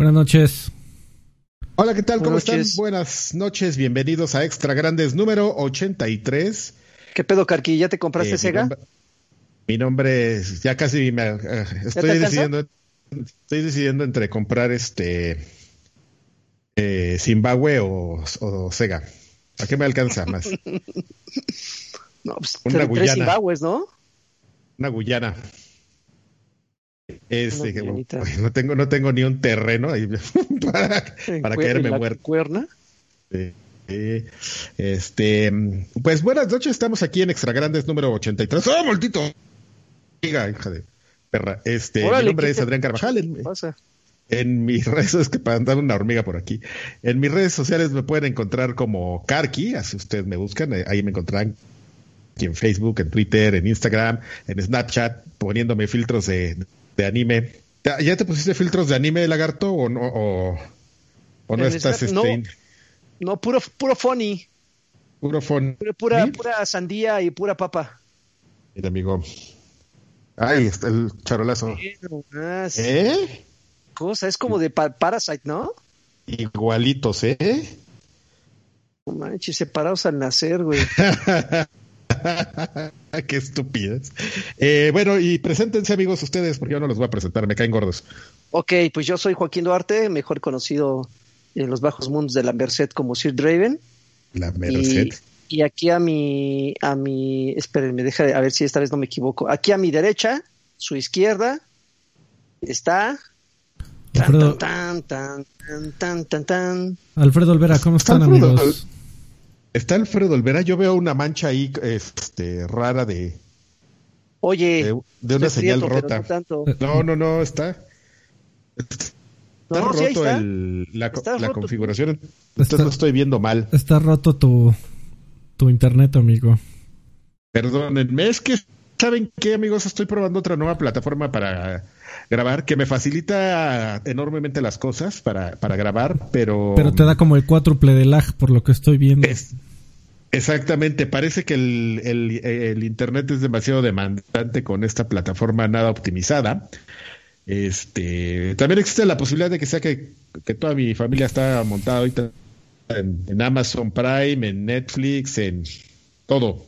Buenas noches. Hola, ¿qué tal? ¿Cómo Buenas están? noches. Buenas noches, bienvenidos a Extra Grandes número 83. ¿Qué pedo, Carqui? ¿Ya te compraste Eh, mi Sega? nombre- Mi nombre es, ya casi me, eh, estoy decidiendo, estoy decidiendo entre comprar este eh, Zimbabue o, o Sega. ¿A qué me alcanza más? No, pues Una tres Guyana. Zimbabwes, ¿no? Una Guyana. Este, no tengo, no tengo ni un terreno ahí para, caerme muerto. Cuerna. Sí. Este, pues buenas noches, estamos aquí en Extra Grandes número 83. ¡Oh, maldito! Hija, de perra. Este, Órale, mi nombre ¿qué es Adrián Carvajal. En, ¿Qué pasa? en mis redes, es que para andar una hormiga por aquí. En mis redes sociales me pueden encontrar como Karki, así ustedes me buscan, eh, ahí me encontrarán en Facebook, en Twitter, en Instagram, en Snapchat, poniéndome filtros de, de anime. ¿Ya te pusiste filtros de anime, lagarto, o no? O, o no estás este, no. No, puro, puro funny. puro phone? Pura, pura, sandía y pura papa. Mira, amigo. Ahí está el charolazo. Ah. ¿Eh? Cosa, es como de pa- Parasite, ¿no? Igualitos, ¿eh? No manches, separados al nacer, güey. Qué estupidez. Eh, bueno, y preséntense, amigos, ustedes, porque yo no los voy a presentar, me caen gordos. ok, pues yo soy Joaquín Duarte, mejor conocido en los bajos mundos de la Merced como Sir Draven. La Y, Merced. y aquí a mi, a mi, espérenme, deja de- a ver si esta vez no me equivoco. Aquí a mi derecha, su izquierda, está. Tan, Alfredo, tan, tan, tan, tan, tan, tan. Alfredo Olvera, ¿cómo están, Alfredo, amigos? Está Alfredo Olvera, yo veo una mancha ahí este, rara de, Oye, de, de una señal prieto, rota. no tanto. No, no, no, está. Está No, sí, ahí roto está. el- la, co- Está la roto. configuración. Entonces Está- lo estoy viendo mal. Está roto tu, tu internet, amigo. Perdónenme, es que ¿saben qué, amigos? Estoy probando otra nueva plataforma para grabar que me facilita enormemente las cosas para, para grabar, pero... Pero te da como el cuádruple de lag, por lo que estoy viendo. Es- exactamente, parece que el, el- el internet es demasiado demandante con esta plataforma nada optimizada. Este, también existe la posibilidad de que sea que, que toda mi familia está montada ahorita en, en Amazon Prime, en Netflix, en todo.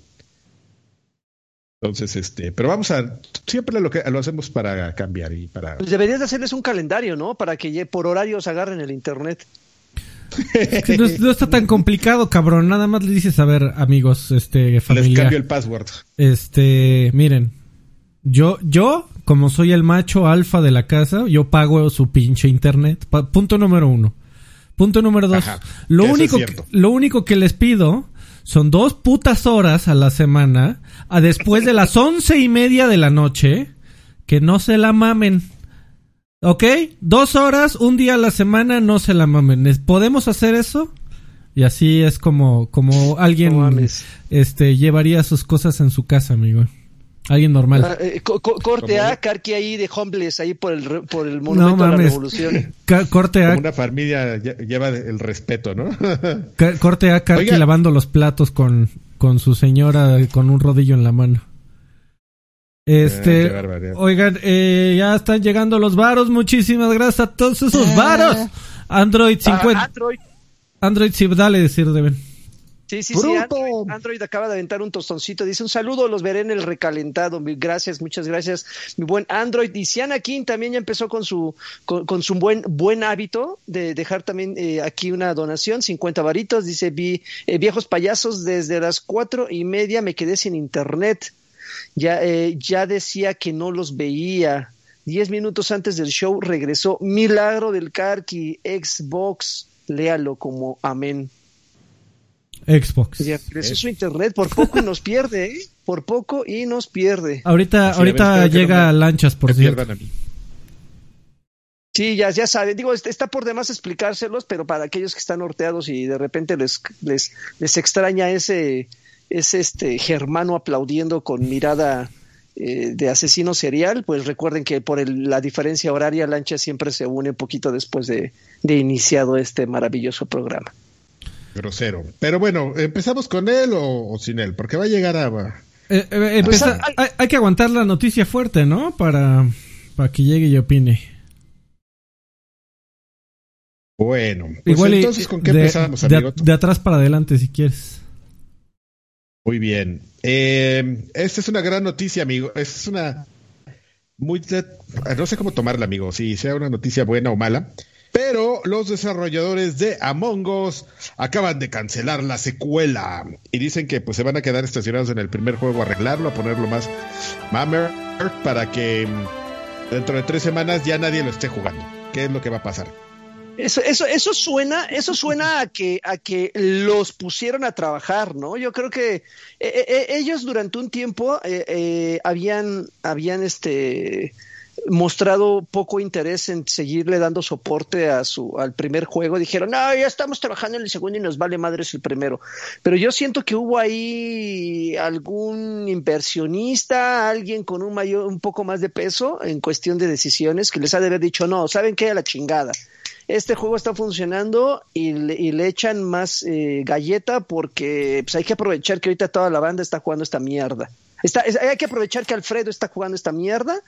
Entonces, este, pero vamos a, siempre lo que lo hacemos para cambiar y para Pues deberías de hacerles un calendario, ¿no? Para que por horarios agarren el internet. No, no está tan complicado, cabrón. Nada más le dices, a ver, amigos, este, les familia. cambio el password. Este, miren, yo, yo, como soy el macho alfa de la casa, yo pago su pinche internet. Pa- punto número uno. Punto número dos. Ajá, lo único, lo único que les pido son dos putas horas a la semana, a después de las once y media de la noche, que no se la mamen. ¿Ok? Dos horas, un día a la semana, no se la mamen. ¿Es- ¿Podemos hacer eso? Y así es como, como alguien No este llevaría sus cosas en su casa, amigo. Alguien normal. Ah, eh, co- co- corte Como- a Carqui ahí de Homeless, ahí por el, re- por el monumento no a la revolución. Ca- corte Como a, una familia lle- lleva el respeto, ¿no? ca- corte a Karki Oiga. lavando los platos con, con su señora con un rodillo en la mano. Ah, Este, barbaridad. oigan, eh, ya están llegando los varos. Muchísimas gracias a todos esos varos. Android Ah, 50. Android. Android sí, dale decir, deben. Sí, sí, sí. Android, Android acaba de aventar un tostoncito. Dice un saludo, los veré en el recalentado. Gracias, muchas gracias, mi buen Android. Y Siana King también ya empezó con su, con, con su buen, buen hábito de dejar también eh, aquí una donación, 50 varitos. Dice, vi eh, viejos payasos desde las cuatro y media me quedé sin internet. Ya, eh, ya decía que no los veía. Diez minutos antes del show regresó Milagro del Carqui, Xbox. Léalo como amén. Xbox. Ya regresó su internet por poco y nos pierde, ¿eh? Por poco y nos pierde. Ahorita, Sí, ahorita llega no me- lanchas, por cierto. pierdan a mí. Sí, ya, ya saben. Digo, est- está por demás explicárselos, pero para aquellos que están norteados y de repente les, les, les extraña ese, ese este germano aplaudiendo con mirada eh, de asesino serial, pues recuerden que por el- la diferencia horaria, Lancha siempre se une un poquito después de, de iniciado este maravilloso programa. Grosero. Pero bueno, ¿empezamos con él o, o sin él? Porque va a llegar a... Eh, eh, Pues, hay, hay que aguantar la noticia fuerte, ¿no? Para, para que llegue y opine. Bueno, pues Igual entonces, ¿con qué de, empezamos, de- amigo? de atrás para adelante, si quieres. Muy bien. Eh, esta es una gran noticia, amigo. Esta es una muy no sé cómo tomarla, amigo, si sea una noticia buena o mala. Pero los desarrolladores de Among Us acaban de cancelar la secuela y dicen que pues se van a quedar estacionados en el primer juego a arreglarlo, a ponerlo más mammer para que mm, dentro de tres semanas ya nadie lo esté jugando. ¿Qué es lo que va a pasar? Eso, eso, eso suena, eso suena a que, a que los pusieron a trabajar, ¿no? Yo creo que eh, eh, ellos durante un tiempo eh, habían, habían este mostrado poco interés en seguirle dando soporte a su al primer juego. Dijeron, no, ya estamos trabajando en el segundo y nos vale madres el primero. Pero yo siento que hubo ahí algún inversionista, alguien con un mayor, un poco más de peso en cuestión de decisiones que les ha de haber dicho, no, ¿saben qué? A la chingada este juego está funcionando y le, echan más eh, galleta porque pues, hay que aprovechar que ahorita toda la banda está jugando esta mierda. Hay que aprovechar que Alfredo está jugando esta mierda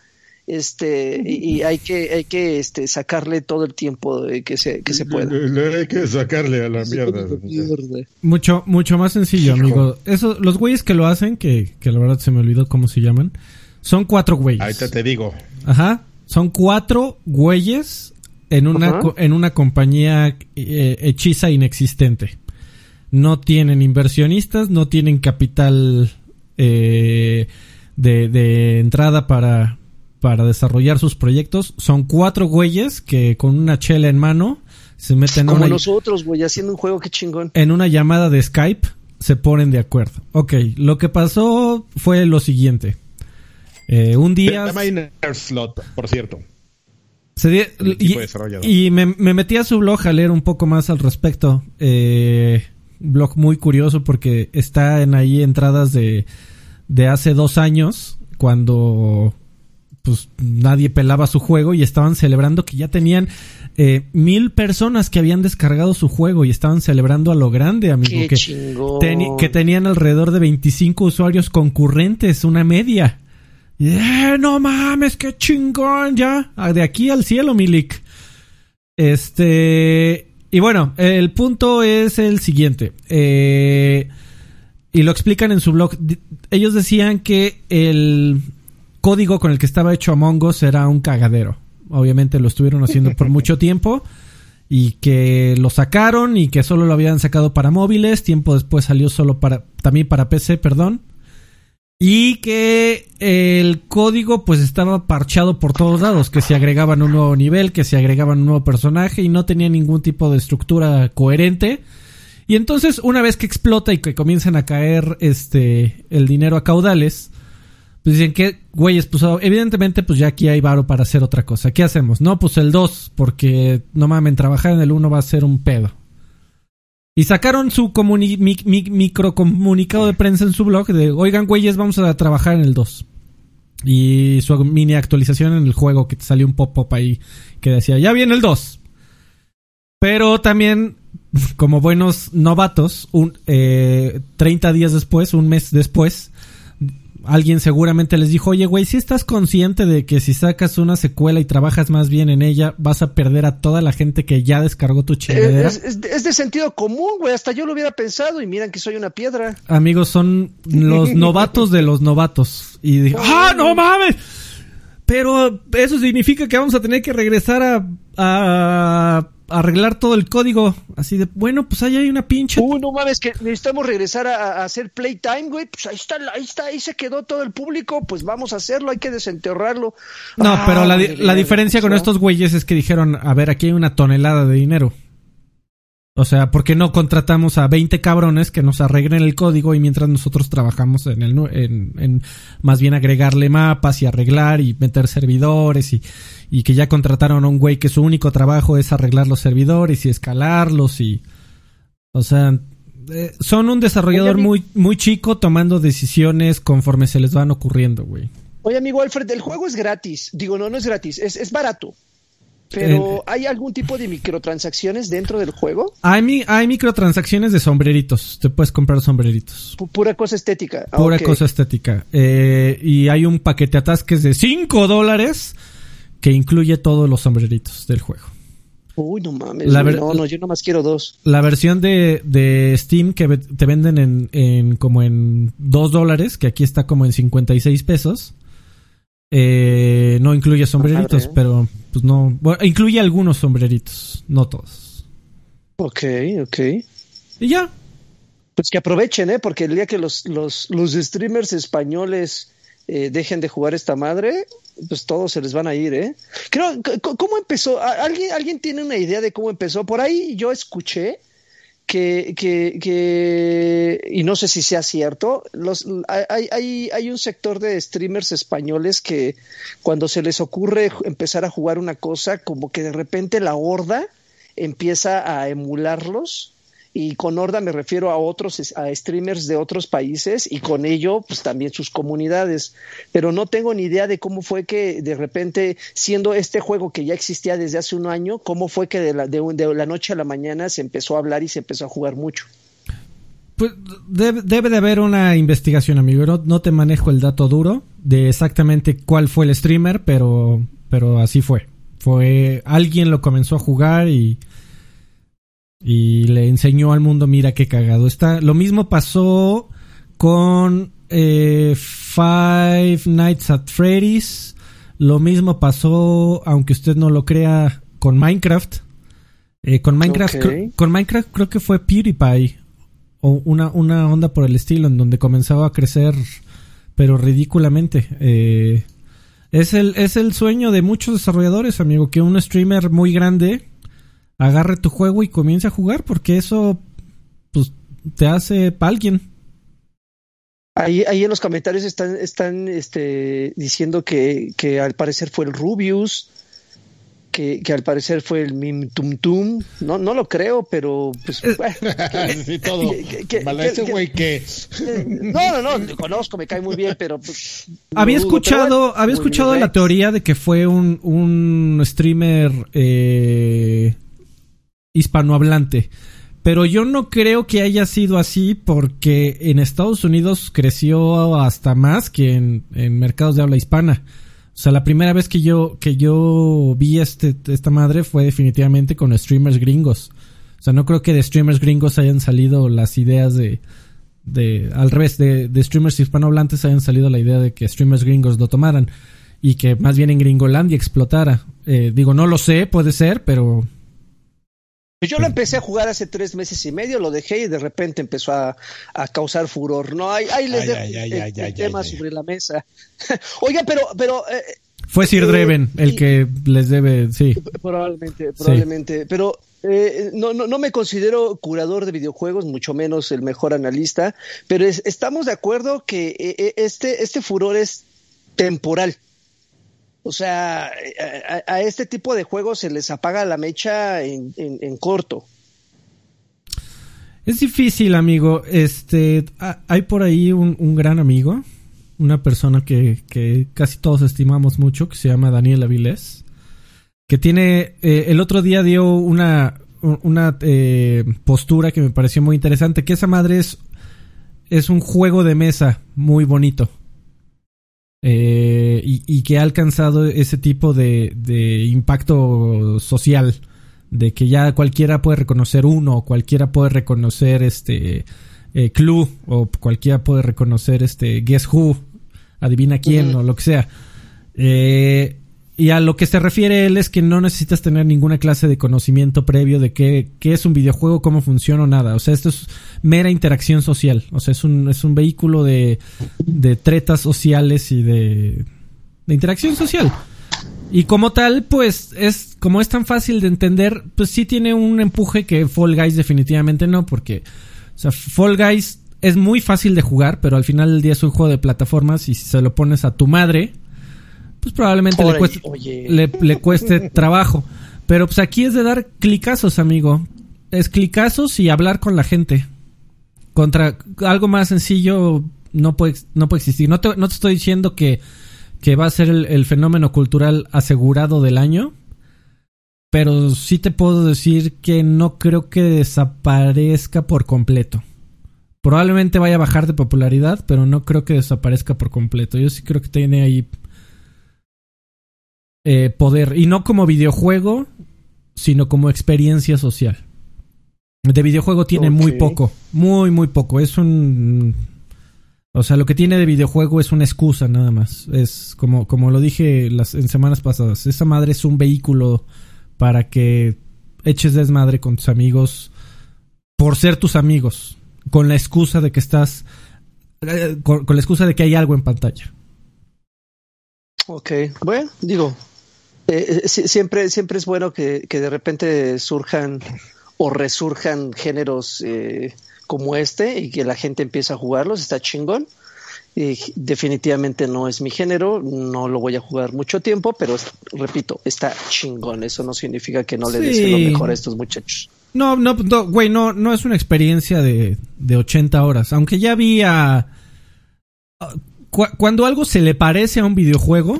este y, y hay que hay que este sacarle todo el tiempo que se que se pueda. Le hay que sacarle a la mierda. Mierda. Mucho, mucho más sencillo, Hijo. amigo. Eso, los güeyes que lo hacen, que, que la verdad se me olvidó cómo se llaman, son cuatro güeyes. Ahorita te digo. Ajá. Son cuatro güeyes en una, Ajá. co- en una compañía eh, hechiza inexistente. No tienen inversionistas, no tienen capital eh, de, de entrada para, para desarrollar sus proyectos. Son cuatro güeyes que con una chela en mano se meten a Como una, nosotros, güey, haciendo un juego que chingón. en una llamada de Skype se ponen de acuerdo. Ok, lo que pasó fue lo siguiente. Eh, un Se día... llama Inner Slot, por cierto. Se y, y me, me metí a su blog a leer un poco más al respecto. Eh, un blog muy curioso porque está en ahí entradas de, de hace dos años, cuando pues nadie pelaba su juego y estaban celebrando que ya tenían eh, mil personas que habían descargado su juego y estaban celebrando a lo grande, amigo. Qué que, teni- que tenían alrededor de 25 usuarios concurrentes, una media. Y, "Eh, no mames, qué chingón, ya. Ah, De aquí al cielo, Milik. Este. Y bueno, el punto es el siguiente. Eh, y lo explican en su blog. Ellos decían que el código con el que estaba hecho Among Us era un cagadero. Obviamente lo estuvieron haciendo por mucho tiempo. Y que lo sacaron y que solo lo habían sacado para móviles. Tiempo después salió solo para. También para PC, perdón. Y que el código pues estaba parchado por todos lados, que se agregaban un nuevo nivel, que se agregaban un nuevo personaje y no tenía ningún tipo de estructura coherente. Y entonces una vez que explota y que comienzan a caer este el dinero a caudales, pues dicen que güeyes, pues evidentemente pues ya aquí hay varo para hacer otra cosa. ¿Qué hacemos? No, pues el 2, porque no mamen, trabajar en el 1 va a ser un pedo. Y sacaron su mi- mi- microcomunicado de prensa en su blog de, oigan, güeyes, vamos a trabajar en el 2. Y su mini actualización en el juego que te salió un pop-up ahí que decía, ya viene el 2. Pero también, como buenos novatos, un, eh, 30 días después, un mes después, alguien seguramente les dijo, oye, güey, si estás consciente de que si sacas una secuela y trabajas más bien en ella, vas a perder a toda la gente que ya descargó tu chingadera. Es, es- es de sentido común, güey. Hasta yo lo hubiera pensado y miran que soy una piedra. Amigos, son los novatos de los novatos. Y dije, ¡ah, no mames! Pero eso significa que vamos a tener que regresar a, a arreglar todo el código. Así de, bueno, pues ahí hay una pinche... Uy, no mames, que necesitamos regresar a, a hacer playtime, güey. Pues ahí está, ahí está, ahí se quedó todo el público. Pues vamos a hacerlo, hay que desenterrarlo. No, Ah, pero la, de la diferencia con ¿no? estos güeyes es que dijeron, a ver, aquí hay una tonelada de dinero. O sea, ¿por qué no contratamos a 20 cabrones que nos arreglen el código y mientras nosotros trabajamos en el en, en más bien agregarle mapas y arreglar y meter servidores y, y que ya contrataron a un güey que su único trabajo es arreglar los servidores y escalarlos y o sea, eh, son un desarrollador Oye, muy muy chico tomando decisiones conforme se les van ocurriendo, güey. Oye, amigo Alfred, el juego es gratis. Digo, no, no es gratis, es, es barato. Pero, ¿hay algún tipo de microtransacciones dentro del juego? Hay, mi- hay microtransacciones de sombreritos. Te puedes comprar sombreritos. Pu- pura cosa estética. Ah, Pura cosa estética. Eh, y hay un paquete atasques de 5 dólares que incluye todos los sombreritos del juego. Uy, no mames. no, no, yo nomás quiero dos. La versión de, de Steam que te venden en, en como en 2 dólares, que aquí está como en 56 pesos. Eh, no incluye sombreritos, pero pues no. Bueno, incluye algunos sombreritos, no todos. Ok, ok. Y ya. Pues que aprovechen, ¿eh? Porque el día que los, los, los streamers españoles eh, dejen de jugar esta madre, pues todos se les van a ir, ¿eh? Creo, ¿cómo empezó? ¿Alguien, ¿Alguien tiene una idea de cómo empezó? Por ahí yo escuché que, que, que y no sé si sea cierto, los, hay, hay, hay un sector de streamers españoles que cuando se les ocurre empezar a jugar una cosa, como que de repente la horda empieza a emularlos y con Horda me refiero a otros a streamers de otros países y con ello pues también sus comunidades pero no tengo ni idea de cómo fue que de repente siendo este juego que ya existía desde hace un año cómo fue que de la, de, la noche a la mañana se empezó a hablar y se empezó a jugar mucho pues debe, de haber una investigación, amigo. No, no, te manejo el dato duro de exactamente cuál fue el streamer, pero, pero así fue. Fue alguien lo comenzó a jugar y y le enseñó al mundo, mira qué cagado está. Lo mismo pasó con eh, Five Nights at Freddy's. Lo mismo pasó, aunque usted no lo crea, con Minecraft. Eh, con Minecraft, con Minecraft creo que fue PewDiePie o una, una onda por el estilo en donde comenzaba a crecer, pero ridículamente. Eh, es el, es el sueño de muchos desarrolladores, amigo, que un streamer muy grande agarre tu juego y comience a jugar, porque eso pues te hace pa' alguien. Ahí, ahí en los comentarios están, están este, diciendo que, que al parecer fue el Rubius, que, que, al parecer fue el Mim Tum Tum. No, no lo creo, pero pues. sí, todo. ese güey que. No, no, no, lo conozco, me cae muy bien, pero pues. Había escuchado, había escuchado la teoría de que fue un, un streamer eh, hispanohablante. Pero yo no creo que haya sido así porque en Estados Unidos creció hasta más que en, mercados de habla hispana. O sea, la primera vez que yo, que yo vi este, esta madre fue definitivamente con streamers gringos. O sea, no creo que de streamers gringos hayan salido las ideas de, de al revés, de, de streamers hispanohablantes hayan salido la idea de que streamers gringos lo tomaran y que más bien en Gringolandia explotara. Eh, digo, no lo sé, puede ser, pero pues yo lo empecé a jugar hace tres meses y medio, lo dejé y de repente empezó a, causar furor. No, ahí, ahí les dejo el, tema sobre la mesa. Oiga, pero, pero eh, fue Sir Dreven el que les debe, sí. Probablemente, probablemente. Pero eh, no, no, no, me considero curador de videojuegos, mucho menos el mejor analista, pero estamos de acuerdo que eh, este, este furor es temporal. O sea, a, este tipo de juegos se les apaga la mecha en, corto. Es difícil, amigo. Este, hay por ahí un, gran amigo, una persona que, casi todos estimamos mucho, que se llama Daniel Avilés, que tiene, eh, el otro día dio una, una eh, postura que me pareció muy interesante, que esa madre es, es un juego de mesa muy bonito. Eh, y, que ha alcanzado ese tipo de, impacto social de que ya cualquiera puede reconocer uno cualquiera puede reconocer este eh, Clue o cualquiera puede reconocer este Guess Who adivina quién o lo que sea. Eh, y a lo que se refiere él es que no necesitas tener ninguna clase de conocimiento previo de qué, qué es un videojuego, cómo funciona o nada. O sea, esto es mera interacción social. O sea, es un, es un vehículo de, de tretas sociales y de, de interacción social. Y como tal, pues es como es tan fácil de entender, pues sí tiene un empuje que Fall Guys definitivamente no, porque o sea, Fall Guys es muy fácil de jugar, pero al final del día es un juego de plataformas y si se lo pones a tu madre, pues probablemente le cueste, le, cueste trabajo. Pero pues aquí es de dar clicazos, amigo. Es clicazos y hablar con la gente. Contra algo más sencillo no puede, no puede existir. No te, no te estoy diciendo que, que va a ser el, fenómeno cultural asegurado del año. Pero sí te puedo decir que no creo que desaparezca por completo. Probablemente vaya a bajar de popularidad, pero no creo que desaparezca por completo. Yo sí creo que tiene ahí eh, poder. Y no como videojuego, sino como experiencia social. De videojuego tiene muy poco, muy, muy poco. Es un... O sea, lo que tiene de videojuego es una excusa nada más. Es como, como lo dije las, en semanas pasadas. Esa madre es un vehículo para que eches desmadre con tus amigos por ser tus amigos. Con la excusa de que estás... eh, Con, con la excusa de que hay algo en pantalla. Ok, bueno, digo, eh, eh, si- siempre, siempre es bueno que, que de repente surjan o resurjan géneros eh, como este y que la gente empiece a jugarlos, está chingón. Y definitivamente no es mi género, no lo voy a jugar mucho tiempo, pero repito, está chingón. Eso no significa que no le Sí. deseo lo mejor a estos muchachos. No, no, no, güey, no, no es una experiencia de, de 80 horas. Aunque ya había... cu- cuando algo se le parece a un videojuego,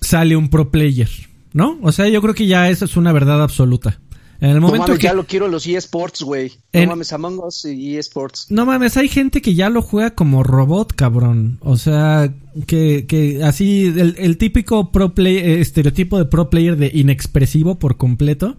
sale un pro player, ¿no? O sea, yo creo que ya esa es una verdad absoluta. En el No momento mames, que... ya lo quiero los eSports, güey. No mames, Among Us y eSports. No mames, hay gente que ya lo juega como robot, cabrón. O sea, que, que así, el, el típico pro play, eh, estereotipo de pro player de inexpresivo por completo.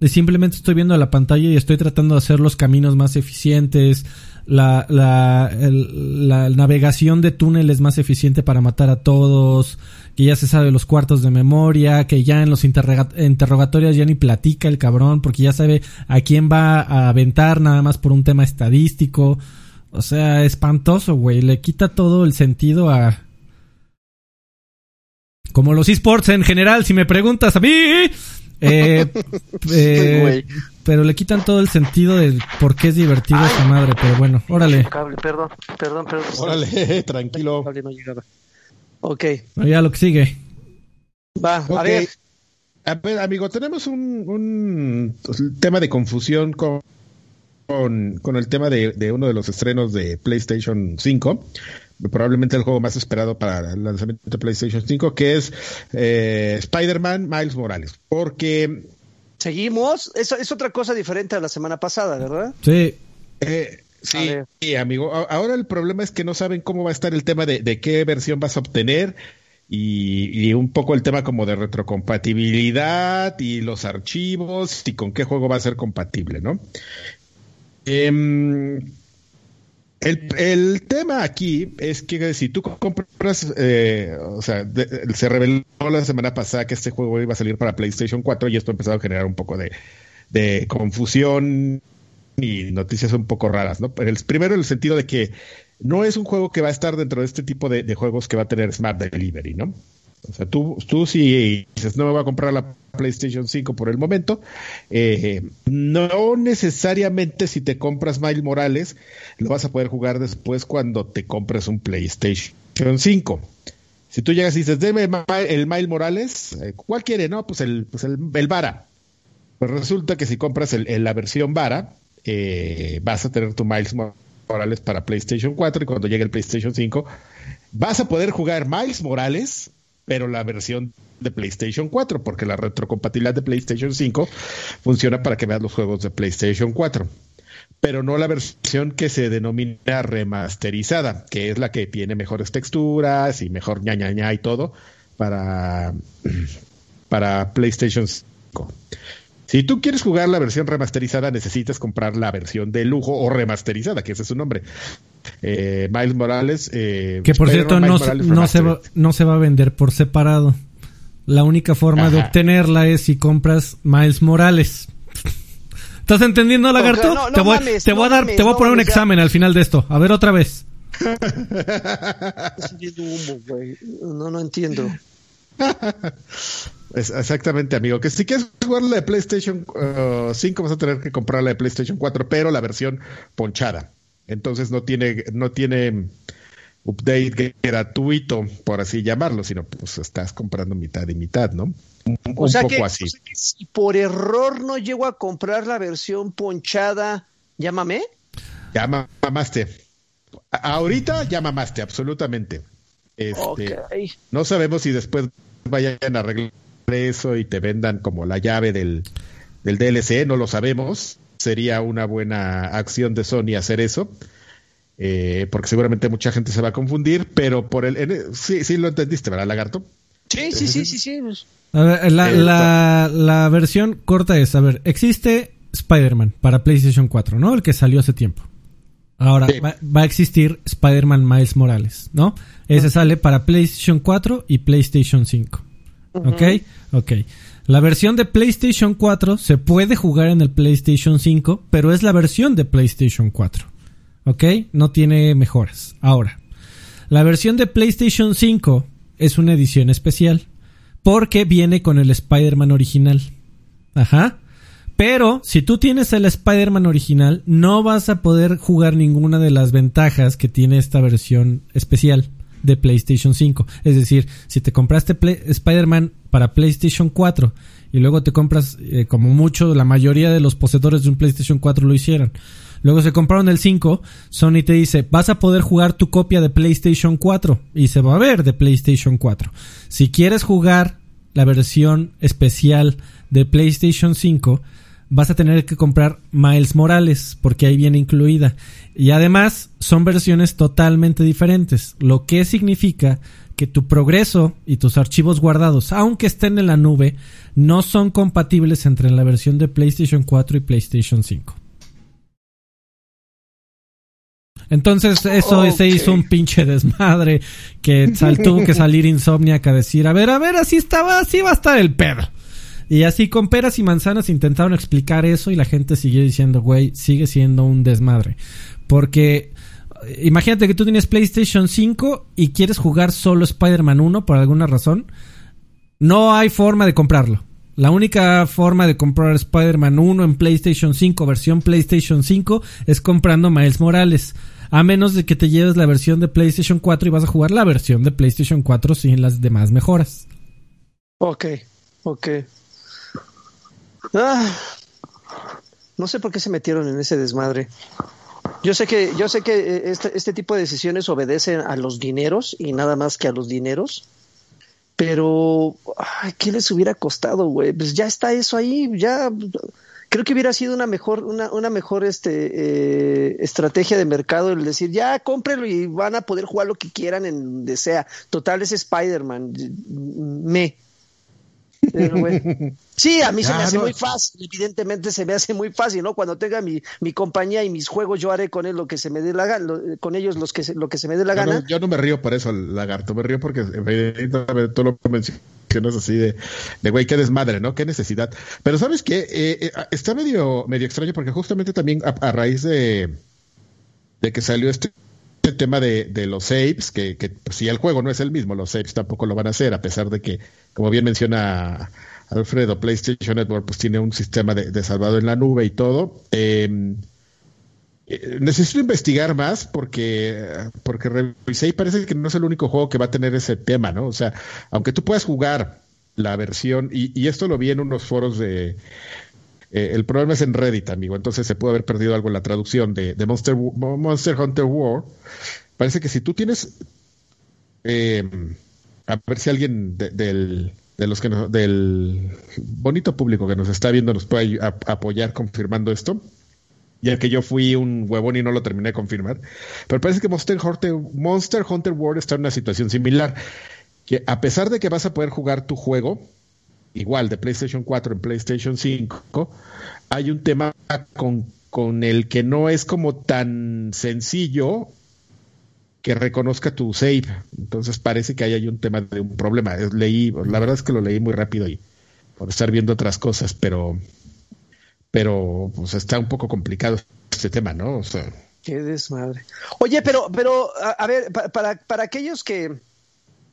De simplemente estoy viendo la pantalla y estoy tratando de hacer los caminos más eficientes. La, la, el- la navegación de túnel es más eficiente para matar a todos. Que ya se sabe los cuartos de memoria. Que ya en los interroga- interrogatorios ya ni platica el cabrón. Porque ya sabe a quién va a aventar nada más por un tema estadístico. O sea, espantoso, güey. Le quita todo el sentido a... Como los esports en general, si me preguntas a mí. Eh, eh, pero le quitan todo el sentido de por qué es divertido esa madre. Pero bueno, órale. Cable, perdón, perdón, perdón. Órale, tranquilo. El cable no Ok, Ya lo que sigue. va, a Ok. ver. A ver, amigo, tenemos un, un tema de confusión con, con, con el tema de, de uno de los estrenos de PlayStation 5. Probablemente el juego más esperado para el lanzamiento de PlayStation 5, que es eh, Spider-Man Miles Morales. Porque Seguimos. Eso es otra cosa diferente a la semana pasada, ¿verdad? Sí. Eh, sí, sí, amigo. Ahora el problema es que no saben cómo va a estar el tema de, de qué versión vas a obtener y, y un poco el tema como de retrocompatibilidad y los archivos y con qué juego va a ser compatible, ¿no? Em, el, el tema aquí es que si tú compras, eh, o sea, de- se reveló la semana pasada que este juego iba a salir para PlayStation 4 y esto ha empezado a generar un poco de, de confusión y noticias un poco raras, ¿no? Pero el, primero en el sentido de que no es un juego que va a estar dentro de este tipo de, juegos que va a tener Smart Delivery, ¿no? O sea, tú, tú si dices, no me voy a comprar la PlayStation 5 por el momento, eh, no necesariamente si te compras Miles Morales, lo vas a poder jugar después cuando te compres un PlayStation 5. Si tú llegas y dices, deme el Miles Morales, eh, ¿cuál quiere? No, pues el, pues el, el Vara. Pues resulta que si compras el- la versión Vara, eh, vas a tener tu Miles Morales para PlayStation 4 y cuando llegue el PlayStation 5 vas a poder jugar Miles Morales, pero la versión de PlayStation 4, porque la retrocompatibilidad de PlayStation 5 funciona para que veas los juegos de PlayStation 4, pero no la versión que se denomina remasterizada, que es la que tiene mejores texturas y mejor ña ña ña y todo para, para PlayStation 5. Si tú quieres jugar la versión remasterizada, necesitas comprar la versión de lujo o remasterizada, que ese es su nombre. Eh, Miles Morales. eh, Que por cierto no, no, se va, no se va a vender por separado. La única forma de obtenerla es si compras Miles Morales. ¿Estás entendiendo, lagarto? No, no te voy, mames, te voy no a dar, mames, te voy a no poner un ya. examen al final de esto. A ver otra vez. No, no entiendo. Es- exactamente, amigo. Que si quieres jugar la de PlayStation uh, 5, vas a tener que comprar la de PlayStation 4, pero la versión ponchada. Entonces no tiene, no tiene update gratuito, por así llamarlo, sino pues estás comprando mitad y mitad, ¿no? Un, O un sea, poco que, así. o sea que si por error no llego a comprar la versión ponchada, llámame. Ya mamaste. Ahorita ya mamaste, absolutamente. Este. No sabemos si después vayan a arreglar eso y te vendan como la llave del, del DLC, no lo sabemos. Sería una buena acción de Sony hacer eso, eh, porque seguramente mucha gente se va a confundir, pero por el... en- sí, sí lo entendiste, ¿verdad, Lagarto? Sí, sí, sí, sí, sí. A ver, la, la, la versión corta es, a ver, existe Spider-Man para PlayStation 4, ¿no? El que salió hace tiempo. Ahora Sí. va, va a existir Spider-Man Miles Morales, ¿no? Ese sale para PlayStation 4 y PlayStation 5. ¿Ok? Ok. La versión de PlayStation 4 se puede jugar en el PlayStation 5, pero es la versión de PlayStation 4. ¿Ok? No tiene mejoras. Ahora, la versión de PlayStation 5 es una edición especial porque viene con el Spider-Man original. Ajá. Pero si tú tienes el Spider-Man original, no vas a poder jugar ninguna de las ventajas que tiene esta versión especial de PlayStation 5. Es decir, si te compraste Spider-Man para PlayStation 4 y luego te compras, eh, como mucho, la mayoría de los poseedores de un PlayStation 4 lo hicieron. Luego se compraron el 5, Sony te dice, vas a poder jugar tu copia de PlayStation 4 y se va a ver de PlayStation 4. Si quieres jugar la versión especial de PlayStation 5, vas a tener que comprar Miles Morales, porque ahí viene incluida. Y además son versiones totalmente diferentes, lo que significa que tu progreso y tus archivos guardados, aunque estén en la nube, no son compatibles entre la versión de PlayStation 4 y PlayStation 5. Entonces eso se hizo un pinche desmadre que sal- tuvo que salir Insomniac a decir, a ver, a ver, así estaba, así va a estar el pedo. Y así con peras y manzanas intentaron explicar eso y la gente siguió diciendo, güey, sigue siendo un desmadre. Porque eh, imagínate que tú tienes PlayStation 5 y quieres jugar solo Spider-Man 1 por alguna razón. No hay forma de comprarlo. La única forma de comprar Spider-Man 1 en PlayStation 5, versión PlayStation 5, es comprando Miles Morales. A menos de que te lleves la versión de PlayStation 4 y vas a jugar la versión de PlayStation 4 sin las demás mejoras. Ok, ok. Ah, no sé por qué se metieron en ese desmadre. Yo sé que, yo sé que eh, este, este tipo de decisiones obedecen a los dineros y nada más que a los dineros. Pero, ay, ¿qué les hubiera costado, güey? Pues ya está eso ahí, ya. Creo que hubiera sido una mejor, una, una mejor este, eh, estrategia de mercado el decir, ya cómprelo y van a poder jugar lo que quieran en donde sea. Total, es Spider-Man. Me. Pero. Sí, a mí se me hace muy fácil, evidentemente se me hace muy fácil, ¿no? Cuando tenga mi, mi compañía y mis juegos, yo haré con él lo que se me dé la gana, con ellos los que se- lo que se me dé la Yo gana. no, yo no me río por eso, lagarto, me río porque evidentemente tú lo mencionas así de, de güey, qué desmadre, ¿no? Qué necesidad. Pero ¿sabes qué? Eh, eh, está medio, medio extraño porque justamente también a, a raíz de, de que salió este, este tema de, los saves, que, que pues, si el juego no es el mismo, los saves tampoco lo van a hacer, a pesar de que, como bien menciona Alfredo, PlayStation Network pues tiene un sistema de, de salvado en la nube y todo. Eh, eh, necesito investigar más porque, porque revisé y parece que no es el único juego que va a tener ese tema, ¿no? O sea, aunque tú puedas jugar la versión, y esto lo vi en unos foros de... eh, el problema es en Reddit, amigo, entonces se puede haber perdido algo en la traducción de, Monster, Monster Hunter War. Parece que si tú tienes... eh, a ver si alguien de- del, de los que del bonito público que nos está viendo nos puede apoyar confirmando esto ya que yo fui un huevón y no lo terminé de confirmar. Pero parece que Monster Hunter, Monster Hunter World está en una situación similar. Que a pesar de que vas a poder jugar tu juego, igual de PlayStation 4 en PlayStation 5, hay un tema con, con el que no es como tan sencillo que reconozca tu save. Entonces parece que ahí hay un tema de un problema. Leí, la verdad es que lo leí muy rápido y por estar viendo otras cosas, pero pero pues está un poco complicado este tema, ¿no? Qué desmadre. Oye, pero, pero, a, ver, pa- para, para aquellos que,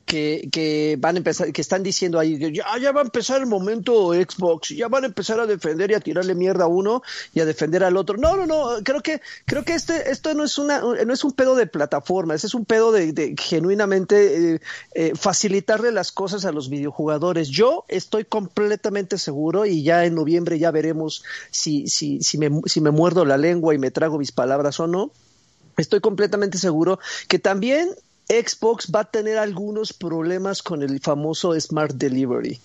que, que van a empezar, que están diciendo ahí, que ya, ya va a empezar el momento Xbox, ya van a empezar a defender y a tirarle mierda a uno y a defender al otro. No, no, no, creo que, creo que este, esto no es una, no es un pedo de plataforma, ese es un pedo de, de genuinamente eh, eh, facilitarle las cosas a los videojugadores. Yo estoy completamente seguro y ya en noviembre ya veremos si, si, si me, si me muerdo la lengua y me trago mis palabras o no estoy completamente seguro que también Xbox va a tener algunos problemas con el famoso Smart Delivery.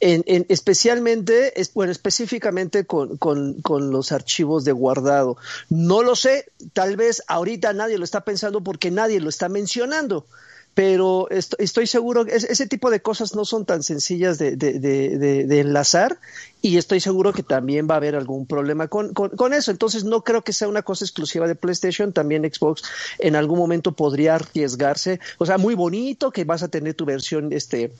En, en- especialmente, es, bueno, específicamente con los archivos de guardado. No lo sé, tal vez ahorita nadie lo está pensando porque nadie lo está mencionando. Pero estoy seguro que ese tipo de cosas no son tan sencillas de, de, enlazar y estoy seguro que también va a haber algún problema con, con, eso. Entonces no creo que sea una cosa exclusiva de PlayStation, también Xbox en algún momento podría arriesgarse, o sea, muy bonito que vas a tener tu versión este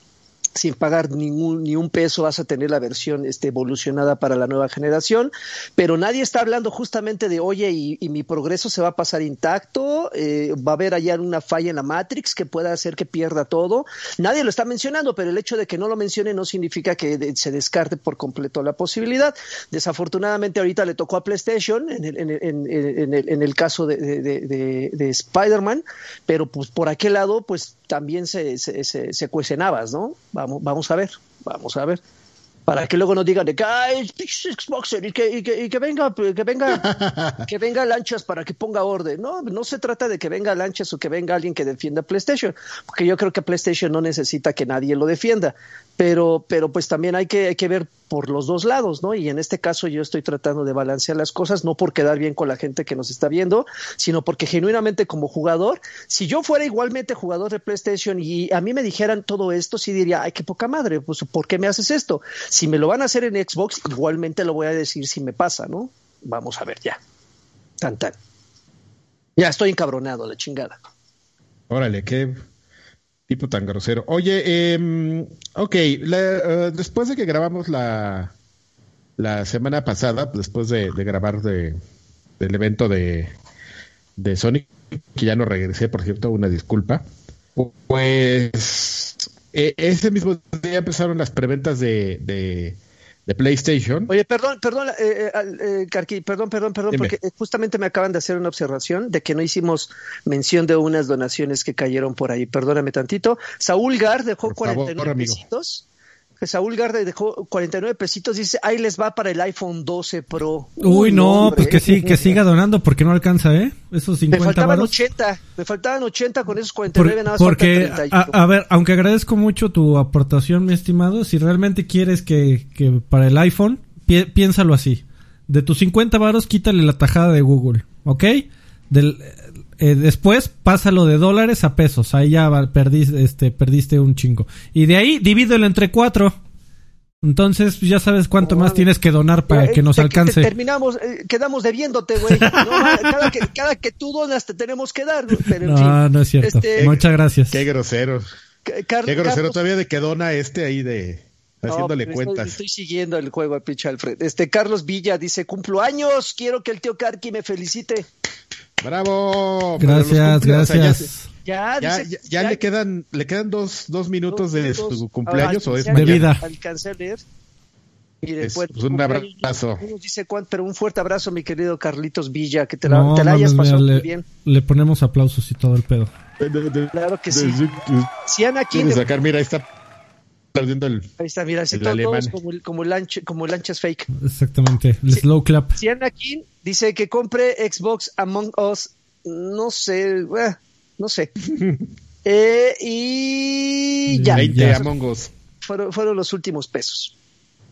sin pagar ningún, ni un peso vas a tener la versión este, evolucionada para la nueva generación, pero nadie está hablando justamente de, oye, y, mi progreso se va a pasar intacto, eh, va a haber allá una falla en la Matrix que pueda hacer que pierda todo. Nadie lo está mencionando, pero el hecho de que no lo mencione no significa que se descarte por completo la posibilidad. Desafortunadamente ahorita le tocó a PlayStation en el, en en el, en el caso de, de, de, Spider-Man, pero pues por aquel lado, pues también se, se, ¿no? Vamos, vamos a ver, vamos a ver. Para que luego no digan de que ay, Xboxer y que, y que, y que venga, que venga, que venga lanchas para que ponga orden. No, no se trata de que venga lanchas o que venga alguien que defienda PlayStation, porque yo creo que PlayStation no necesita que nadie lo defienda pero, pero pues también hay que, hay que ver por los dos lados, ¿no? Y en este caso yo estoy tratando de balancear las cosas, no por quedar bien con la gente que nos está viendo, sino porque genuinamente como jugador, si yo fuera igualmente jugador de PlayStation y a mí me dijeran todo esto, sí diría, ay, qué poca madre, pues ¿por qué me haces esto? Si me lo van a hacer en Xbox, igualmente lo voy a decir si me pasa, ¿no? Vamos a ver ya. Tan tan. Ya estoy encabronado, la chingada. Órale, qué, tipo tan grosero. Oye, eh, ok, después de que grabamos la, la semana pasada, después de, grabar de, del evento de, de Sonic, que ya no regresé, por cierto, una disculpa, pues e, ese mismo día empezaron las preventas de, de de PlayStation. Oye, perdón, perdón, eh, eh, eh perdón, perdón, perdón, porque justamente me acaban de hacer una observación de que no hicimos mención de unas donaciones que cayeron por ahí. Perdóname tantito. Saúl Gar dejó 49 pesitos. Saúl Garde dejó 49 pesitos, dice, ahí les va para el iPhone 12 Pro. Uy, no, pues que sí, que siga donando porque no alcanza, ¿eh? Esos 50 Me faltaban 80, me faltaban 80 con esos 49, nada más Porque, a, ver, aunque agradezco mucho tu aportación, mi estimado, si realmente quieres que, que para el iPhone, piénsalo así. De tus 50 varos, quítale la tajada de Google, ¿ok? Del, eh, después pásalo de dólares a pesos. Ahí ya perdiste, este, perdiste un chingo. Y de ahí divídelo entre cuatro. Entonces ya sabes cuánto más tienes que donar para que nos alcance. terminamos, eh, quedamos debiéndote, güey. cada, que, cada, que, tú donas te tenemos que dar. no, no es cierto. Este, Muchas gracias. Qué grosero. qué grosero todavía de que dona este ahí de haciéndole cuentas. Estoy, siguiendo el juego a pinche Alfred. Este Carlos Villa dice, cumplo años, quiero que el tío Karki me felicite. Bravo. Gracias, gracias. ya, ya, ya, le quedan, le quedan dos, dos minutos de su cumpleaños o es de vida. Alcancé a leer. pues, un abrazo. dice pero un fuerte abrazo, mi querido Carlitos Villa, que te la, te la hayas pasado muy bien. Le ponemos aplausos y todo el pedo. claro que sí. Si Ana quiere sacar, mira, ahí está perdiendo el. Ahí está, mira, el todos como, como, como lanchas fake. Exactamente, el slow clap. Si Anakin dice que compre Xbox Among Us, no sé, eh, no sé. eh, y ya. 20 Among Us. Fueron, fueron, los últimos pesos.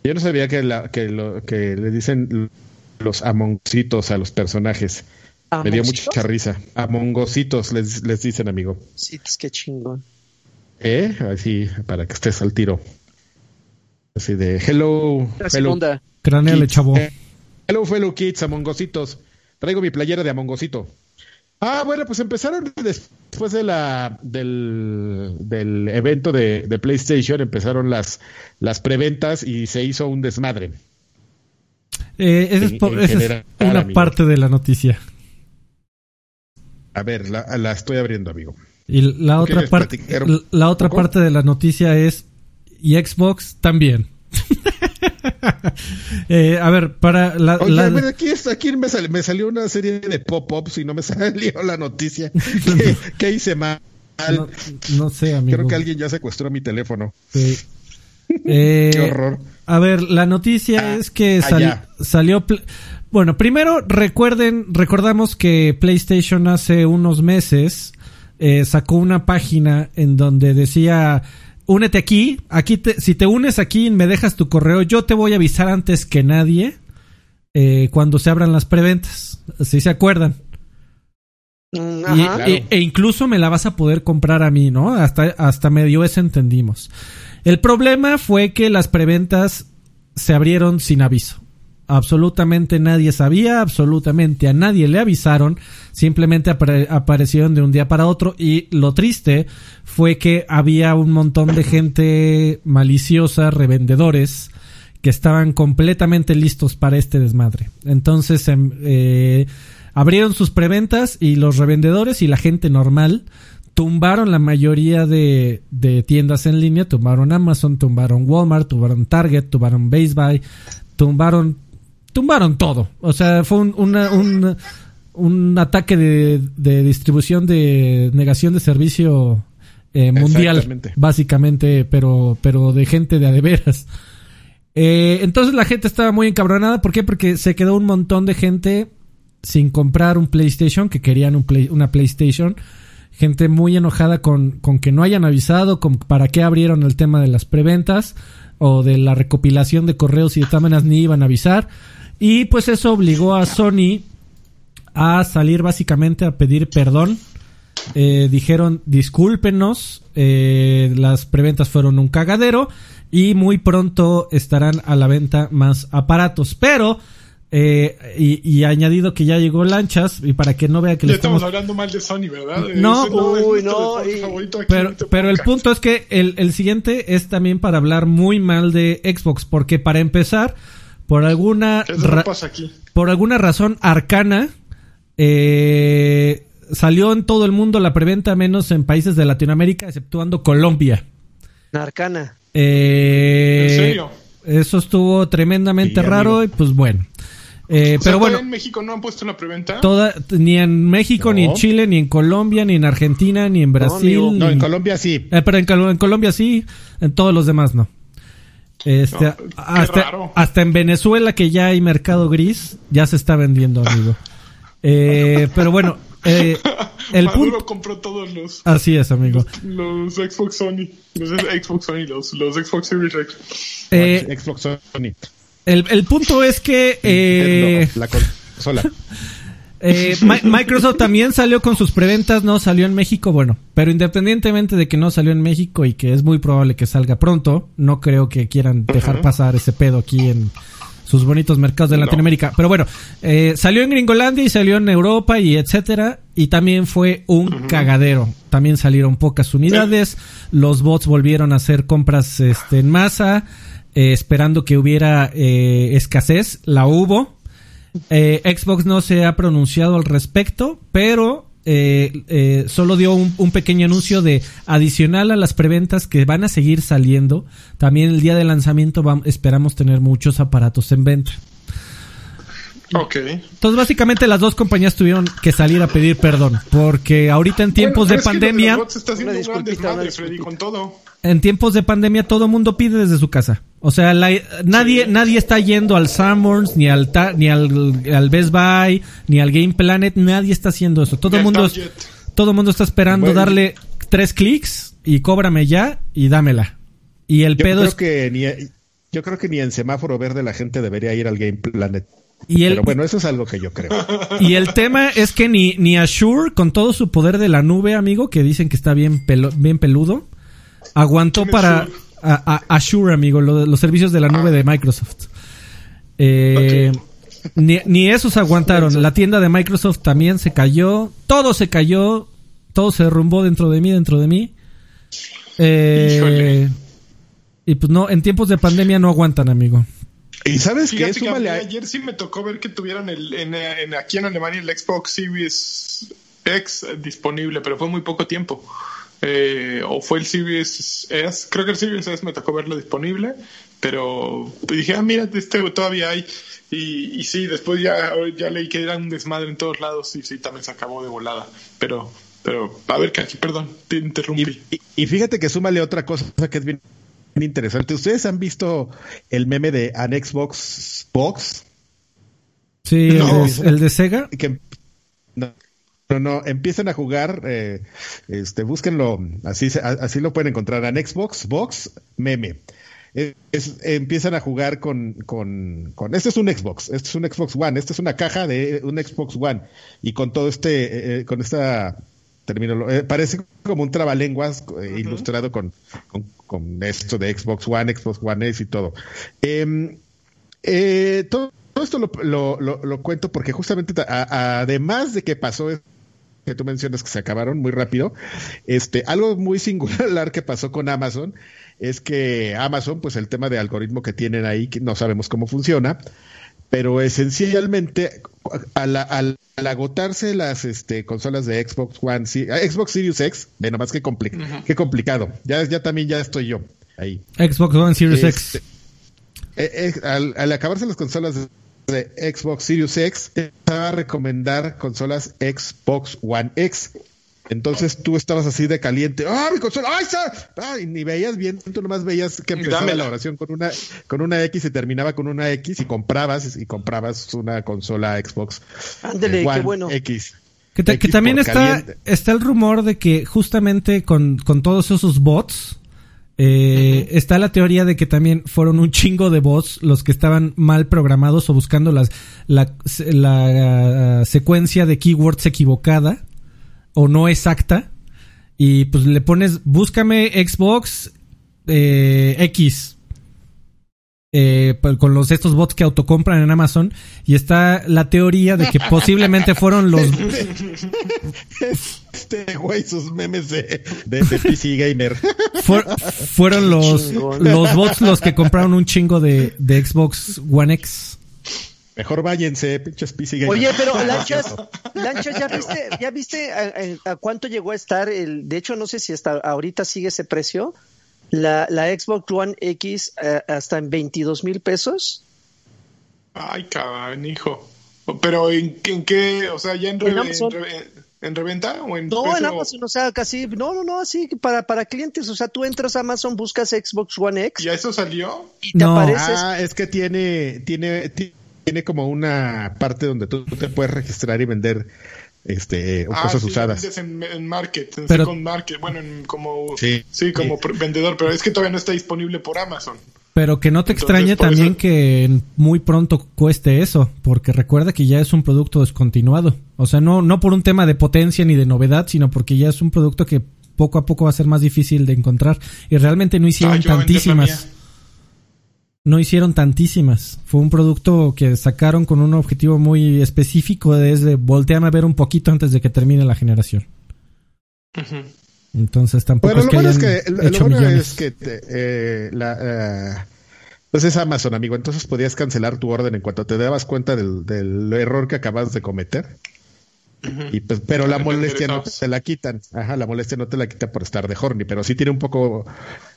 Yo no sabía que, la, que, lo, que le dicen los Amongositos a los personajes. Me dio mucha risa. Amongositos les, les dicen, amigo. Sí, es que chingón. ¿Eh? Así, para que estés al tiro. Así de hello. La hello. Craneale, chavo. Hello, fellow kids, amongositos. Traigo mi playera de amongosito. Ah, bueno, pues empezaron después de la del, del evento de, de, PlayStation, empezaron las, las preventas y se hizo un desmadre. Eh, esa es, una parte de la noticia. A ver, la, la estoy abriendo, amigo. Y la otra parte, la otra parte de la noticia es y Xbox también. eh, a ver, para la, Oye, aquí, aquí me, me, salió una serie de pop-ups y no me salió la noticia. ¿Qué, hice mal? No, sé, amigo. Creo que alguien ya secuestró mi teléfono. Sí. Qué eh, horror. A ver, la noticia ah, es que ah, salió. Bueno, primero recuerden, recordamos que PlayStation hace unos meses eh, sacó una página en donde decía, únete aquí, aquí si te unes aquí y me dejas tu correo, yo te voy a avisar antes que nadie eh, cuando se abran las preventas, si se acuerdan. Mm, Y- ajá. Claro. e, e incluso me la vas a poder comprar a mí, ¿no? Hasta, hasta medio eso entendimos. El problema fue que las preventas se abrieron sin aviso. Absolutamente nadie sabía, absolutamente a nadie le avisaron, simplemente apare- aparecieron de un día para otro y lo triste fue que había un montón de gente maliciosa, revendedores, que estaban completamente listos para este desmadre. Entonces, em, eh, abrieron sus preventas y los revendedores y la gente normal tumbaron la mayoría de, de tiendas en línea, tumbaron Amazon, tumbaron Walmart, tumbaron Target, tumbaron Base Buy, tumbaron, tumbaron todo. O sea, fue un, una- un, un ataque de, de distribución de negación de servicio eh, mundial, básicamente, pero, pero de gente de a de veras. Eh, entonces la gente estaba muy encabronada. ¿Por qué? Porque se quedó un montón de gente sin comprar un PlayStation, que querían un Play- una PlayStation. Gente muy enojada con, con que no hayan avisado, con para qué abrieron el tema de las preventas o de la recopilación de correos y de todas maneras ni iban a avisar. Y pues eso obligó a Sony a salir básicamente a pedir perdón. Eh, dijeron discúlpenos, eh, las preventas fueron un cagadero y muy pronto estarán a la venta más aparatos. Pero, eh, y, y añadido que ya llegó lanchas y para que no vea que Ya le estamos estamos... hablando mal de Sony, ¿verdad? No, uy, nuestro no, y- aquí Pero, este pero el punto es que el, el siguiente es también para hablar muy mal de Xbox, porque para empezar, por alguna Eso ra- no pasa aquí. por alguna razón arcana eh, salió en todo el mundo la preventa menos en países de Latinoamérica exceptuando Colombia Narcana. Eh, ¿En serio? eso estuvo tremendamente Sí, raro amigo. y pues bueno Eh, O sea, pero bueno ¿todavía en México no han puesto una preventa. toda, ni en México ni en No. Chile ni en Colombia ni en Argentina ni en Brasil amigo. No, en Colombia sí. eh, pero en Colombia sí, en todos los demás no. Este, No, hasta, raro. hasta en Venezuela que ya hay mercado gris, ya se está vendiendo, amigo. Eh, pero bueno, eh, el Maduro punto... compró todos los, Así es, amigo. los Xbox Sony. Los Xbox Sony, los, los Xbox Series X. Eh, Xbox Sony. el, el punto es que... Eh, No, la consola. Eh, Mi- Microsoft también salió con sus preventas, no salió en México, bueno, pero independientemente de que no salió en México y que es muy probable que salga pronto, no creo que quieran dejar pasar ese pedo aquí en sus bonitos mercados de No. Latinoamérica. Pero bueno, eh, salió en Gringolandia y salió en Europa y etcétera, y también fue un cagadero. También salieron pocas unidades, los bots volvieron a hacer compras este, en masa, eh, esperando que hubiera eh, escasez, la hubo. Eh, Xbox no se ha pronunciado al respecto, pero eh, eh, solo dio un, un pequeño anuncio de adicional a las preventas que van a seguir saliendo. También el día de lanzamiento vam- esperamos tener muchos aparatos en venta. Ok. Entonces básicamente las dos compañías tuvieron que salir a pedir perdón, porque ahorita en tiempos Bueno, de es que lo los pandemia, bots está haciendo Una un gran disculpita, una desmadre, Freddy, con todo. En tiempos de pandemia todo mundo pide desde su casa. O sea, la- nadie nadie está yendo al Summers ni al ni al, al Best Buy ni al Game Planet, nadie está haciendo eso. Todo el mundo es- todo el mundo está esperando Bueno. darle tres clics y cóbrame ya y dámela. Y el Yo pedo creo es que ni yo creo que ni en semáforo verde la gente debería ir al Game Planet. y el Pero bueno, eso es algo que yo creo. y el tema es que ni ni Azure con todo su poder de la nube, amigo, que dicen que está bien pelo- bien peludo, aguantó ¿Quién es para Azure? a- a- Azure, amigo, lo- los servicios de la nube de Microsoft. Eh, ni, ni esos aguantaron. La tienda de Microsoft también se cayó. Todo se cayó. Todo se derrumbó dentro de mí, dentro de mí. Eh, y pues no, en tiempos de pandemia no aguantan, amigo. Y sabes que Fíjate que mí ayer sí me tocó ver que tuvieran el, en, en- aquí en Alemania el Xbox Series X disponible, pero fue muy poco tiempo. Eh, o fue el Series S, creo que el Series S me tocó verlo disponible, pero dije, ah, mira, este todavía hay. Y, y sí, después ya, ya leí que era un desmadre en todos lados y sí, también se acabó de volada. Pero, pero, a ver, Kaki, perdón, te interrumpí. Y, y- y fíjate que súmale otra cosa que es bien interesante. ¿Ustedes han visto el meme de an Xbox Box? Sí, No. el, de, el de Sega. Que no, no, empiezan a jugar, eh, este, búsquenlo, así, así lo pueden encontrar, an Xbox Box meme. es- empiezan a jugar con, con, con- Este es un Xbox, este es un Xbox One, esta es una caja de un Xbox One. Y con todo este, eh, eh, con esta terminología, parece como un trabalenguas eh, ilustrado con, con, con esto de Xbox One, Xbox One S y todo. Em, eh, todo, todo esto lo, lo, lo- lo cuento porque justamente, a- además de que pasó que tú mencionas que se acabaron muy rápido, este, algo muy singular que pasó con Amazon es que Amazon, pues el tema de algoritmo que tienen ahí, que no sabemos cómo funciona, pero esencialmente al, al- al agotarse las este, consolas de Xbox One, ah, Xbox Series X, ve nomás qué, compli- qué complicado, ya, ya también ya estoy yo ahí. Xbox One Series Este, X. eh, eh, al, al acabarse las consolas de, de Xbox Series X, te va a recomendar consolas Xbox One X. Entonces tú estabas así de caliente. ¡Ah, mi consola! ¡Ay, está! Ah, y ni veías bien, tú nomás veías que empezaba Dámela. la oración con una, con una X y terminaba con una X y comprabas y comprabas una consola Xbox. Ándele, eh, qué One bueno. X. Que, ta- que X también está, caliente. está el rumor de que justamente con, con todos esos bots, eh, está la teoría de que también fueron un chingo de bots los que estaban mal programados o buscando las, la, la, ah, secuencia de keywords equivocada o no exacta. Y pues le pones, búscame Xbox eh, X. eh, pa- con los estos bots que autocompran en Amazon y está la teoría de que posiblemente fueron los Este güey, sus memes de, de, de PC Gamer. Fue- fueron los, los bots los que compraron un chingo de, de Xbox One X. Mejor váyanse, pinches PC Gamer. Oye, pero Lanchas, Lanchas, ¿ya viste, ya viste a, a- a cuánto llegó a estar el, de hecho no sé si hasta ahorita sigue ese precio, la, la Xbox One X eh, hasta en 22 mil pesos? Ay, cabrón, hijo. Pero ¿en, en qué? O sea, ¿ya en, En re- en, Amazon. re- en reventa o en No, en Amazon, o sea, casi, no, no, no, así para, para clientes, o sea, tú entras a Amazon, buscas Xbox One X ¿Ya eso salió? y te No. apareces, Ah, es que tiene, tiene, ti- tiene como una parte donde tú te puedes registrar y vender este Ah, cosas sí, usadas. en, en Market, en Pero- Second Market, bueno, en como, Sí. sí, como vendedor, pero es que todavía no está disponible por Amazon. Pero que no te Entonces, extrañe también eso- que muy pronto cueste eso, porque recuerda que ya es un producto descontinuado. O sea, no, no por un tema de potencia ni de novedad, sino porque ya es un producto que poco a poco va a ser más difícil de encontrar. Y realmente no hicieron Ah, tantísimas. No hicieron tantísimas. Fue un producto que sacaron con un objetivo muy específico, es de volteame a ver un poquito antes de que termine la generación. Entonces tampoco Bueno, es lo que bueno es que, lo- hecho lo bueno es que te- eh, la, eh, pues es Amazon, amigo. Entonces podías cancelar tu orden en cuanto te dabas cuenta del, del error que acabas de cometer. Y pues, pero la molestia no te la quitan. Ajá, la molestia no te la quita por estar de horny, pero sí tiene un poco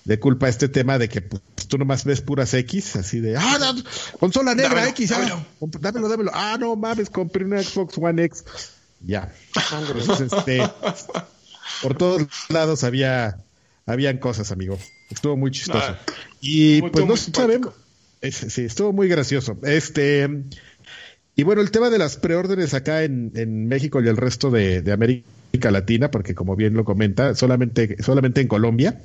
de culpa este tema de que pues, tú nomás ves puras X, así de, ah, da- consola negra Dámelo, X, ah, dámelo. comp- dámelo, dámelo. Ah, no mames, compré una Xbox One X. Ya. Entonces, este, por todos lados había, habían cosas, amigo. Estuvo muy chistoso. Ah, y muy- pues no sabemos. sí, estuvo muy gracioso. Este, y bueno, el tema de las preórdenes acá en, en México y el resto de, de América Latina, porque como bien lo comenta, solamente, solamente en Colombia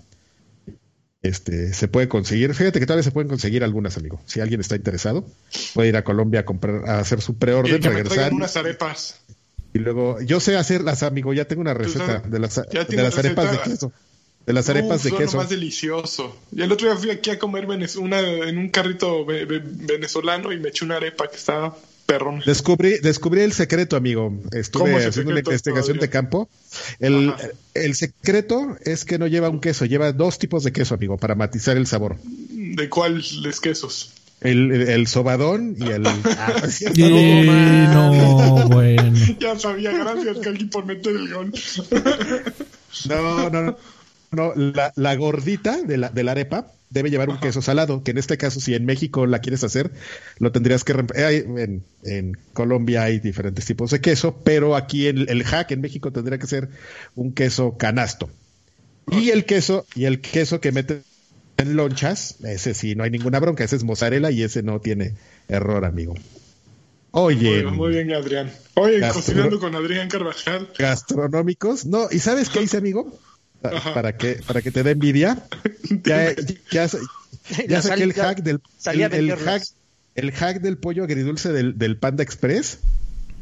este, se puede conseguir. Fíjate que todavía se pueden conseguir algunas, amigo. Si alguien está interesado, puede ir a Colombia a comprar, a hacer su preorden, regresar. traigan unas arepas. Y luego, yo sé hacerlas, amigo. Ya tengo una receta de las, de las arepas de queso. De las arepas Uf, de queso. más delicioso. Y el otro día fui aquí a comer una, en un carrito ve- ve- venezolano y me eché una arepa que estaba perrón. Descubrí, descubrí el secreto, amigo. ¿Cómo Estuve haciendo una investigación de campo. El, secreto es que no lleva un queso, lleva dos tipos de queso, amigo, para matizar el sabor. ¿De cuáles quesos? El, el, el sobadón y el... Ah, no. Y bueno. Ya sabía, gracias, Kaki, por meter el gol. No, no, no. No, la, la gordita de la, de la arepa debe llevar un queso salado, que en este caso, si en México la quieres hacer, lo tendrías que... En, en Colombia hay diferentes tipos de queso, pero aquí el, el hack en México tendría que ser un queso canasto. Y el queso, y el queso que meten en lonchas, ese sí, no hay ninguna bronca, ese es mozzarella y ese no tiene error, amigo. Oye, Muy, muy bien, Adrián. Oye, cocinando con Adrián Carvajal. gastronómicos. No, ¿y sabes qué hice, amigo? Para que, para que te dé envidia. Ya, ya, Ya La saqué el hack del a el, el hack, el hack del pollo agridulce del, del Panda Express.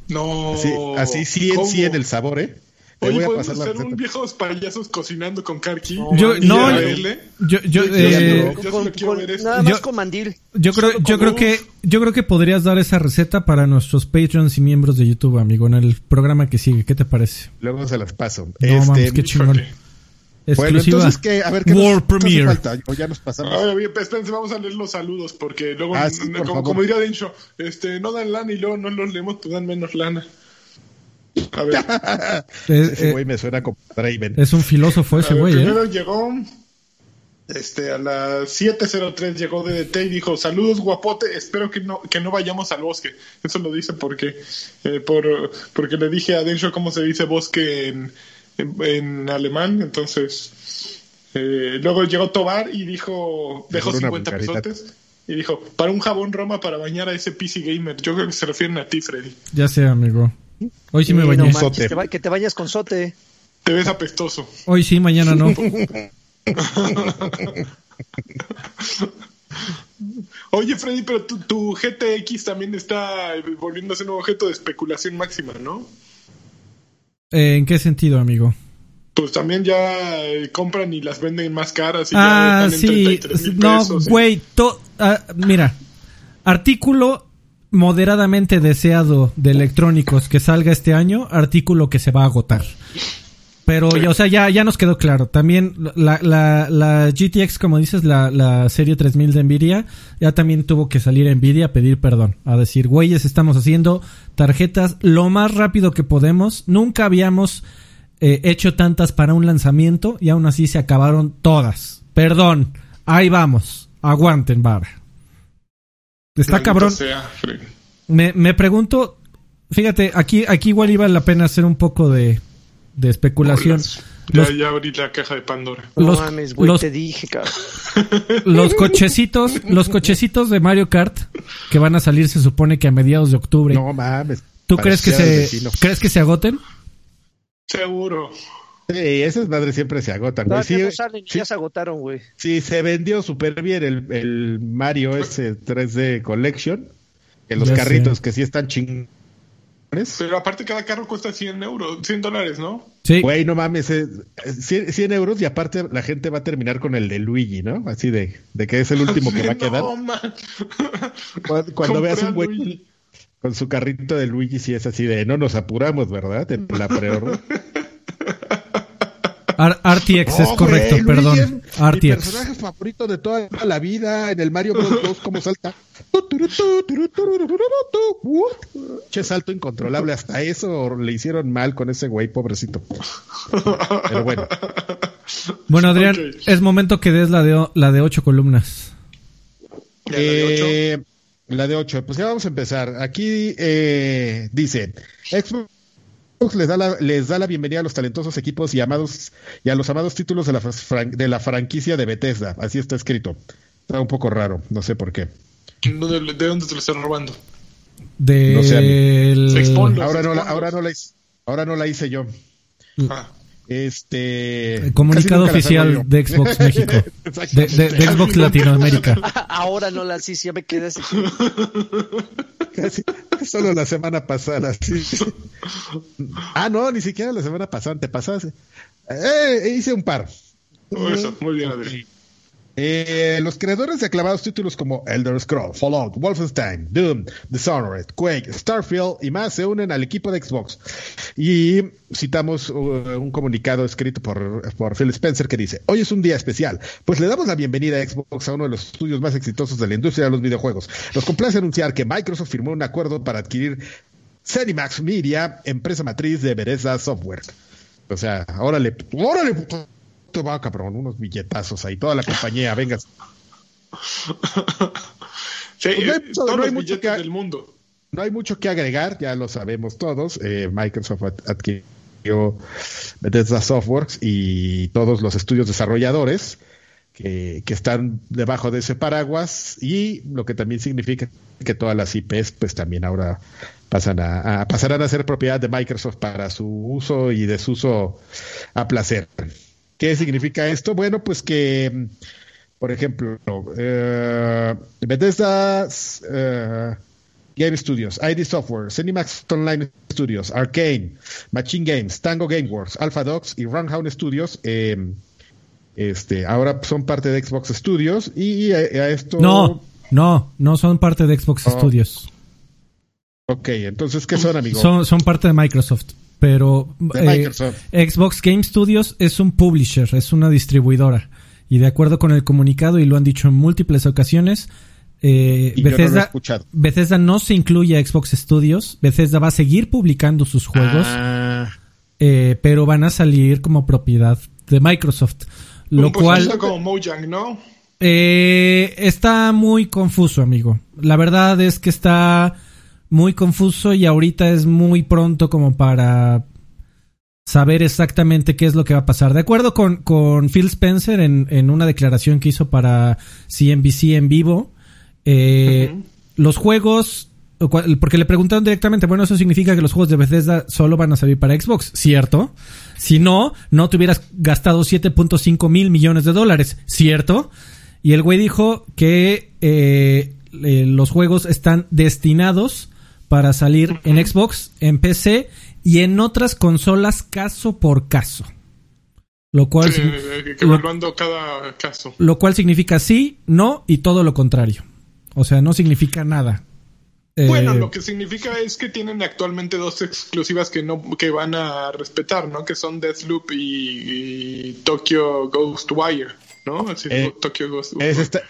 No. Así, así 100 ¿Cómo? 100 el sabor, ¿eh? Te Oye, voy a podemos pasar la hacer un viejos payasos cocinando con Karki. No, a yo- verle. Yo, yo, Yo- eh, yo- Con- con- ver esto. nada más con mandil. yo creo, yo creo que, yo creo que podrías dar esa receta para nuestros Patreons y miembros de YouTube, amigo, en el programa que sigue. ¿Qué te parece? Luego se las paso. No este, mames, qué chingón. Híjole. bueno, Exclusiva. entonces, ¿qué? A ver, ¿qué World nos, qué nos Premiere. falta? O ya nos pasamos. Ay, bien, espérense, vamos a leer los saludos porque luego, Ah, sí, n- por como, como diría Dencho, este, no dan lana y luego no los leemos, pues dan menos lana. A ver, Ese eh, güey me suena como Draven. es un filósofo ese güey, ¿eh? primero llegó, este, a las 7.03 llegó DDT y dijo, saludos guapote, espero que no, que no vayamos al bosque. Eso lo dice porque, eh, por, porque le dije a Dencho cómo se dice bosque en, en, en alemán, entonces, eh, luego llegó Tobar y dijo, dejó Mejor una 50 vulgaridad. pesotes. Y dijo, para un jabón Roma para bañar a ese PC gamer. Yo creo que se refieren a ti, Freddy. Ya sé, amigo. Hoy sí me bañé. no manches, Sote. te va- que te bañas con sote. Te ves apestoso. Hoy sí, mañana no. Oye, Freddy, pero tu, tu GTX también está volviéndose un objeto de especulación máxima, ¿no? Eh, ¿En qué sentido, amigo? Pues también ya eh, compran y las venden más caras y Ah, ya están en sí. 33 mil No. ¿eh? güey. ah, mira. Artículo moderadamente deseado de electrónicos que salga este año. Artículo que se va a agotar. Pero, ya, o sea, ya, ya nos quedó claro. También la, la, la GTX, como dices, la, la serie 3000 de Nvidia, ya también tuvo que salir Nvidia a pedir perdón. A decir, güeyes, estamos haciendo tarjetas lo más rápido que podemos. Nunca habíamos eh, hecho tantas para un lanzamiento y aún así se acabaron todas. Perdón. Ahí vamos. Aguanten, vara. Está cabrón. sea. Me, me pregunto, fíjate, aquí, aquí igual iba la pena hacer un poco de, de especulación. Ya, Los, ya abrí la caja de Pandora. No Los- mames, güey, los- te dije, cabrón. los cochecitos, los cochecitos de Mario Kart que van a salir se supone que a mediados de octubre. No mames. ¿Tú crees que se, vecino. crees que se agoten? Seguro. Sí, esas madres siempre se agotan, güey. Todavía Sí, no salen, sí, ya se agotaron, güey. sí, se vendió súper bien el, el Mario ese 3D Collection. Que los Ya carritos sé. que sí están chingones. Pero aparte cada carro cuesta 100 euros, 100 dólares, ¿no? Sí. Güey, no mames, eh, 100, 100 euros y aparte la gente va a terminar con el de Luigi, ¿no? Así de, de que es el último que va a quedar. No, man. Cuando, veas un güey Luigi. con su carrito de Luigi, sí es así de, no nos apuramos, ¿verdad? En la preorden. RTX es No, correcto, güey, perdón. es Mi RTX. personaje favorito de toda la vida en el Mario Bros. 2, como salta. Che salto incontrolable, hasta eso le hicieron mal con ese güey, pobrecito. Pero bueno, Bueno, Adrián, Ok. es momento que des la de, la de ocho columnas. Ya, la de ocho. Eh, la de 8. Pues ya vamos a empezar. Aquí eh, dice, Xbox les da, la, les da la bienvenida a los talentosos equipos y amados y a los amados títulos de la, fran- de la franquicia de Bethesda. Así está escrito. Está un poco raro, no sé por qué. ¿De, de dónde te lo están robando? Del... No sé, Ahora no, la, ahora, no la, hice- ahora no la hice yo. Ah. Este comunicado oficial de Xbox México. De, Exactamente. de- de Xbox Latinoamérica. Ahora no la sí, ya me quedé así. Casi, solo la semana pasada, sí. Ah, no, ni siquiera la semana pasada, te pasaste. Eh, hice un par. Oh, Eso, muy bien, Adri. Eh, los creadores de aclamados títulos como Elder Scrolls, Fallout, Wolfenstein, Doom, Dishonored, Quake, Starfield y más se unen al equipo de Xbox. Y citamos uh, un comunicado escrito por, por Phil Spencer que dice, hoy es un día especial, pues le damos la bienvenida a Xbox a uno de los estudios más exitosos de la industria de los videojuegos. Nos complace anunciar que Microsoft firmó un acuerdo para adquirir Cenimax Media, empresa matriz de Bethesda Software. O sea, órale, órale, puto, va, cabrón, unos billetazos ahí, toda la compañía, venga. Sí, Pues no hay eh, mucho- todos no hay los mucho billetes que- del mundo. No hay mucho que agregar, ya lo sabemos todos. Eh, Microsoft ad- adquirió Bethesda Softworks y todos los estudios desarrolladores que, que están debajo de ese paraguas y lo que también significa que todas las IPs pues también ahora pasan a, a- pasarán a ser propiedad de Microsoft para su uso y desuso a placer. ¿Qué significa esto? Bueno, pues que mm, por ejemplo, eh, Bethesda eh, Game Studios, ID Software, Cinemax Online Studios, Arcane, Machine Games, Tango Gameworks, Alpha Dogs y Runhound Studios. Eh, este, ahora son parte de Xbox Studios y a, a esto. No, no, no son parte de Xbox Oh. Studios. Ok, entonces, ¿qué son, amigo? Son, son parte de Microsoft. Pero De eh, Microsoft. Xbox Game Studios es un publisher, es una distribuidora. Y de acuerdo con el comunicado, y lo han dicho en múltiples ocasiones, eh, yo no Bethesda, escuchado. Bethesda no se incluye a Xbox Studios. Bethesda va a seguir publicando sus juegos, Ah, eh, pero van a salir como propiedad de Microsoft. Lo Un cual poquito como Mojang, ¿no? eh, está muy confuso, amigo. La verdad es que está muy confuso y ahorita es muy pronto como para saber exactamente qué es lo que va a pasar. De acuerdo con, con Phil Spencer en, en una declaración que hizo para CNBC en vivo, eh, los juegos, porque le preguntaron directamente, bueno, eso significa que los juegos de Bethesda solo van a salir para Xbox, ¿cierto? Si no, no te hubieras gastado 7.5 mil millones de dólares, ¿cierto? Y el güey dijo que eh, eh, los juegos están destinados para salir en Xbox, en PC y en otras consolas caso por caso. Lo cual, Que, sign- que lo- evaluando cada caso. lo cual significa sí, no y todo lo contrario. O sea, no significa nada. Eh, Bueno, lo que significa es que tienen actualmente dos exclusivas que no que van a respetar, ¿no? Que son Deathloop y, y Tokyo Ghostwire, ¿no? Así, Eh, Tokyo Ghost. ese está,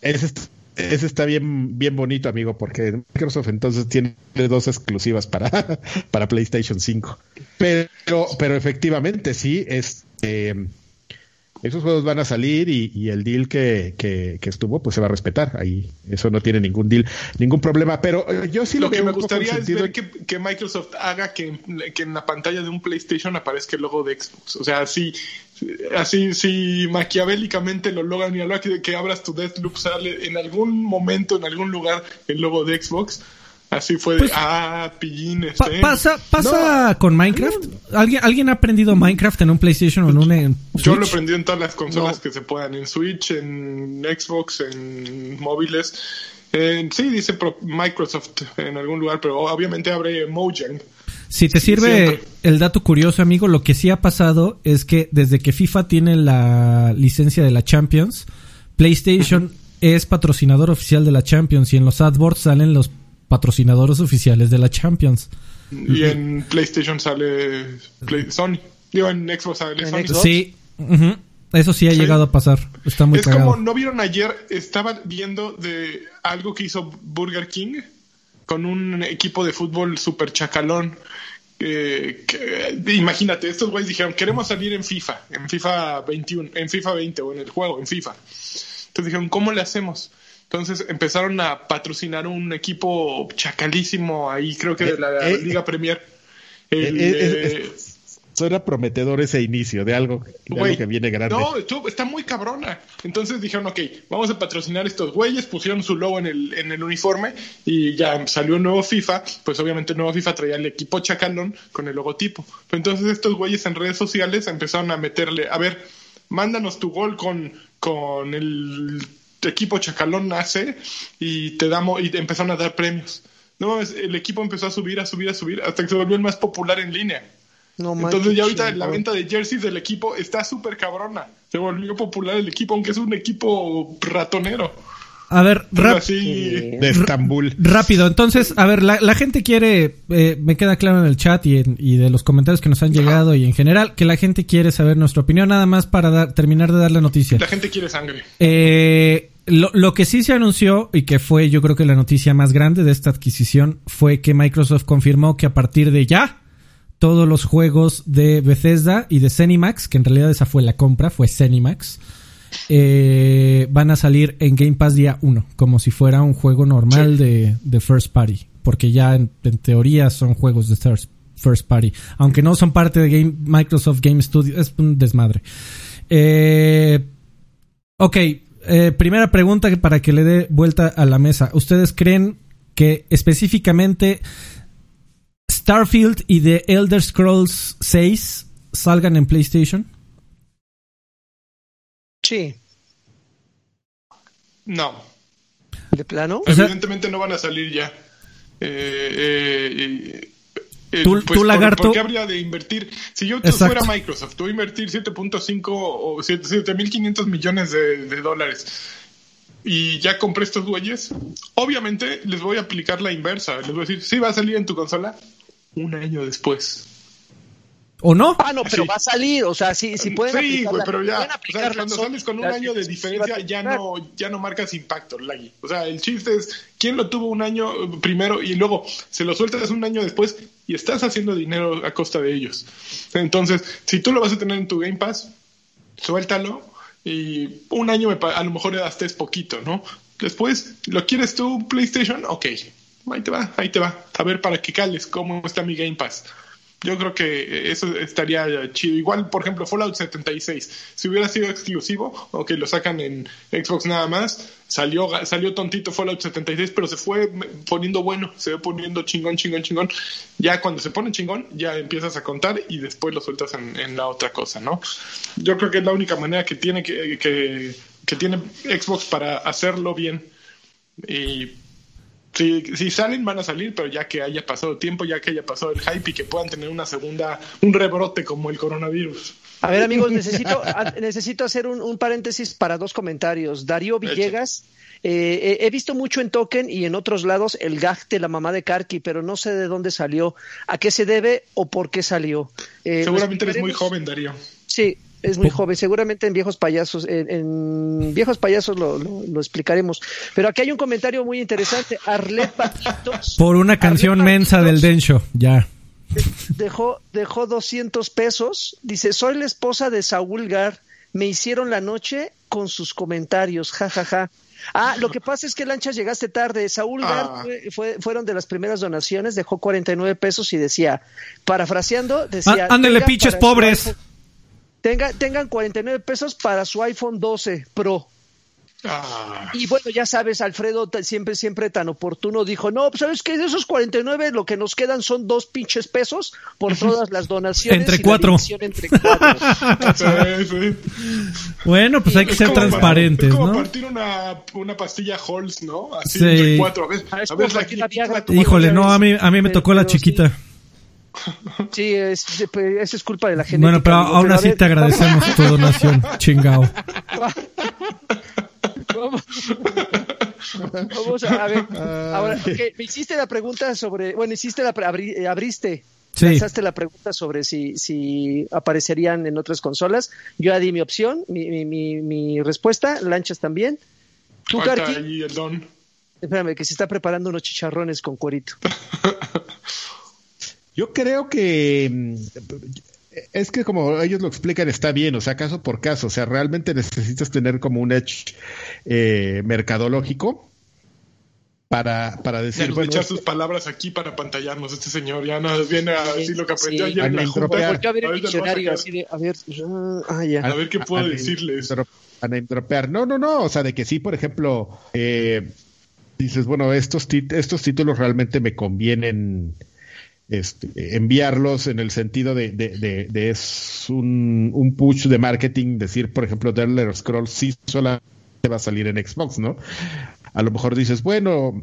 ese está, ese está bien, bien bonito, amigo, porque Microsoft entonces tiene dos exclusivas para, para PlayStation 5. Pero, pero efectivamente, sí, es, eh, esos juegos van a salir y, y el deal que, que, que estuvo, pues se va a respetar. Ahí, eso no tiene ningún deal, ningún problema. Pero eh, yo sí Lo le que me gustaría es sentido ver que, que Microsoft haga que, que en la pantalla de un PlayStation aparezca el logo de Xbox. O sea, así, así, si maquiavélicamente lo logran y a la que, que abras tu Deathloop sale en algún momento, en algún lugar, el logo de Xbox. Así fue de, Pues, ah, pillines. pa- eh. pasa pasa con Minecraft. ¿Alguien, ¿Alguien ha aprendido Minecraft en un PlayStation o en un en Yo lo aprendí en todas las consolas No. que se puedan, en Switch, en Xbox, en móviles. Sí, dice Microsoft en algún lugar, pero obviamente abre Mojang. Si te sirve Siempre. el dato curioso, amigo, lo que sí ha pasado es que desde que FIFA tiene la licencia de la Champions, PlayStation es patrocinador oficial de la Champions y en los AdWords salen los patrocinadores oficiales de la Champions. Y en PlayStation sale Play- Sony. Digo, en Xbox sale En Sony. Xbox. Sí, ujú, eso sí ha Sí. llegado a pasar. Está muy es cagado. como, ¿no vieron ayer? Estaba viendo de algo que hizo Burger King con un equipo de fútbol super chacalón. eh, que- imagínate, estos güeyes dijeron, queremos salir en FIFA, en FIFA 21, en FIFA 20 o en el juego, en FIFA. Entonces dijeron, ¿cómo le hacemos? Entonces empezaron a patrocinar un equipo chacalísimo ahí, creo que de la Eh, eh, Liga Premier. El, eh, eh, eh, Suena prometedor ese inicio de algo, de algo que viene grande. No, está muy cabrona. Entonces dijeron, ok, vamos a patrocinar estos güeyes, pusieron su logo en el, en el uniforme y ya salió un nuevo FIFA. Pues obviamente el nuevo FIFA traía el equipo chacalón con el logotipo. Pero entonces estos güeyes en redes sociales empezaron a meterle, a ver, mándanos tu gol con, con el equipo chacalón AC y te damos, y te empezaron a dar premios. No mames, el equipo empezó a subir, a subir, a subir, hasta que se volvió el más popular en línea. No Entonces ya ahorita la venta de jerseys del equipo está súper cabrona. Se volvió popular el equipo, aunque es un equipo ratonero. A ver, así, Sí. de Estambul. rápido. Entonces, a ver, la, la gente quiere, eh, me queda claro en el chat y, en- y de los comentarios que nos han llegado y en general, que la gente quiere saber nuestra opinión, nada más para dar- terminar de dar la noticia. la gente quiere sangre. Eh, lo, lo que sí se anunció y que fue yo creo que la noticia más grande de esta adquisición fue que Microsoft confirmó que a partir de ya todos los juegos de Bethesda y de Zenimax, que en realidad esa fue la compra, fue Zenimax, eh, van a salir en Game Pass día 1, como si fuera un juego normal de, de First Party, porque ya en, en teoría son juegos de first, first Party, aunque no son parte de Game, Microsoft Game Studio, es un desmadre. Eh, Ok, eh, primera pregunta para que le dé vuelta a la mesa. ¿Ustedes creen que específicamente Starfield y The Elder Scrolls 6 salgan en PlayStation? Sí. No. ¿De plano? O sea- Evidentemente no van a salir ya. Eh, eh, eh, Tú- pues, tú, ¿por- lagarto- ¿Por qué habría de invertir? Si yo Exacto. fuera Microsoft, voy a invertir 7.5 o 7 7.500 millones de, de dólares y ya compré estos güeyes, obviamente les voy a aplicar la inversa. Les voy a decir, sí, va a salir en tu consola un año después. ¿O no? Ah, no, pero Sí. va a salir, o sea, sí, sí pueden sí, aplicarla- güey, pero ya, o sea, cuando sales con un año de diferencia, ya no, ya no marcas impacto, Lagui. O sea, el chiste es, ¿quién lo tuvo un año primero y luego se lo sueltas un año después y estás haciendo dinero a costa de ellos? Entonces, si tú lo vas a tener en tu Game Pass, suéltalo y un año me pa- a lo mejor hasta es poquito, ¿no? Después, ¿lo quieres tú, PlayStation? Ok, ahí te va, ahí te va. A ver para que cales cómo está mi Game Pass. Yo creo que eso estaría chido. Igual, por ejemplo, Fallout 76. Si hubiera sido exclusivo, o que lo sacan en Xbox nada más, salió, salió tontito Fallout 76, pero se fue poniendo bueno, se fue poniendo chingón, chingón, chingón. Ya cuando se pone chingón, ya empiezas a contar y después lo sueltas en, la otra cosa, ¿no? Yo creo que es la única manera que tiene que, que tiene Xbox para hacerlo bien. Y si, si salen, van a salir, pero ya que haya pasado tiempo, ya que haya pasado el hype y que puedan tener una segunda, un rebrote como el coronavirus. A ver, amigos, necesito, a- necesito hacer un, un paréntesis para dos comentarios. Darío Villegas, eh, he he visto mucho en Token y en otros lados el gag de la mamá de Karki, pero no sé de dónde salió, a qué se debe o por qué salió. Eh, Seguramente eres muy joven, Darío. Sí, es muy joven. Seguramente en Viejos Payasos, en, en Viejos Payasos lo, lo- lo explicaremos. Pero aquí hay un comentario muy interesante. Arlet Paquitos. Por una canción Arlet mensa del Densho, ya. Dejó, dejó 200 pesos. Dice, soy la esposa de Saúl Gar. Me hicieron la noche con sus comentarios. Ja, ja, ja. Ah, lo que pasa es que Lanchas llegaste tarde. Saúl Gar Ah. fue, fue- fueron de las primeras donaciones, dejó 49 pesos y decía, parafraseando, decía... Ah, ándele, "Tengan pinches pobres". Tenga, tengan 49 pesos para su iPhone 12 Pro. Ah, Y bueno, ya sabes, Alfredo siempre, siempre tan oportuno dijo, no, pues, ¿sabes qué? De esos 49 lo que nos quedan son dos pinches pesos por todas las donaciones. Entre y cuatro. entre cuatro. Bueno, pues hay que Es ser como- transparentes, Es como ¿no? partir una, una pastilla Halls, ¿no? Así Sí. entre cuatro. A ver, Ah, a ver, la chiquita, Híjole, no, a mí, a mí me Pero- tocó la sí. Sí, es, pues, eso es culpa de la gente. Bueno, pero aún así te agradecemos tu donación, chingao. Vamos, vamos a, a ver. Ahora, ok, me hiciste la pregunta sobre, bueno, hiciste la, abri- eh, abriste, Sí. lanzaste la pregunta sobre si, si aparecerían en otras consolas. Yo ya di mi opción, mi, mi, mi, mi respuesta, Lanchas también. Tú, don. espérame, que se está preparando unos chicharrones con cuerito. Yo creo que mm, es que como ellos lo explican está bien, o sea, caso por caso, o sea, realmente necesitas tener como un edge eh, mercadológico para, para decir, bueno, echar sus palabras aquí para pantallarnos. Este señor ya nos viene a decir lo que aprendió Sí. ayer en la A junta. ver el a diccionario sacar. así de, a ver, ah, ya. A ver qué puedo a- a- decirles. a- dropear. No, no, no, o sea, de que sí, por ejemplo, eh, dices, bueno, estos, estos títulos realmente me convienen este, enviarlos en el sentido de, de, de- de es un, un push de marketing, decir, por ejemplo, The Elder Scrolls sí solamente va a salir en Xbox, ¿no? A lo mejor dices, bueno,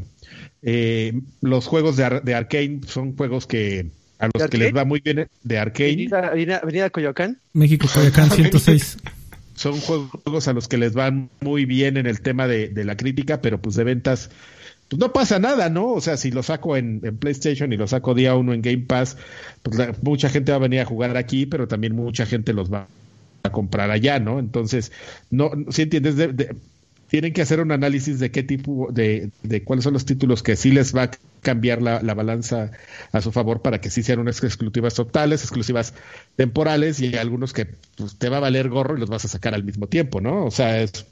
eh, los juegos de, Ar- de Arkane son juegos que a los ¿De que les Arcane? va muy bien de Arkane. Avenida, Coyoacán. México, Coyacán 106. son juegos a los que les van muy bien en el tema de, de la crítica, pero pues de ventas, pues no pasa nada, ¿no? O sea, si lo saco en, PlayStation y lo saco día uno en Game Pass, pues mucha gente va a venir a jugar aquí, pero también mucha gente los va a comprar allá, ¿no? Entonces, no, si entiendes, De- de- tienen que hacer un análisis de qué tipo, de, de cuáles son los títulos que sí les va a cambiar la, la balanza a su favor para que sí sean unas exclusivas totales, exclusivas temporales y algunos que pues, te va a valer gorro y los vas a sacar al mismo tiempo, ¿no? O sea, es,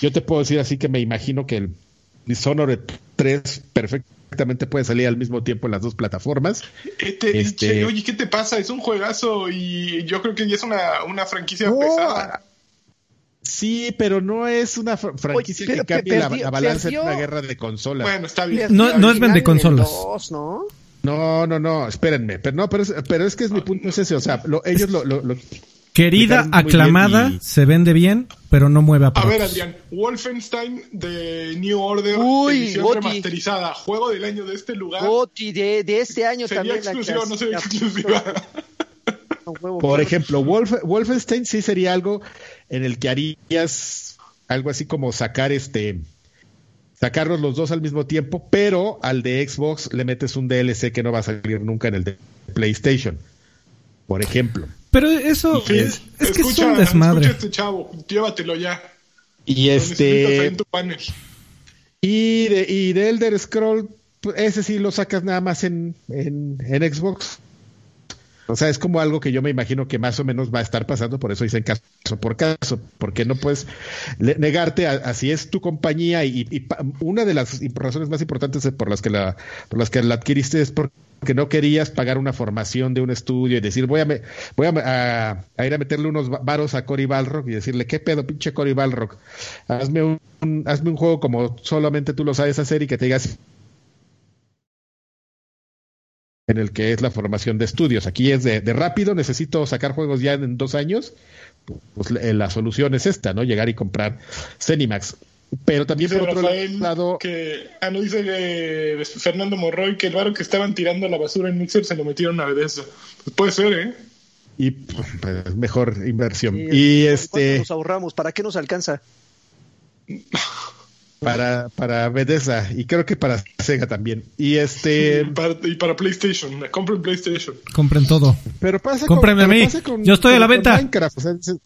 yo te puedo decir así que me imagino que el Dishonored 3 perfectamente puede salir al mismo tiempo en las dos plataformas. Este, Este- che, oye, ¿qué te pasa? Es un juegazo y yo creo que ya es una, una franquicia No, pesada. Sí, pero no es una fr- franquicia pero que cambie la, perdió- la balanza perdió- en una guerra de consolas. Bueno, está bien. No- no es vende consolas. dos, ¿no? No, no, no, espérenme, pero no, pero es, pero es que es mi punto es ese, o sea, lo- ellos lo, lo, lo- Que Querida, aclamada, se vende bien, pero no mueve a A ver, Adrián, Wolfenstein de New Order, Uy, edición Goti. remasterizada, juego del año de este lugar. Goti de, de este año sería también. exclusiva, no sería exclusiva. Por ejemplo, Wolf- Wolfenstein sí sería algo en el que harías algo así como sacar este sacarlos los dos al mismo tiempo, pero al de Xbox le metes un DLC que no va a salir nunca en el de PlayStation. Por ejemplo. Pero eso Sí, es, es que es escucha, un desmadre. escucha este chavo, llévatelo ya. Y este en tu panel. y de, y de Elder Scroll, pues, ese sí lo sacas nada más en, en, en Xbox. O sea, es como algo que yo me imagino que más o menos va a estar pasando, por eso dicen caso por caso, porque no puedes negarte a, a si es tu compañía y, una de las razones más importantes por las que la por las que la adquiriste es porque no querías pagar una formación de un estudio y decir voy a ir a meterle unos va- varos a Cory Balrock y decirle qué pedo pinche Cory Balrock hazme un- hazme un juego como solamente tú lo sabes hacer y que te digas en el que es la formación de estudios. Aquí es de, de rápido, necesito sacar juegos ya en dos años. Pues la, la solución es esta, ¿no? Llegar y comprar Cenimax. Pero también Dice por otro Rafael lado, que, ah, no, dice eh, Fernando Morroy que el varo que estaban tirando a la basura en Mixer se lo metieron a Bethesda. Pues puede ser, ¿eh? y pues, mejor inversión. Sí, y ¿cuánto este nos ahorramos? ¿Para qué nos alcanza? para para Bethesda y creo que para Sega también. Y este, Y para, y para PlayStation, el PlayStation. Compren todo. pero pasa Cómprenme pero a mí. pasa Yo estoy a la con venta. Minecraft, o sea, es-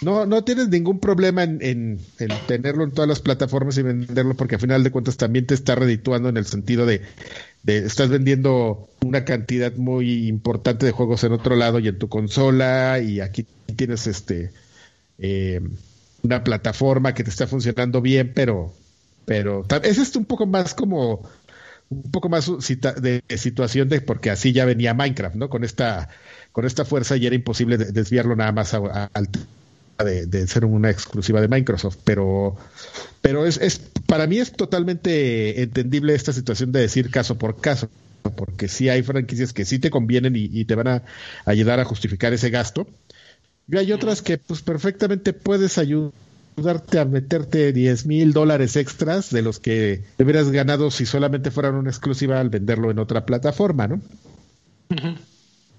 no, no tienes ningún problema en, en- en tenerlo en todas las plataformas y venderlo porque al final de cuentas también te está redituando en el sentido de, de estás vendiendo una cantidad muy importante de juegos en otro lado y en tu consola y aquí tienes este eh, una plataforma que te está funcionando bien, pero pero ta- es un poco más como un poco más de, situación de porque así ya venía Minecraft, ¿no? Con esta con esta fuerza y era imposible de- desviarlo nada más al tema de, de ser una exclusiva de Microsoft, pero pero es, es para mí es totalmente entendible esta situación de decir caso por caso, porque sí hay franquicias que sí te convienen y, y te van a ayudar a justificar ese gasto. Y hay otras que pues perfectamente puedes ayudarte a meterte 10 mil dólares extras de los que te hubieras ganado si solamente fueran una exclusiva al venderlo en otra plataforma, ¿no?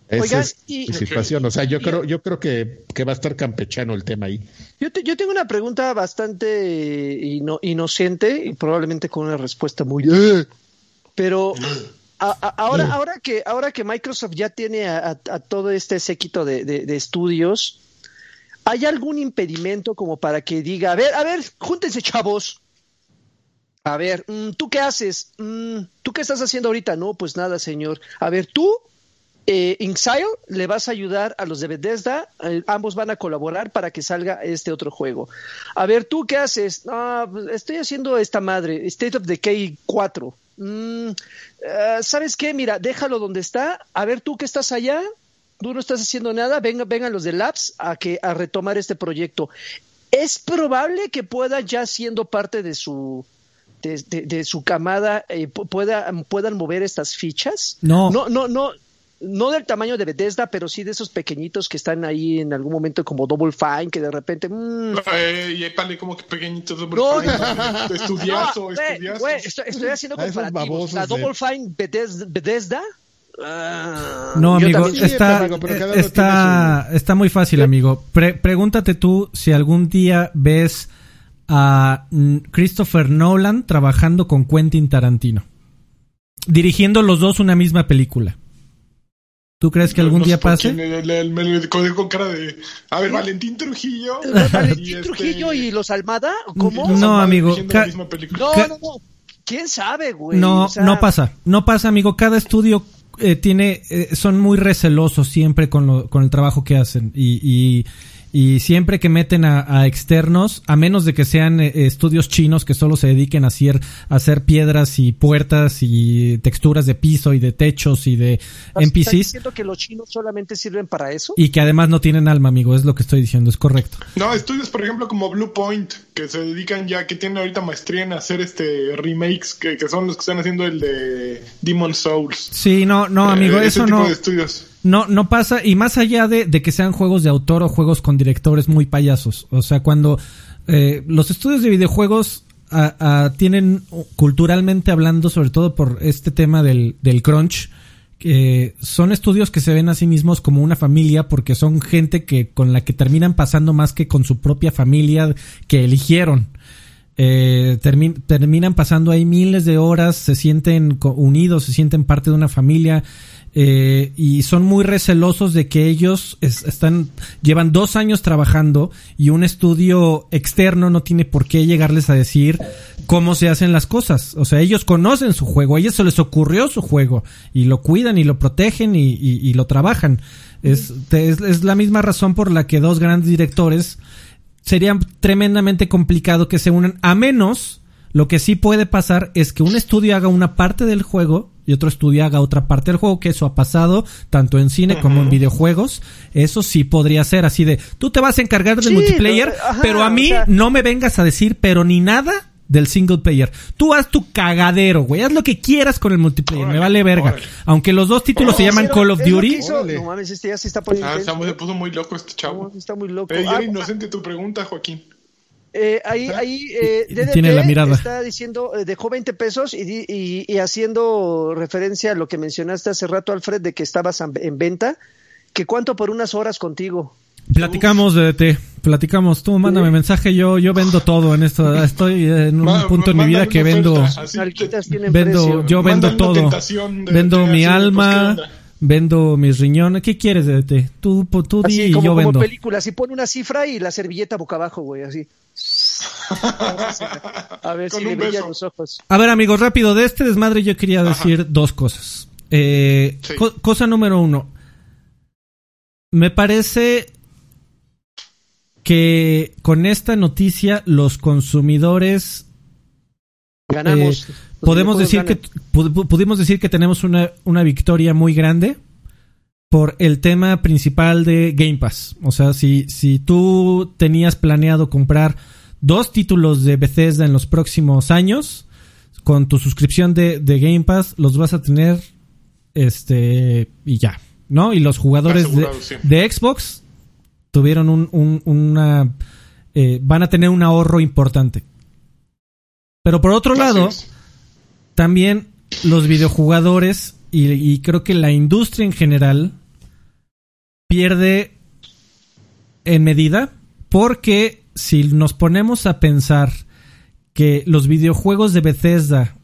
Esa Oigan, es y- situación. O sea, yo y- creo, yo creo que, que va a estar campechano el tema ahí. Yo, te- yo tengo una pregunta bastante ino- inocente y probablemente con una respuesta muy... "Eh", Pero a- a- ahora, ahora, que, ahora que Microsoft ya tiene a, a- a todo este séquito de, de- de estudios, ¿hay algún impedimento como para que diga, a ver, a ver, júntense chavos? A ver, mm, ¿tú qué haces? Mm, ¿Tú qué estás haciendo ahorita? No, pues nada, señor. A ver, tú eh, Inxile le vas a ayudar a los de Bethesda, eh, ambos van a colaborar para que salga este otro juego. A ver, ¿tú qué haces? "Ah, estoy haciendo esta madre, State of Decay 4. Mm, eh, ¿Sabes qué? Mira, déjalo donde está. A ver, tú que estás allá, tú no estás haciendo nada, venga, vengan los de Labs a, que, a retomar este proyecto. Es probable que pueda ya siendo parte de su... De, de- de su camada eh, pu- pueda, puedan mover estas fichas No. no no no no del tamaño de Bethesda, pero sí de esos pequeñitos que están ahí en algún momento como Double Fine, que de repente... mm, Eh, y pale como que pequeñitos. No, no, estudiazo, no, estudiazo. güey, estoy, estoy haciendo A esos comparativos. La de- Double Fine Bethesda... Bethesda ah, No, amigo, está, está, está muy fácil, amigo. Pre- pregúntate tú si algún día ves a mm, Christopher Nolan trabajando con Quentin Tarantino. Dirigiendo los dos una misma película. ¿Tú crees que algún no día pase? Me lo con cara de. A ver, Valentín Trujillo. Valentín y este- Trujillo y los Almada, ¿cómo? los No, Almada amigo, la misma película. No, no, no. ¿Quién sabe, güey? No, O sea, no pasa, no pasa, amigo. Cada estudio eh, tiene, eh, son muy recelosos siempre con, lo, con el trabajo que hacen. Y, y, y siempre que meten a, a externos, a menos de que sean eh, estudios chinos que solo se dediquen a hacer, a hacer piedras y puertas y texturas de piso y de techos y de ¿estás NPCs diciendo que los chinos solamente sirven para eso? y que además no tienen alma, amigo. Es lo que estoy diciendo, es correcto. No, estudios, por ejemplo, como Blue Point, que se dedican ya, que tienen ahorita maestría en hacer este remakes, que, que son los que están haciendo el de Demon Souls. Sí, no, no, amigo, Eh, ese eso tipo no. de estudios. No, no pasa, y más allá de, de que sean juegos de autor o juegos con directores muy payasos. O sea, cuando eh, los estudios de videojuegos tienen, culturalmente hablando, sobre todo por este tema del, del crunch, que son estudios que se ven a sí mismos como una familia porque son gente que con la que terminan pasando más que con su propia familia que eligieron. Eh, termi- terminan pasando ahí miles de horas, se sienten unidos, se sienten parte de una familia eh, y son muy recelosos de que ellos es- están llevan dos años trabajando y un estudio externo no tiene por qué llegarles a decir cómo se hacen las cosas. O sea, ellos conocen su juego, a ellos se les ocurrió su juego y lo cuidan y lo protegen y, y- y lo trabajan. Es, es la misma razón por la que dos grandes directores sería tremendamente complicado que se unan, a menos lo que sí puede pasar es que un estudio haga una parte del juego y otro estudio haga otra parte del juego, que eso ha pasado tanto en cine como en videojuegos. Eso sí podría ser así de, tú te vas a encargar del Sí, multiplayer, ajá, pero a mí o sea- no me vengas a decir, pero ni nada del single player. Tú haz tu cagadero, güey. Haz lo que quieras con el multiplayer. me vale verga. órale. Aunque los dos títulos se llaman Pero Call of es lo que Duty. hizo- Órale. No mames, este ya se está poniendo Ah, se puso muy loco este chavo. No, está muy loco. Ya Ah, era inocente tu pregunta, Joaquín. Eh, ahí, ahí, eh, DDT Tiene la mirada. está diciendo, eh, dejó 20 pesos y, di- y, y haciendo referencia a lo que mencionaste hace rato, Alfred, de que estabas en, en venta, que cuánto por unas horas contigo. Platicamos de te, platicamos. Tú mándame mensaje, yo yo vendo todo en esto. Estoy en un Ma- punto en mi vida que vendo oferta, te- yo vendo todo. Vendo de- mi pues, ¿qué alma? Vendo mis riñones. ¿Qué quieres de te? Tú tú di Así y como, yo como vendo. película, así pone una cifra y la servilleta boca abajo, güey, así. A ver si le brillan los ojos. A ver, amigos, rápido, de este desmadre yo quería decir dos cosas. Eh, Sí. co- cosa número uno. Me parece que con esta noticia los consumidores Ganamos. Eh, podemos decir que pu- pu- pudimos decir que tenemos una, una victoria muy grande por el tema principal de Game Pass. O sea, si, si tú tenías planeado comprar dos títulos de Bethesda en los próximos años, con tu suscripción de, de Game Pass, los vas a tener este y ya, ¿no? Y los jugadores de, Asegurado, sí. de Xbox tuvieron un, un- una eh, van a tener un ahorro importante. Pero por otro lado, también los videojugadores y, y creo que la industria en general pierde en medida porque si nos ponemos a pensar que los videojuegos de Bethesda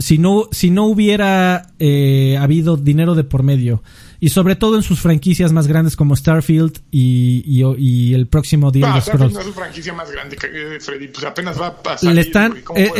si no si no hubiera eh, habido dinero de por medio y sobre todo en sus franquicias más grandes como Starfield y, y, y el próximo The Ah, Starfield Scrolls no es su franquicia más grande, que, eh, Freddy. Pues apenas va a salir. le están güey, ¿cómo eh,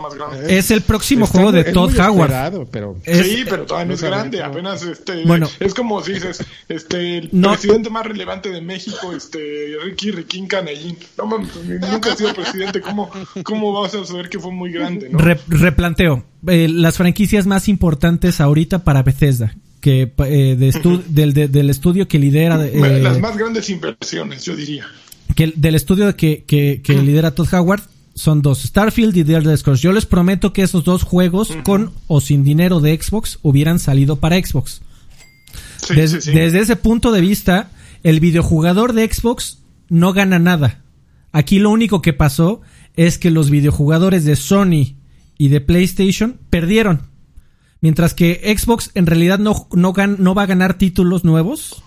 más grandes? es el próximo Está juego de es Todd Howard pero Es- sí, pero todavía no es grande, apenas este Bueno. es como si dices, este el No. presidente más relevante de México, este Ricky Riquín Canellín. No mames, nunca ha sido presidente, ¿cómo, cómo vas a saber que fue muy grande, no? Re- replanteo. Eh, las franquicias más importantes ahorita para Bethesda. Que eh, de estu- del, de- del estudio que lidera. eh, Las más grandes inversiones, yo diría. que- del estudio que, que, que lidera Todd Howard son dos: Starfield y The Elder Scrolls. Yo les prometo que esos dos juegos, con o sin dinero de Xbox, hubieran salido para Xbox. Sí, Des- sí, sí. Desde ese punto de vista, el videojugador de Xbox no gana nada. Aquí lo único que pasó es que los videojugadores de Sony y de PlayStation perdieron. Mientras que Xbox en realidad no, no, gan- no va a ganar títulos nuevos.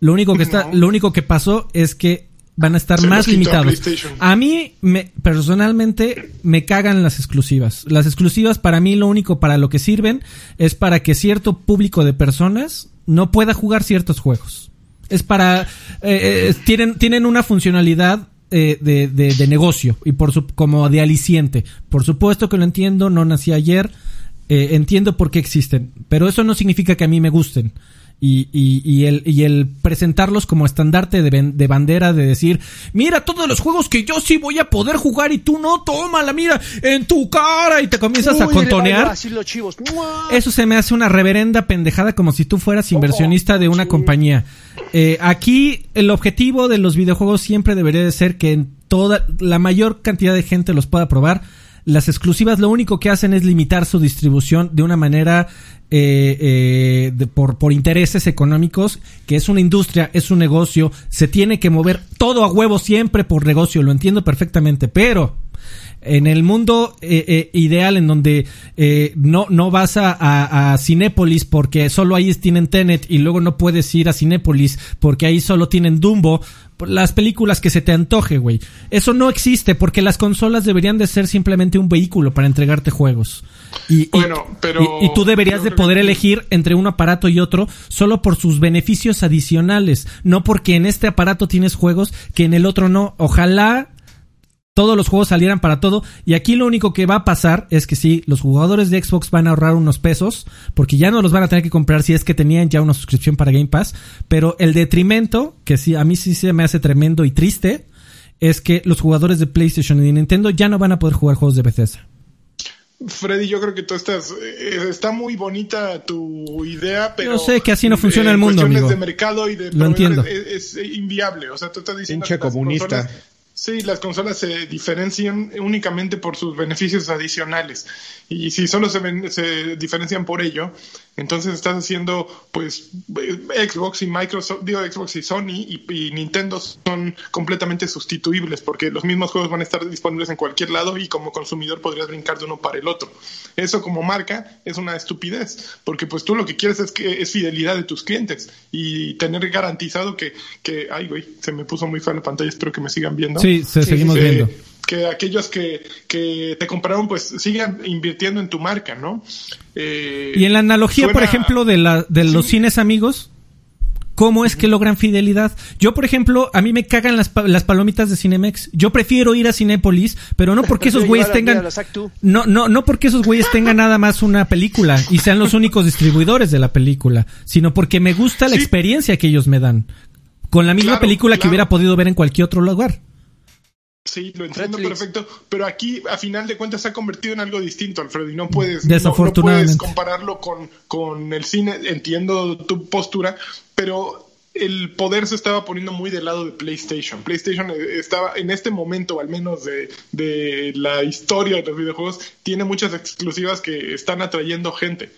Lo único que está, No. lo único que pasó es que van a estar Se más a limitados. PlayStation. A mí, me, personalmente, me cagan las exclusivas. Las exclusivas para mí lo único para lo que sirven es para que cierto público de personas no pueda jugar ciertos juegos. Es para, eh, eh, tienen, tienen una funcionalidad eh, de, de, de negocio y por su, como de aliciente. Por supuesto que lo entiendo, no nací ayer, eh, entiendo por qué existen, pero eso no significa que a mí me gusten. Y, y, y, el, y el presentarlos como estandarte de, ben- de bandera de decir, mira todos los juegos que yo sí voy a poder jugar y tú no, tómala, mira, en tu cara y te comienzas a Uy, contonear. Así los chivos. ¡Mua! Eso se me hace una reverenda pendejada como si tú fueras inversionista de una compañía. Eh, aquí el objetivo de los videojuegos siempre debería de ser que en toda la mayor cantidad de gente los pueda probar. Las exclusivas lo único que hacen es limitar su distribución de una manera eh, de, de- por, por intereses económicos, que es una industria, es un negocio, se tiene que mover todo a huevo siempre por negocio, lo entiendo perfectamente, pero en el mundo eh, eh, ideal en donde eh, no, no vas a, a, a Cinépolis porque solo ahí tienen Tenet y luego no puedes ir a Cinépolis porque ahí solo tienen Dumbo, las películas que se te antoje, güey. Eso no existe porque las consolas deberían de ser simplemente un vehículo para entregarte juegos. Y, y- Bueno, pero y, y tú deberías de que- poder elegir entre un aparato y otro solo por sus beneficios adicionales, no porque en este aparato tienes juegos que en el otro no. Ojalá todos los juegos salieran para todo. Y aquí lo único que va a pasar es que sí, los jugadores de Xbox van a ahorrar unos pesos, porque ya no los van a tener que comprar si es que tenían ya una suscripción para Game Pass. Pero el detrimento, que sí, a mí sí se me hace tremendo y triste, es que los jugadores de PlayStation y de Nintendo ya no van a poder jugar juegos de Bethesda. Freddy, yo creo que tú estás. eh, está muy bonita tu idea, pero. Yo sé que así no funciona el en mundo, cuestiones amigo. de mercado y de Lo entiendo. Es, es inviable. O sea, tú estás diciendo. Pinche comunista. Sí, las consolas se diferencian únicamente por sus beneficios adicionales. Y si solo se, se diferencian por ello, entonces estás haciendo, pues, eh, Xbox y Microsoft, digo, Xbox y Sony y, y Nintendo son completamente sustituibles porque los mismos juegos van a estar disponibles en cualquier lado y como consumidor podrías brincar de uno para el otro. Eso como marca es una estupidez porque pues tú lo que quieres es que es fidelidad de tus clientes y tener garantizado que, que ay güey, se me puso muy fea la pantalla, espero que me sigan viendo. Sí, se- seguimos Eh, viendo. Que aquellos que, que te compraron pues sigan invirtiendo en tu marca, ¿no? Eh, Y en la analogía, por ejemplo, de, la, de los Sí. cines amigos, ¿cómo es que logran fidelidad? Yo, por ejemplo, a mí me cagan las, pa- las palomitas de Cinemex. Yo prefiero ir a Cinépolis, pero no porque esos güeyes tengan... No, no, no porque esos güeyes tengan nada más una película y sean los únicos distribuidores de la película, sino porque me gusta la Sí. experiencia que ellos me dan. Con la misma Claro, película que hubiera podido ver en cualquier otro lugar. Sí, lo entiendo Netflix. perfecto, pero aquí a final de cuentas se ha convertido en algo distinto, Alfredo, y no puedes, Desafortunadamente. no, no puedes compararlo con, con el cine, entiendo tu postura, pero el poder se estaba poniendo muy del lado de PlayStation. PlayStation eh, estaba en este momento, al menos de, de la historia de los videojuegos, tiene muchas exclusivas que están atrayendo gente.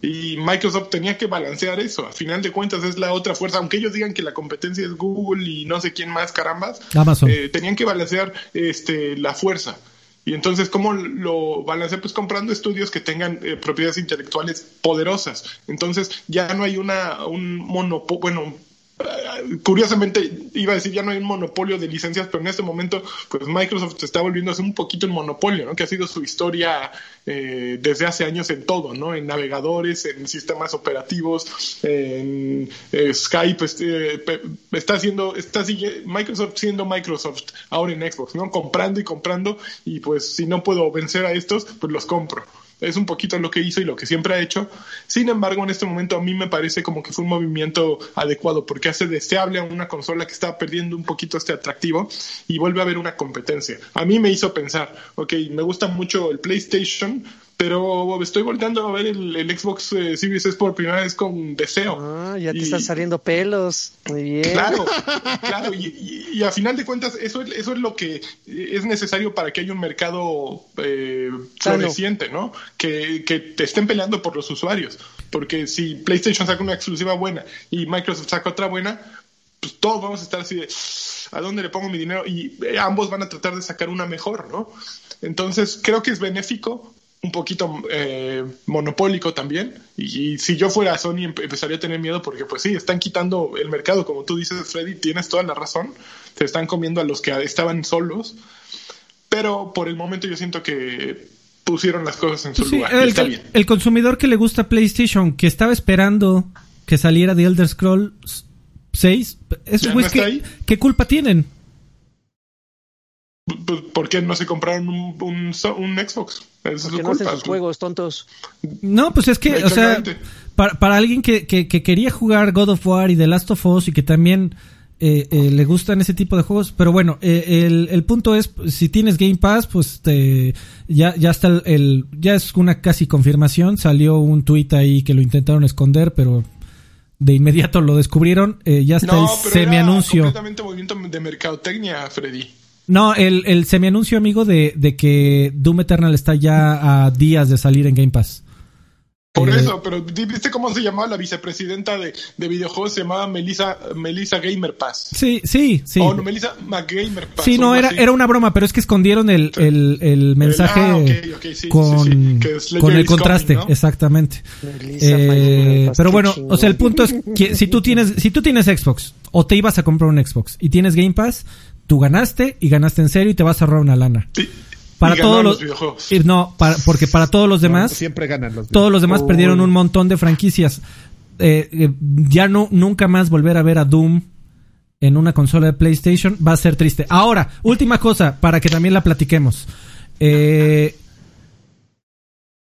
Y Microsoft tenía que balancear eso. A final de cuentas es la otra fuerza. Aunque ellos digan que la competencia es Google y no sé quién más, carambas. Amazon. eh, tenían que balancear este, la fuerza. Y entonces, ¿cómo lo balancear? Pues comprando estudios que tengan eh, propiedades intelectuales poderosas. Entonces, ya no hay una, un monopolio, bueno, curiosamente iba a decir ya no hay un monopolio de licencias, pero en este momento, pues Microsoft se está volviendo a un poquito el monopolio, ¿no? Que ha sido su historia eh, desde hace años en todo, ¿no? En navegadores, en sistemas operativos, en eh, Skype, este, pe- está haciendo, está Microsoft siendo Microsoft ahora en Xbox, ¿no? Comprando y comprando y pues si no puedo vencer a estos, pues los compro. Es un poquito lo que hizo y lo que siempre ha hecho. Sin embargo, en este momento a mí me parece como que fue un movimiento adecuado porque hace deseable a una consola que estaba perdiendo un poquito este atractivo y vuelve a haber una competencia. A mí me hizo pensar, ok, me gusta mucho el PlayStation, pero estoy volteando a ver el, el Xbox eh, Series S por primera vez con deseo. Ah, ya te Y- están saliendo pelos. Muy bien. Claro, claro, y, y- y a final de cuentas eso es, eso es lo que es necesario para que haya un mercado eh, floreciente, ¿no? Que, que te estén peleando por los usuarios, porque si PlayStation saca una exclusiva buena y Microsoft saca otra buena, pues todos vamos a estar así de ¿a dónde le pongo mi dinero? Y eh, ambos van a tratar de sacar una mejor, ¿no? Entonces creo que es benéfico un poquito eh, monopólico también y, y si yo fuera Sony empe- empezaría a tener miedo porque pues sí, están quitando el mercado como tú dices Freddy, tienes toda la razón, se están comiendo a los que estaban solos, pero por el momento yo siento que pusieron las cosas en su Pues sí, lugar el, está bien. el consumidor que le gusta PlayStation, que estaba esperando que saliera The Elder Scrolls 6, esos ¿Ya no güeyes, está ¿qué, culpa tienen? P- ¿Por qué no se compraron un, un, so- un Xbox? Es Porque no hacen culpa. sus juegos tontos. No, pues es que, o sea, para, para alguien que, que, que quería jugar God of War y The Last of Us y que también eh, eh, le gustan ese tipo de juegos, pero bueno, eh, el, el punto es, si tienes Game Pass, pues te, ya, ya está el, el- ya es una casi confirmación, salió un tuit ahí que lo intentaron esconder, pero de inmediato lo descubrieron, eh, ya está No, el semianuncio. completamente movimiento de mercadotecnia, Freddy. No, el, el semianuncio, amigo, de, de que Doom Eternal está ya a días de salir en Game Pass. Por Eh, eso, pero ¿viste cómo se llamaba la vicepresidenta de, de videojuegos? Se llamaba Melissa, Melissa Gamer Pass. Sí, sí, sí. Oh, no, Melissa McGamer Pass. Sí, no, era, así. era una broma, pero es que escondieron el, el, el mensaje ah, ok, ok, sí, sí, con, sí, con el contraste, Coming, ¿no? exactamente. Melissa Eh, pero bueno, o sea, el punto es que si tú tienes, si tú tienes Xbox o te ibas a comprar un Xbox y tienes Game Pass, tú ganaste y ganaste en serio y te vas a ahorrar una lana. Sí. Para Y todos los, los videojuegos. y no, para, porque para todos los demás, Siempre ganan los todos los demás Uy. perdieron un montón de franquicias. Eh, eh, ya no, nunca más volver a ver a Doom en una consola de PlayStation va a ser triste. Ahora, última cosa, para que también la platiquemos. Eh,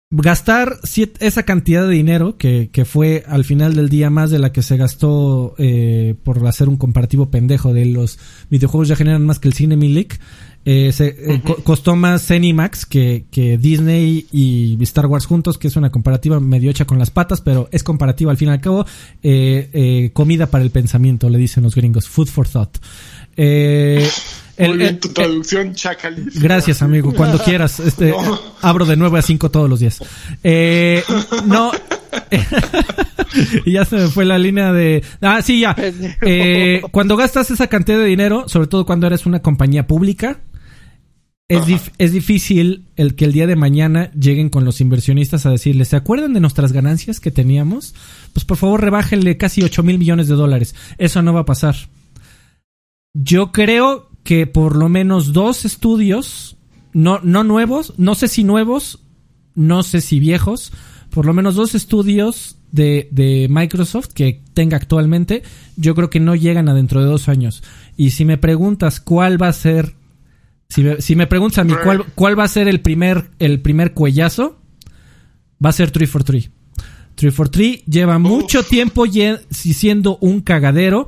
gastar esa cantidad de dinero, que, que fue al final del día más de la que se gastó eh, por hacer un comparativo pendejo de los videojuegos ya generan más que el cine Milik, eh, se, eh, co- costó más Cenimax que, que Disney y Star Wars juntos, que es una comparativa medio hecha con las patas, pero es comparativa al fin y al cabo. Eh, eh, comida para el pensamiento, le dicen los gringos. Food for thought. Eh, el- Muy bien, el- tu traducción. Gracias, amigo. Cuando quieras. Este, No. Abro de 9 a 5 todos los días. Eh, no. y ya se me fue la línea de... Ah, sí, ya. Eh, cuando gastas esa cantidad de dinero, sobre todo cuando eres una compañía pública, es, dif- es difícil el que el día de mañana lleguen con los inversionistas a decirles, ¿se acuerdan de nuestras ganancias que teníamos? Pues por favor rebájenle casi 8 mil millones de dólares. Eso no va a pasar. Yo creo que por lo menos dos estudios, no, no nuevos, no sé si nuevos, no sé si viejos, por lo menos dos estudios de, de Microsoft que tenga actualmente, yo creo que no llegan a dentro de dos años. Y si me preguntas cuál va a ser, si me, si me preguntas a mí cuál, cuál va a ser el primer, el primer cuellazo, va a ser 343. 343 lleva mucho tiempo siendo un cagadero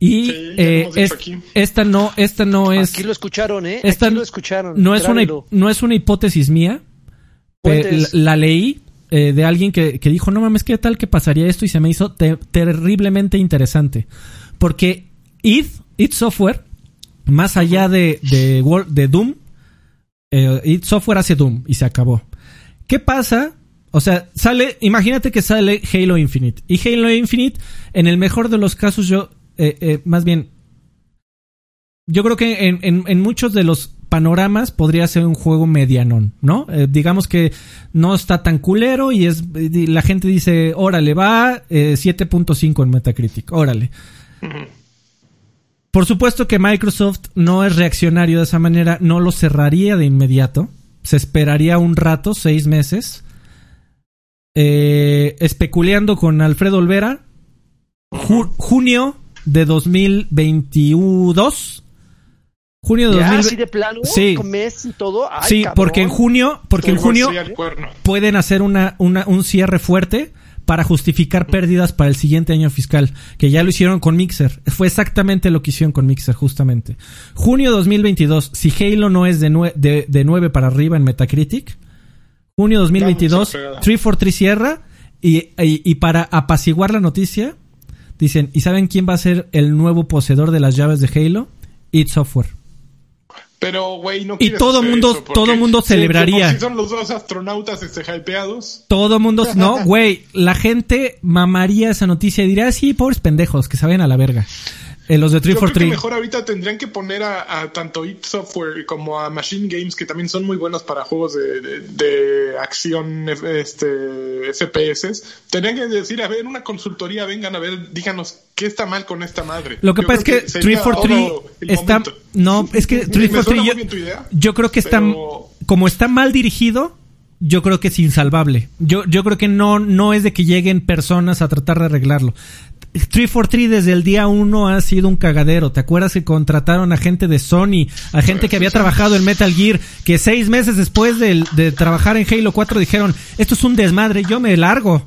y Sí, eh, es- esta no esta no es Aquí lo escucharon, ¿eh? esta Aquí lo escucharon. no es una no es una hipótesis mía. La, la leí eh, de alguien que, que dijo no mames qué tal que pasaría esto y se me hizo te- terriblemente interesante. Porque id id Software más allá de de Doom eh, id Software hace Doom y se acabó. Qué pasa o sea, sale, imagínate que sale Halo Infinite. Y Halo Infinite, en el mejor de los casos, yo, eh, eh, más bien, yo creo que en, en- en muchos de los panoramas podría ser un juego medianón, ¿no? Eh, digamos que no está tan culero y es y la gente dice, órale, va eh, 7.5 en Metacritic, órale. Por supuesto que Microsoft no es reaccionario de esa manera, no lo cerraría de inmediato, se esperaría un rato, seis meses. Especuleando con Alfredo Olvera, ju- junio de 2022. Junio de Ya, 2022. así de plano, Sí. con mes y todo. Ay, sí, cabrón. porque en junio, porque en junio pueden hacer una, una, un cierre fuerte para justificar pérdidas para el siguiente año fiscal, que ya lo hicieron con Mixer. Fue exactamente lo que hicieron con Mixer, justamente. Junio 2022, si Halo no es de, nue- de, de 9 para arriba en Metacritic, junio 2022, Está mucha pegada. 343 cierra y, y, y para apaciguar la noticia, dicen, ¿y saben quién va a ser el nuevo poseedor de las llaves de Halo? id Software. Pero, güey, no Y todo mundo- eso, todo mundo si- celebraría. sí son los dos astronautas este, hypeados. Todo mundo, no, güey, la gente mamaría esa noticia y diría, "Ah, sí, pobres pendejos, que se vayan a la verga. Eh, los de Yo creo que 343. mejor ahorita tendrían que poner a, a tanto id Software como a Machine Games, que también son muy buenos para juegos de, de- de acción este, FPS. Tendrían que decir, a ver, una consultoría, vengan a ver, díganos qué está mal con esta madre. Lo que Yo pasa es que sería 343 ahora el está, no, es que Me- me 343 suena yo, idea, yo creo que está, pero- como está mal dirigido, yo creo que es insalvable. Yo, yo creo que no, no es de que lleguen personas a tratar de arreglarlo. 343 desde el día uno ha sido un cagadero. ¿Te acuerdas que contrataron a gente de Sony, a gente que había trabajado en Metal Gear, que seis meses después de, trabajar en Halo 4 dijeron, esto es un desmadre, yo me largo?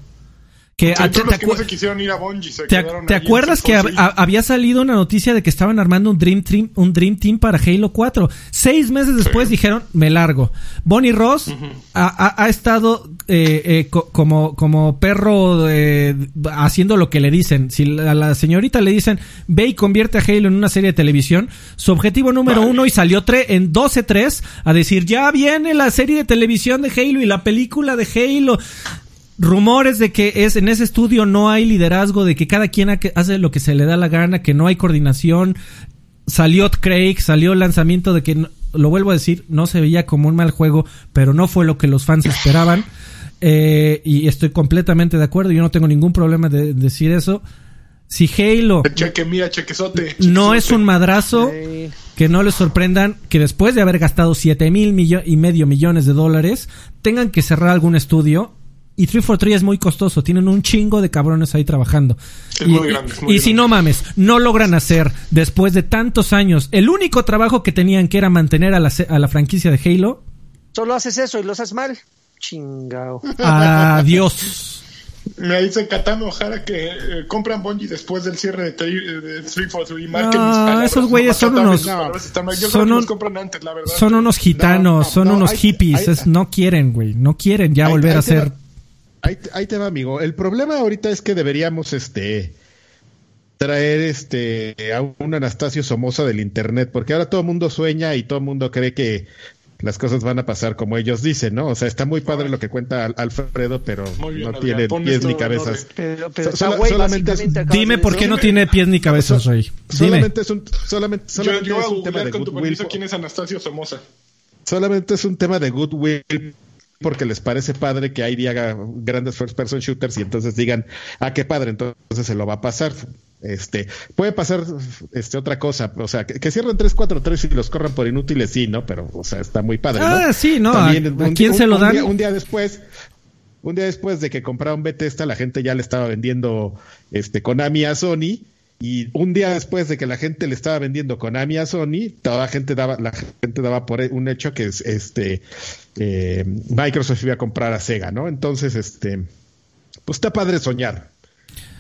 Que, Sí, te- todos los te que no acu- se quisieron ir a Bungie se ¿Te, quedaron te ahí en acuerdas que hab- 646? a- había salido una noticia de que estaban armando un Dream Team, un Dream Team para Halo 4? Seis meses después dijeron, me largo. Bonnie Ross ha, ha- ha estado eh, eh, co- como, como perro eh, haciendo lo que le dicen. Si a la señorita le dicen, ve y convierte a Halo en una serie de televisión, su objetivo número Vale. uno y salió en 12-3 a decir, ya viene la serie de televisión de Halo y la película de Halo. Rumores de que es en ese estudio no hay liderazgo, de que cada quien hace lo que se le da la gana, que no hay coordinación. Salió Craig, salió el lanzamiento de que, lo vuelvo a decir, no se veía como un mal juego, pero no fue lo que los fans esperaban. Eh, y estoy completamente de acuerdo, yo no tengo ningún problema de decir eso. Si Halo cheque, mira, chequezote, no es un madrazo, que no les sorprendan que después de haber gastado 7 mil y medio millones de dólares, tengan que cerrar algún estudio y 343 es muy costoso, tienen un chingo de cabrones ahí trabajando. y, si no mames, no logran hacer después de tantos años el único trabajo que tenían que era mantener a la, a la franquicia de Halo. Solo haces eso y lo haces mal. Chingao. Adiós. Me dice Katano Ojara que eh, compran Bungie después del cierre de, 343 No, esos güeyes son unos. son, compran antes, la verdad. Son unos gitanos, son unos hippies. no quieren, güey. No quieren ya volver a ser Ahí, te va, amigo. El problema ahorita es que deberíamos este traer este a un Anastasio Somoza del internet, porque ahora todo el mundo sueña y todo el mundo cree que las cosas van a pasar como ellos dicen, ¿no? O sea, está muy padre lo que cuenta Alfredo, pero no tiene pies ni cabezas. Dime por qué no tiene pies ni cabezas, Rey. Solamente es un, solamente, solamente yo, es un tema de goodwill. quién es Anastasio Somoza. Solamente es un tema de goodwill porque les parece padre que ahí haga grandes first person shooters y entonces digan, ah, qué padre, entonces se lo va a pasar. Este, puede pasar este otra cosa, o sea, que, cierren 343 y los corran por inútiles, sí, ¿no? Pero, o sea, está muy padre, ¿no? Ah, sí, ¿no? ¿A, quién se lo dan? Un día, después, un día después de que compraron Bethesda, la gente ya le estaba vendiendo este Konami a Sony y un día después de que la gente le estaba vendiendo Konami a Sony, toda la gente daba, la gente daba por un hecho que este eh, Microsoft iba a comprar a Sega, ¿no? Entonces, este, pues está padre soñar.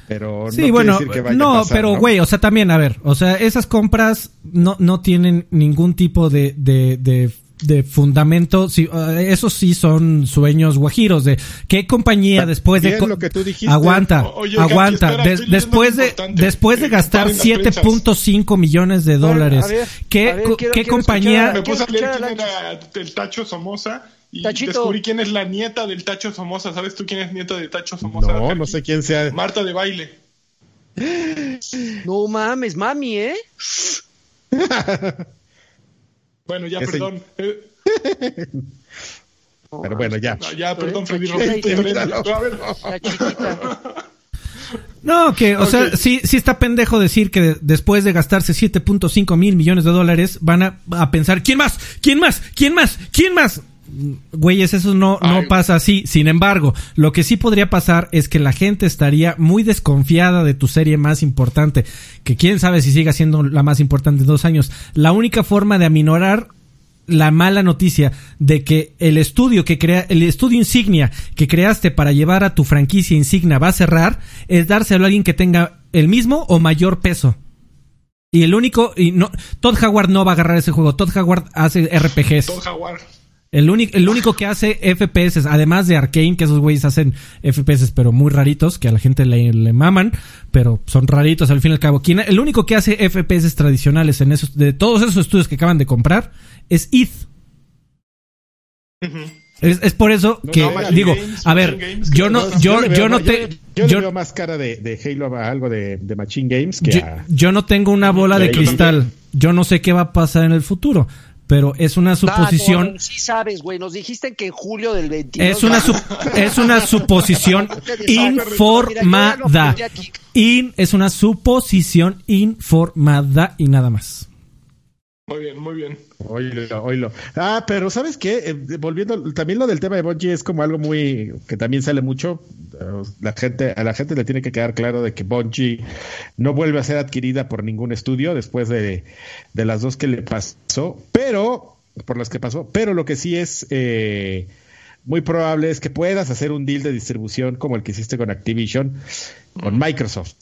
Pero sí, no bueno, decir que vaya no, a pasar, pero güey, o sea, también, a ver, o sea, esas compras no, no tienen ningún tipo de, de, de de fundamento, sí, eh, esos sí son sueños guajiros de qué compañía después de lo que tú dijiste. aguanta, aguanta, después de después de gastar 7.5 millones de dólares, ¿qué, ¿qué compañía? Me puse a leer quién era el Tacho Somoza y descubrí quién es la nieta del Tacho Somoza. ¿Sabes tú quién es nieta de Tacho Somoza? No, no sé quién sea. Marta de baile. No mames, mami, ¿eh? Bueno, ya, perdón. Eh, Pero bueno, ya. Ya, perdón, Freddy No, que, o sea, sí, sí está pendejo decir que después de gastarse 7.5 mil millones de dólares van a, a, pensar, ¿quién más? ¿Quién más? ¿Quién más? ¿Quién más? Güeyes, eso no, no pasa así. Sin embargo, lo que sí podría pasar es que la gente estaría muy desconfiada de tu serie más importante, que quién sabe si siga siendo la más importante en dos años. La única forma de aminorar la mala noticia de que el estudio que crea, el estudio insignia que creaste para llevar a tu franquicia insignia va a cerrar, es dárselo a alguien que tenga el mismo o mayor peso. Y el único, y no, Todd Howard no va a agarrar ese juego. Todd Howard hace RPGs. Todd Howard. El, único, el único que hace FPS, además de Arkane, que esos güeyes hacen FPS, pero muy raritos, que a la gente le, le maman, pero son raritos al fin y al cabo. ¿Quién, el único que hace FPS tradicionales en esos, de todos esos estudios que acaban de comprar es ETH. es, por eso que digo, a ver, yo no, yo, yo, no te, yo, veo más cara de, Halo a algo de, Machine Games que yo, yo no tengo una bola de cristal. Yo no sé qué va a pasar en el futuro pero es una suposición. sí sabes, güey, nos dijiste que en julio del 22. Es una, es una suposición informada. In, es una suposición informada y nada más. Muy bien, muy bien. Oílo, oílo. Ah, pero ¿sabes qué? Eh, volviendo, también lo del tema de Bungie es como algo muy, que también sale mucho. La gente, a la gente le tiene que quedar claro de que Bungie no vuelve a ser adquirida por ningún estudio después de, de las dos que le pasó, pero, por las que pasó, pero lo que sí es, eh, muy probable es que puedas hacer un deal de distribución como el que hiciste con Activision, con Microsoft.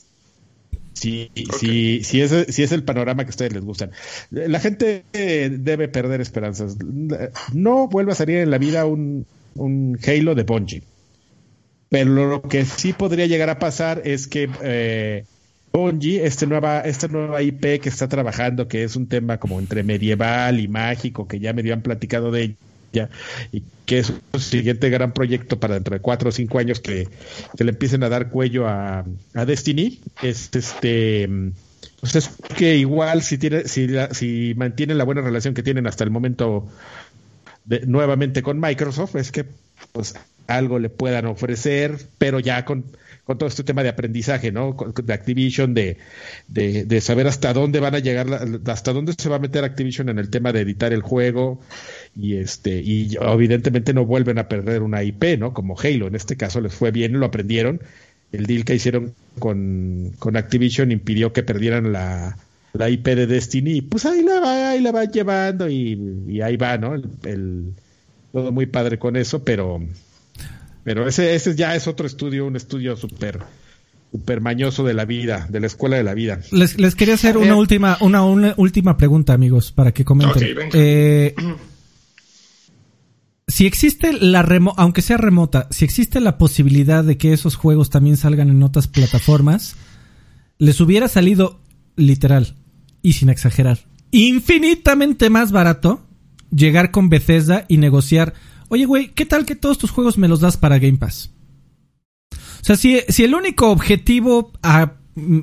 Si, si, si, es, si es el panorama que a ustedes les gustan. La gente debe perder esperanzas. No vuelva a salir en la vida un, un Halo de Bungie. Pero lo que sí podría llegar a pasar es que eh, Bungie, este nueva, esta nueva IP que está trabajando, que es un tema como entre medieval y mágico, que ya me habían platicado de ya y que es un siguiente gran proyecto para dentro de cuatro o cinco años que, que le empiecen a dar cuello a, a Destiny es este pues es que igual si tiene si, la- si mantienen la buena relación que tienen hasta el momento de- nuevamente con Microsoft es que pues algo le puedan ofrecer pero ya con con todo este tema de aprendizaje, ¿no? De Activision, de, de, de saber hasta dónde van a llegar, hasta dónde se va a meter Activision en el tema de editar el juego y este y evidentemente no vuelven a perder una IP, ¿no? Como Halo, en este caso les fue bien, lo aprendieron. El deal que hicieron con, con Activision impidió que perdieran la, la IP de Destiny y pues ahí la va, ahí la van llevando y, y ahí va, ¿no? El- todo muy padre con eso, pero pero ese, ese ya es otro estudio, un estudio súper super mañoso de la vida, de la escuela de la vida. Les, les quería hacer una última, una, una última pregunta, amigos, para que comenten. Eh, si existe la remo aunque sea remota, si existe la posibilidad de que esos juegos también salgan en otras plataformas, les hubiera salido literal y sin exagerar, infinitamente más barato llegar con Bethesda y negociar, oye güey, ¿qué tal que todos tus juegos me los das para Game Pass? O sea, si, si el único objetivo a mm,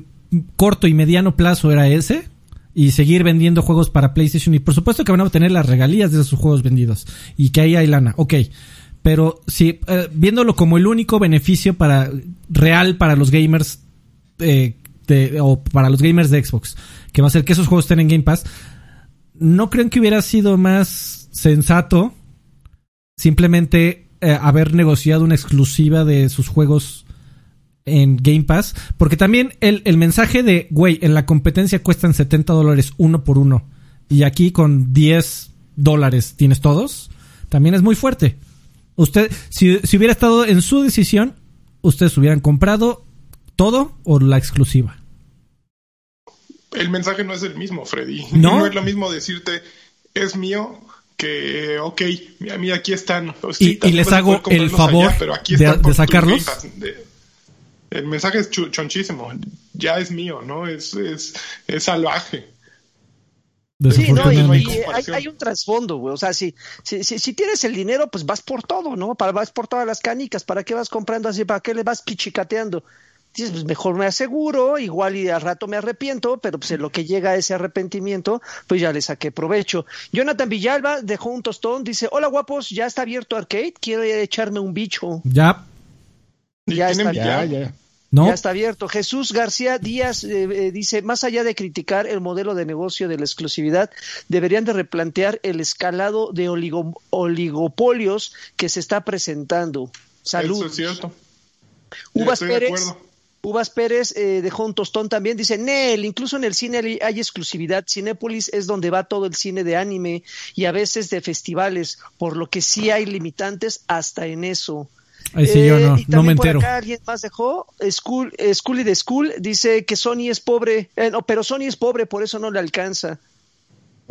corto y mediano plazo era ese, y seguir vendiendo juegos para PlayStation, y por supuesto que van a obtener las regalías de esos juegos vendidos, y que ahí hay lana, ok. Pero si, eh, viéndolo como el único beneficio para, real para los gamers, eh, de- o para los gamers de Xbox, que va a ser que esos juegos estén en Game Pass, ¿no creen que hubiera sido más sensato simplemente eh, haber negociado una exclusiva de sus juegos en Game Pass? Porque también el, el mensaje de, güey, en la competencia cuestan 70 dólares uno por uno y aquí con 10 dólares tienes todos, también es muy fuerte. Usted, si, si hubiera estado en su decisión, ustedes hubieran comprado todo o la exclusiva. El mensaje no es el mismo, Freddy. ¿No? es lo mismo decirte, es mío, que, ok, a mí aquí están. Pues, Y- sí, y también les hago el favor pero aquí de- sacarlos. De- el mensaje es chonchísimo. Ya es mío, ¿no? Es, es, es salvaje. Sí, no, y, hay, hay un trasfondo, güey. O sea, si, si, si, si tienes el dinero, pues vas por todo, ¿no? Para, vas por todas las canicas. ¿Para qué vas comprando así? ¿Para qué le vas pichicateando? Dices, pues mejor me aseguro, igual y al rato me arrepiento, pero pues en lo que llega ese arrepentimiento, pues ya le saqué provecho. Jonathan Villalba dejó un tostón, dice, hola guapos, ya está abierto arcade, quiero echarme un bicho. Ya, Ya está. Ya, ya- ya. ¿no? Ya está abierto. Jesús García Díaz eh, eh, dice, más allá de criticar el modelo de negocio de la exclusividad, deberían de replantear el escalado de oligo- oligopolios que se está presentando. Eso Salud. es cierto. Uvas de Pérez, acuerdo. Uvas Pérez eh, dejó un tostón también. Dice, Nel, incluso en el cine hay- exclusividad. Cinépolis es donde va todo el cine de anime y a veces de festivales, por lo que sí hay limitantes hasta en eso. Ahí sí yo Eh, no, y no me también por entero. acá alguien más dejó, School, eh, Schooly de School, dice que Sony es pobre, eh, no, pero Sony es pobre, por eso no le alcanza.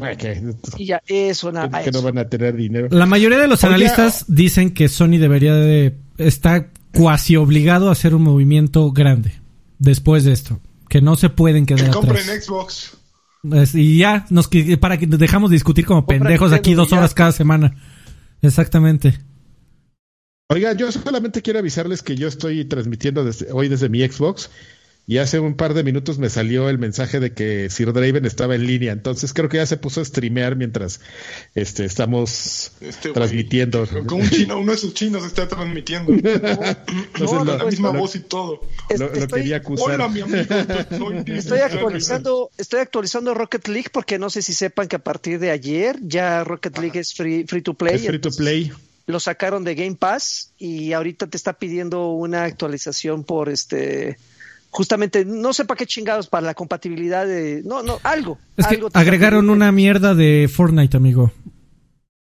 Ay, que, Y ya, eso, nada. que no van a tener dinero. La mayoría de los Oye, analistas dicen que Sony debería de está cuasi obligado a hacer un movimiento grande después de esto, que no se pueden Que quedar compren atrás. Xbox. Es- y ya nos que- para que nos dejamos de discutir como Compra pendejos aquí dos horas cada semana. Exactamente. Oiga, yo solamente quiero avisarles que yo estoy transmitiendo desde- hoy desde mi Xbox y hace un par de minutos me salió el mensaje de que Sir Draven estaba en línea. Entonces creo que ya se puso a streamear mientras este, estamos Este transmitiendo. Con un chino, uno de sus chinos está transmitiendo. Entonces No, lo, la misma lo- voz y todo. Es- lo- lo estoy, quería acusar. Hola, mi amigo. soy- estoy actualizando, estoy actualizando Rocket League porque no sé si sepan que a partir de ayer ya Rocket League es free, free to play. Es free to play. Lo sacaron de Game Pass y ahorita te está pidiendo una actualización por este justamente no sé para qué chingados para la compatibilidad de no no algo Es que algo agregaron una mierda de Fortnite, amigo.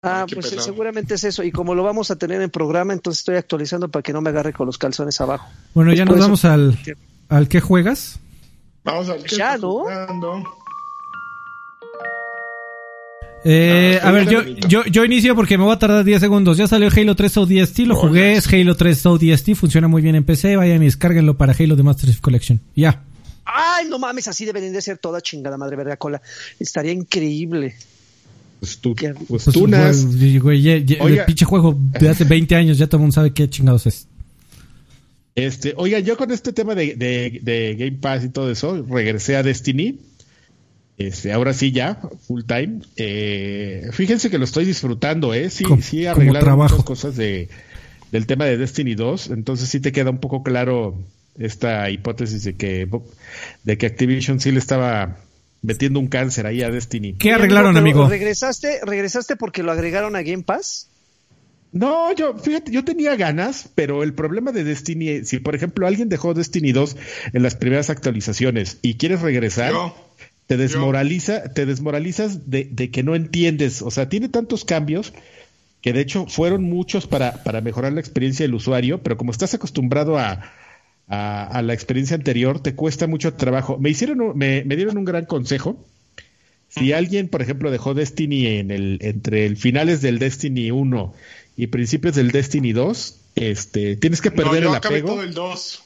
Ah, pues pelado. seguramente es eso. Y como lo vamos a tener en programa, entonces estoy actualizando para que no me agarre con los calzones abajo. Bueno, Pues ya nos eso- vamos al al que juegas. Vamos al que Ya, ¿no? jugando. Eh, Ah, a ver, yo, yo, yo inicio porque me voy a tardar 10 segundos. Ya salió Halo 3 ODST, lo jugué, es Halo 3 ODST, funciona muy bien en PC, vayan y descárguenlo para Halo de Master Chief Collection. Ya. Ay, no mames, así deberían de ser toda chingada madre verga cola. Estaría increíble. Pues tú, ¿Qué? pues Pues, tunas. güey, güey, ya- ya- Oiga. el pinche juego de hace 20 años, ya todo el mundo sabe qué chingados es. Este, oiga, yo con este tema de, de, de Game Pass y todo eso, regresé a Destiny. Este, ahora sí ya, full time. Eh, fíjense que lo estoy disfrutando, ¿eh? Sí, Como- sí arreglaron muchas cosas de, del tema de Destiny 2. Entonces sí te queda un poco claro esta hipótesis de que, de que Activision sí le estaba metiendo un cáncer ahí a Destiny. ¿Qué arreglaron, amigo? ¿Regresaste, ¿Regresaste porque lo agregaron a Game Pass? No, yo, fíjate, yo tenía ganas, pero el problema de Destiny, si por ejemplo alguien dejó Destiny 2 en las primeras actualizaciones y quieres regresar, Yo. Te desmoraliza, te desmoralizas de, de que no entiendes. O sea, tiene tantos cambios que de hecho fueron muchos para, para mejorar la experiencia del usuario, pero como estás acostumbrado a, a, a la experiencia anterior, te cuesta mucho trabajo. Me hicieron, un- me, me dieron un gran consejo. Si alguien, por ejemplo, dejó Destiny en el, entre el finales del Destiny 1 y principios del Destiny 2, este, tienes que No, perder yo el apego. todo el 2.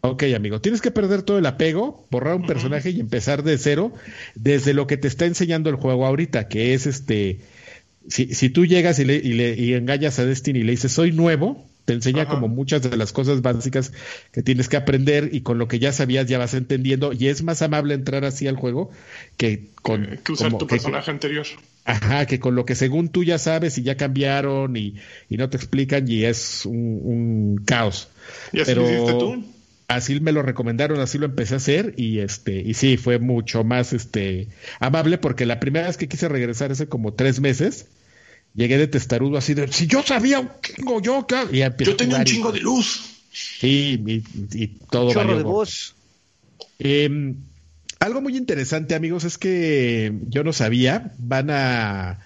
Ok, amigo, tienes que perder todo el apego, borrar un personaje y empezar de cero desde lo que te está enseñando el juego ahorita, que es este, si, si tú llegas y, le, y, le, y engañas a Destiny y le dices soy nuevo, te enseña Ajá. como muchas de las cosas básicas que tienes que aprender y con lo que ya sabías ya vas entendiendo y es más amable entrar así al juego que con Eh, que usar como- tu que- personaje anterior. Ajá, que con lo que según tú ya sabes y ya cambiaron y, y no te explican y es un, un caos. ¿Y así Pero lo hiciste tú? Así me lo recomendaron, así lo empecé a hacer y este y sí fue mucho más este amable porque la primera vez que quise regresar hace como tres meses llegué de testarudo así de si yo sabía un chingo yo ¿qué?". y Yo tenía un y- chingo de luz. sí y, y todo Chorro de voz. Eh, algo muy interesante, amigos, es que yo no sabía, van a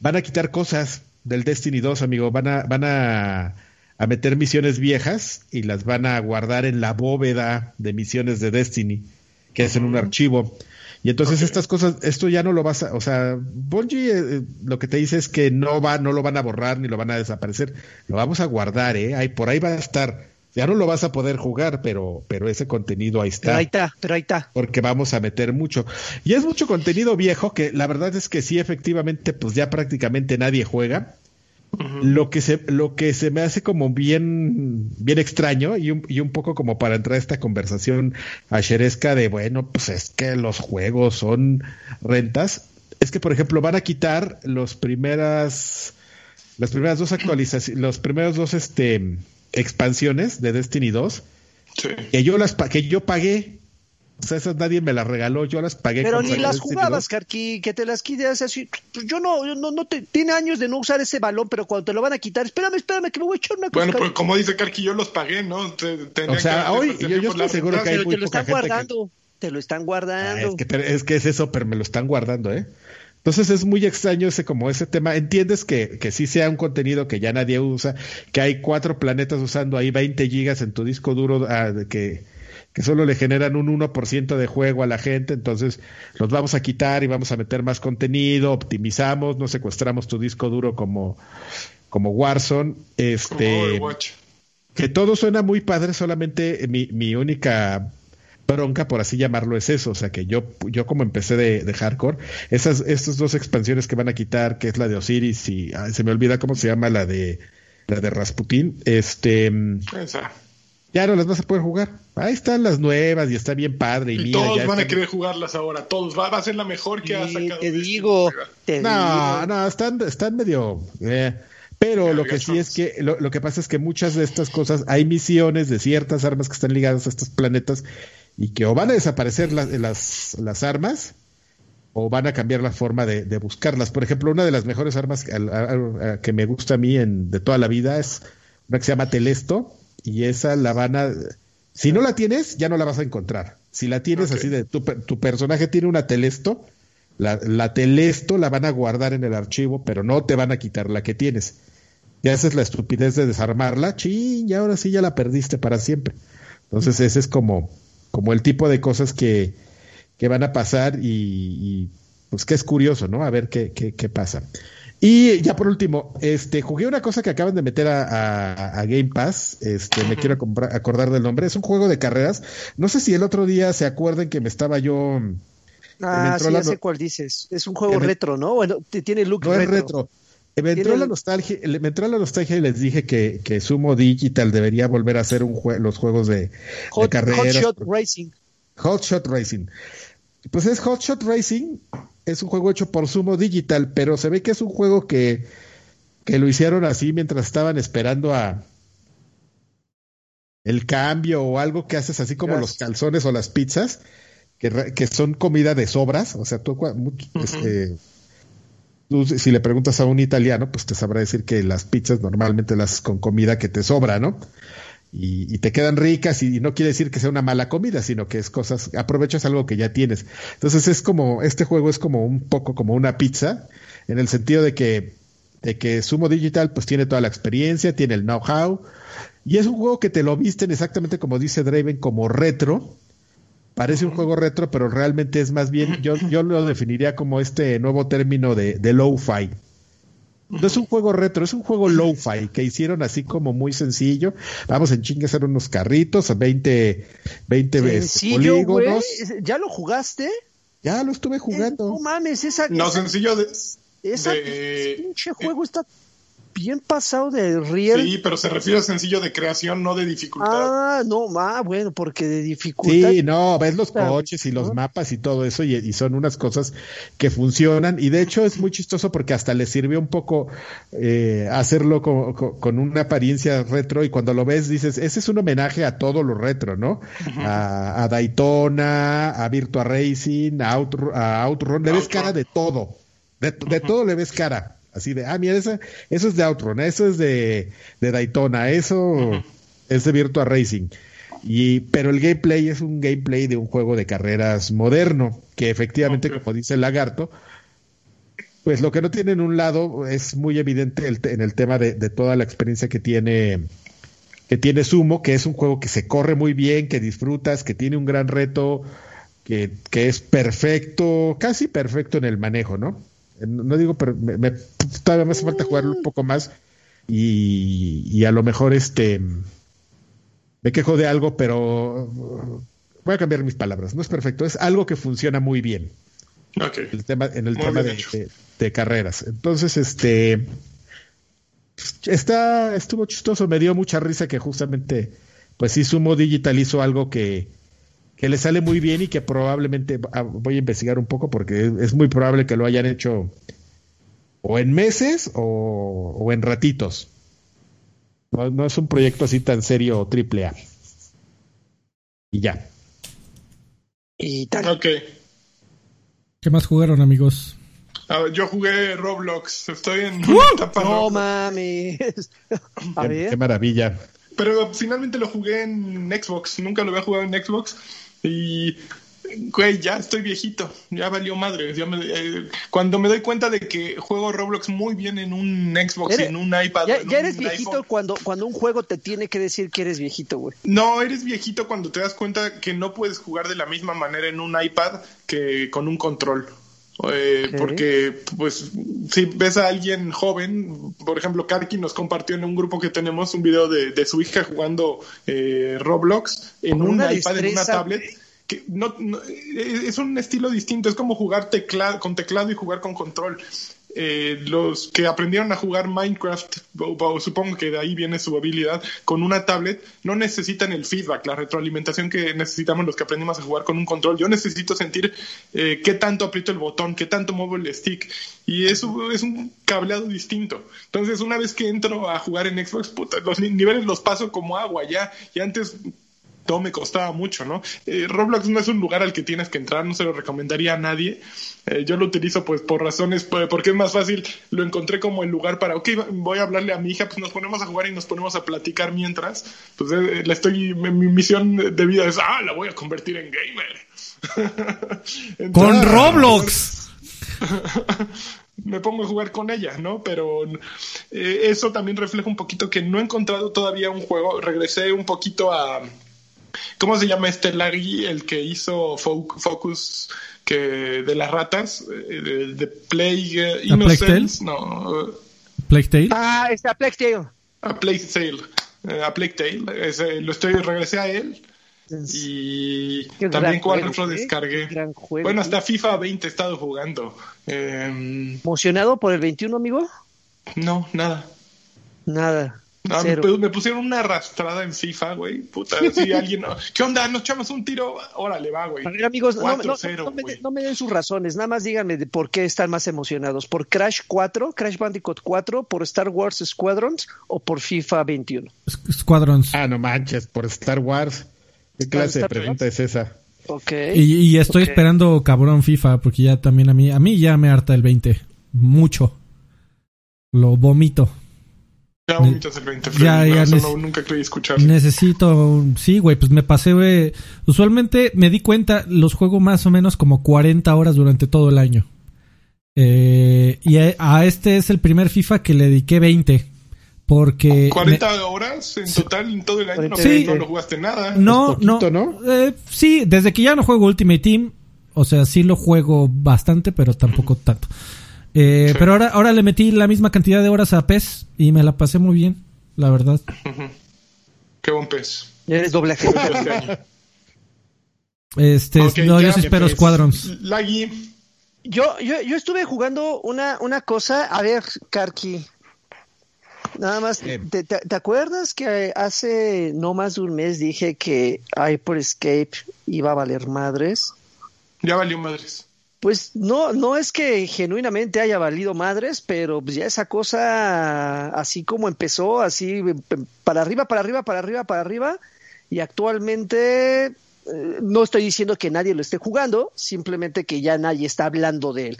van a quitar cosas del Destiny 2, amigo, van a van a, a meter misiones viejas y las van a guardar en la bóveda de misiones de Destiny, que es en un archivo. Y entonces estas cosas, esto ya no lo vas a, o sea, Bungie eh, lo que te dice es que no va, no lo van a borrar ni lo van a desaparecer, lo vamos a guardar, eh, ahí por ahí va a estar. Ya no lo vas a poder jugar, pero pero ese contenido ahí está Pero ahí está, pero ahí está. porque vamos a meter mucho. Y es mucho contenido viejo que la verdad es que sí, efectivamente, pues ya prácticamente nadie juega. Lo que se, lo que se me hace como bien, bien extraño y un, y un poco como para entrar a esta conversación acheresca de bueno, pues es que los juegos son rentas. Es que, por ejemplo, van a quitar los primeras, las primeras dos actualizaciones, los primeros dos este expansiones de Destiny 2 Sí. que yo las que yo pagué. O sea, esas nadie me las regaló, yo las pagué. Pero con ni las jugabas, 2. Karki, que te las quites así. Pues yo no, yo no, no te, tiene años de no usar ese balón, pero cuando te lo van a quitar, espérame, espérame, que me voy a echar una cosa. Bueno, pues como dice Karki, yo los pagué, ¿no? Te- tenía O sea, que- hoy yo- estoy seguro que hay pero muy te lo poca están gente que- guardando, te lo están Ah, guardando. es, que, pero es que es eso, pero me lo están guardando, ¿eh? Entonces es muy extraño ese como ese tema. Entiendes que, que sí sea un contenido que ya nadie usa, que hay cuatro planetas usando ahí 20 gigas en tu disco duro ah, de que, que solo le generan un 1% de juego a la gente, entonces los vamos a quitar y vamos a meter más contenido, optimizamos, no secuestramos tu disco duro como, como Warzone. Como Este, Overwatch. que todo suena muy padre, solamente mi, mi única bronca, por así llamarlo, es eso. O sea, que yo, yo como empecé de, de hardcore, esas, estas dos expansiones que van a quitar, que es la de Osiris y ay, se me olvida cómo se llama la de la de Rasputin, este Esa. Ya no las vas a poder jugar. Ahí están las nuevas y está bien padre. Y, Y mira, todos ya van a querer jugarlas ahora. Todos. Va, va a ser la mejor que ha Sí, sacado. te Destiny. digo, te No, digo. no, están, están medio. eh, Pero lo que sí es que lo, lo que pasa es que muchas de estas cosas hay misiones de ciertas armas que están ligadas a estos planetas y que o van a desaparecer las, las, las armas o van a cambiar la forma de, de buscarlas. Por ejemplo, una de las mejores armas que, a- a- a- que me gusta a mí en, de toda la vida es una que se llama Telesto y esa la van a... Si no la tienes, ya no la vas a encontrar. Si la tienes así de tu, tu personaje tiene una Telesto, la, la Telesto la van a guardar en el archivo, pero no te van a quitar la que tienes. Ya haces la estupidez de desarmarla, chin, y ahora sí ya la perdiste para siempre. Entonces ese es como, como el tipo de cosas que, que van a pasar y, y, pues que es curioso, ¿no? A ver qué, qué, qué pasa. Y ya por último, este, jugué una cosa que acaban de meter a, a- a Game Pass, este, me quiero acordar del nombre, es un juego de carreras. No sé si el otro día se acuerdan que me estaba yo Ah, sí, ya sé cuál dices. Es un juego retro, ¿no? Bueno, tiene look no retro. es retro. Me entró, la nostalgia, me entró la nostalgia y les dije que, que Sumo Digital debería volver a hacer un los juegos de, Hot, carreras. Hot Shot Racing. Hot Shot Racing. Pues es Hot Shot Racing, es un juego hecho por Sumo Digital, pero se ve que es un juego que, que lo hicieron así mientras estaban esperando a el cambio o algo que haces así como los calzones o las pizzas, que, que son comida de sobras, o sea, tú, este, si le preguntas a un italiano, pues te sabrá decir que las pizzas normalmente las con comida que te sobra, ¿no? Y, te quedan ricas y, no quiere decir que sea una mala comida, sino que es cosas, aprovechas algo que ya tienes. Entonces es como, este juego es como un poco como una pizza, en el sentido de que, de que Sumo Digital pues tiene toda la experiencia, tiene el know-how, y es un juego que te lo visten exactamente como dice Draven, como retro, parece un juego retro, pero realmente es más bien, yo, yo lo definiría como este nuevo término de, de low-fi. No es un juego retro, es un juego low-fi que hicieron así como muy sencillo. Vamos en chingue a hacer unos carritos, 20, 20 polígonos. ¿Ya lo jugaste? Ya lo estuve jugando. no mames, esa. No, sencillo de. Esa, Ese pinche juego está bien pasado de riel. Sí, pero se refiere a sencillo de creación, no de dificultad. Ah, no, ah, bueno, porque de dificultad. Sí, no, ves los coches y los mapas y todo eso, y, son unas cosas que funcionan. Y de hecho es muy chistoso porque hasta le sirvió un poco eh, hacerlo con, una apariencia retro, y cuando lo ves dices, ese es un homenaje a todo lo retro, ¿no? a, Daytona, a Virtua Racing, a, Outrun, le ves cara de todo. De, de todo le ves cara. Así de, ah, mira, eso, eso es de Outrun, eso es de, de Daytona, eso es de Virtua Racing. Y, pero el gameplay es un gameplay de un juego de carreras moderno, que efectivamente, como dice el lagarto, pues lo que no tiene en un lado es muy evidente en el tema de, de, toda la experiencia que tiene que tiene Sumo, que es un juego que se corre muy bien, que disfrutas, que tiene un gran reto, que, que es perfecto, casi perfecto en el manejo, ¿no? No digo, pero me, todavía me hace falta jugarlo un poco más y, a lo mejor este me quejo de algo, pero voy a cambiar mis palabras. No es perfecto, es algo que funciona muy bien. El tema, en el tema de, carreras. Entonces, este está, estuvo chistoso, me dio mucha risa que justamente, pues sí, Sumo Digital hizo algo que, que le sale muy bien y que probablemente ah, voy a investigar un poco porque es muy probable que lo hayan hecho o en meses o, en ratitos. No, es un proyecto así tan serio triple A. Y ya. Y tal. Ok. ¿Qué más jugaron, amigos? yo jugué Roblox. Estoy en. no mames. qué maravilla. Pero finalmente lo jugué en Xbox. Nunca lo había jugado en Xbox. Y, güey, ya estoy viejito, ya valió madre. Eh, cuando me doy cuenta de que juego Roblox muy bien en un Xbox y en un iPad. Ya, eres viejito cuando, cuando un juego te tiene que decir que eres viejito, güey. No, eres viejito cuando te das cuenta que no puedes jugar de la misma manera en un iPad que con un control. Eh, porque, pues, si ves a alguien joven, por ejemplo, Karki nos compartió en un grupo que tenemos un video de, su hija jugando eh, Roblox en un iPad, en una tablet. Que no, es un estilo distinto, es como jugar teclado, con teclado y jugar con control. Eh, los que aprendieron a jugar Minecraft, supongo que de ahí viene su habilidad, con una tablet, no necesitan el feedback, la retroalimentación que necesitamos los que aprendimos a jugar con un control. Yo necesito sentir eh, qué tanto aprieto el botón, qué tanto muevo el stick. Y eso es un cableado distinto. Entonces, una vez que entro a jugar en Xbox, los niveles los paso como agua. Ya, y antes todo me costaba mucho, ¿no? Eh, Roblox no es un lugar al que tienes que entrar, no se lo recomendaría a nadie. Eh, yo lo utilizo pues por razones, pues, porque es más fácil, lo encontré como el lugar para, ok, voy a hablarle a mi hija, pues nos ponemos a jugar y nos ponemos a platicar mientras. Pues eh, la estoy, mi, misión de vida es, ah, la voy a convertir en gamer. Con Roblox. me pongo a jugar con ella, ¿no? Pero eso también refleja un poquito que no he encontrado todavía un juego. Regresé un poquito a, ¿Cómo se llama este Larry, el que hizo Focus que de las ratas? Eh, de, Plague Innocence, no. Plague Tale. Ah, está Plague Tale. A Plague Tale. Eh, a Plague Tale. lo estoy, regresé a él. Y Qué también cuál juego, otro ¿eh? descargué. Juego. Bueno, hasta FIFA 20 he estado jugando. Eh, ¿Emocionado por el 21, amigo? no, nada. Nada. No, me, pu- me pusieron una arrastrada en FIFA, güey. Puta, si alguien. no- ¿Qué onda? Nos echamos un tiro. Órale, va, güey. A ver, amigos, no, no- no- 4-0, no me, no me den sus razones, nada más díganme de por qué están más emocionados. ¿Por Crash 4, Crash Bandicoot 4, por Star Wars Squadrons o por FIFA 21? Squ- Squadrons. Ah, no manches, por Star Wars. ¿Qué clase de pregunta es esa? Ok. Y, y estoy esperando cabrón FIFA porque ya también a mí, a mí ya me harta el 20. Mucho. Lo vomito. Ya vomitas el 20, Ya, Freddy. No, ya no- nunca creí escuchar. Necesito, sí, güey, pues me pasé, güey. Usualmente me di cuenta, los juego más o menos como 40 horas durante todo el año. Eh, y a, a este es el primer FIFA que le dediqué 20. Porque... 40 horas en total en todo el año. No, Sí. no lo jugaste nada. no, poquito, no, ¿no? eh, sí, desde que ya no juego Ultimate Team, o sea, sí lo juego bastante, pero tampoco tanto. Eh, Sí. Pero ahora, ahora le metí la misma cantidad de horas a PES y me la pasé muy bien, la verdad. Qué buen pez. Eres doblaje. Este año. Este, no, yo sí espero Squadrons. Laggy. Yo, yo, yo estuve jugando una, una cosa, a ver, Karki. Nada más. ¿te, te, te acuerdas que hace no más de un mes dije que Hyper Escape iba a valer madres? Ya valió madres. Pues no, no es que genuinamente haya valido madres, pero pues ya esa cosa, así como empezó, así em, para arriba, para arriba, para arriba, para arriba, y actualmente eh, no estoy diciendo que nadie lo esté jugando, simplemente que ya nadie está hablando de él.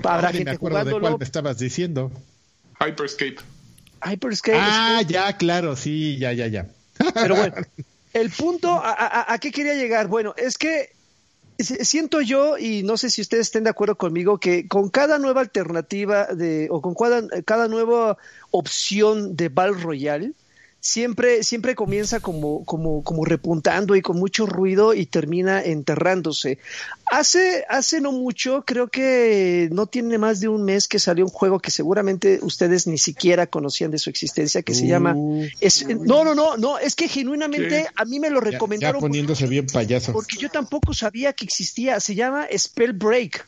Habrá Ahora ni me gente acuerdo de cuál me estabas diciendo. Hyperscape. Hyperscape, Ah, ya, claro, sí, ya, ya, ya. Pero bueno, el punto, a, a- a qué quería llegar? Bueno, es que siento yo, y no sé si ustedes estén de acuerdo conmigo, que con cada nueva alternativa de, o con cada, nueva opción de Battle Royale, siempre, siempre comienza como, como, como repuntando y con mucho ruido y termina enterrándose. Hace, hace no mucho, creo que no tiene más de un mes que salió un juego que seguramente ustedes ni siquiera conocían de su existencia, que se llama Uh, es- no, no, no, no, es que genuinamente ¿Qué? a mí me lo ya, ya recomendaron poniéndose bien payaso. porque yo tampoco sabía que existía. Se llama Spellbreak.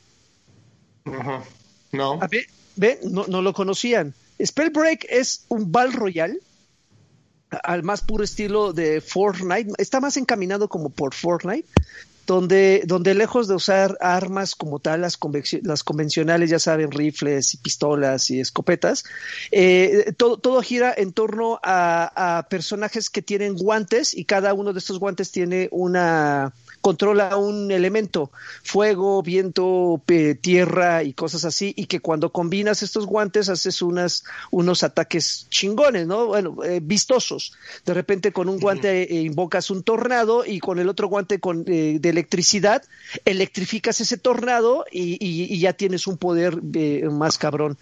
Ajá. No. A ver, ve, no, no lo conocían. Spellbreak es un Battle Royale a- al más puro estilo de Fortnite. Está más encaminado como por Fortnite. Donde, donde lejos de usar armas como tal, las, las convencionales, ya saben, rifles y pistolas y escopetas, eh, todo, todo gira en torno a personajes que tienen guantes y cada uno de estos guantes tiene una controla un elemento, fuego, viento, tierra y cosas así, y que cuando combinas estos guantes haces unas, unos ataques chingones, ¿no? Bueno, eh, vistosos. De repente con un guante eh, invocas un tornado y con el otro guante con, eh, de electricidad electrificas ese tornado y, y- y ya tienes un poder eh, más cabrón.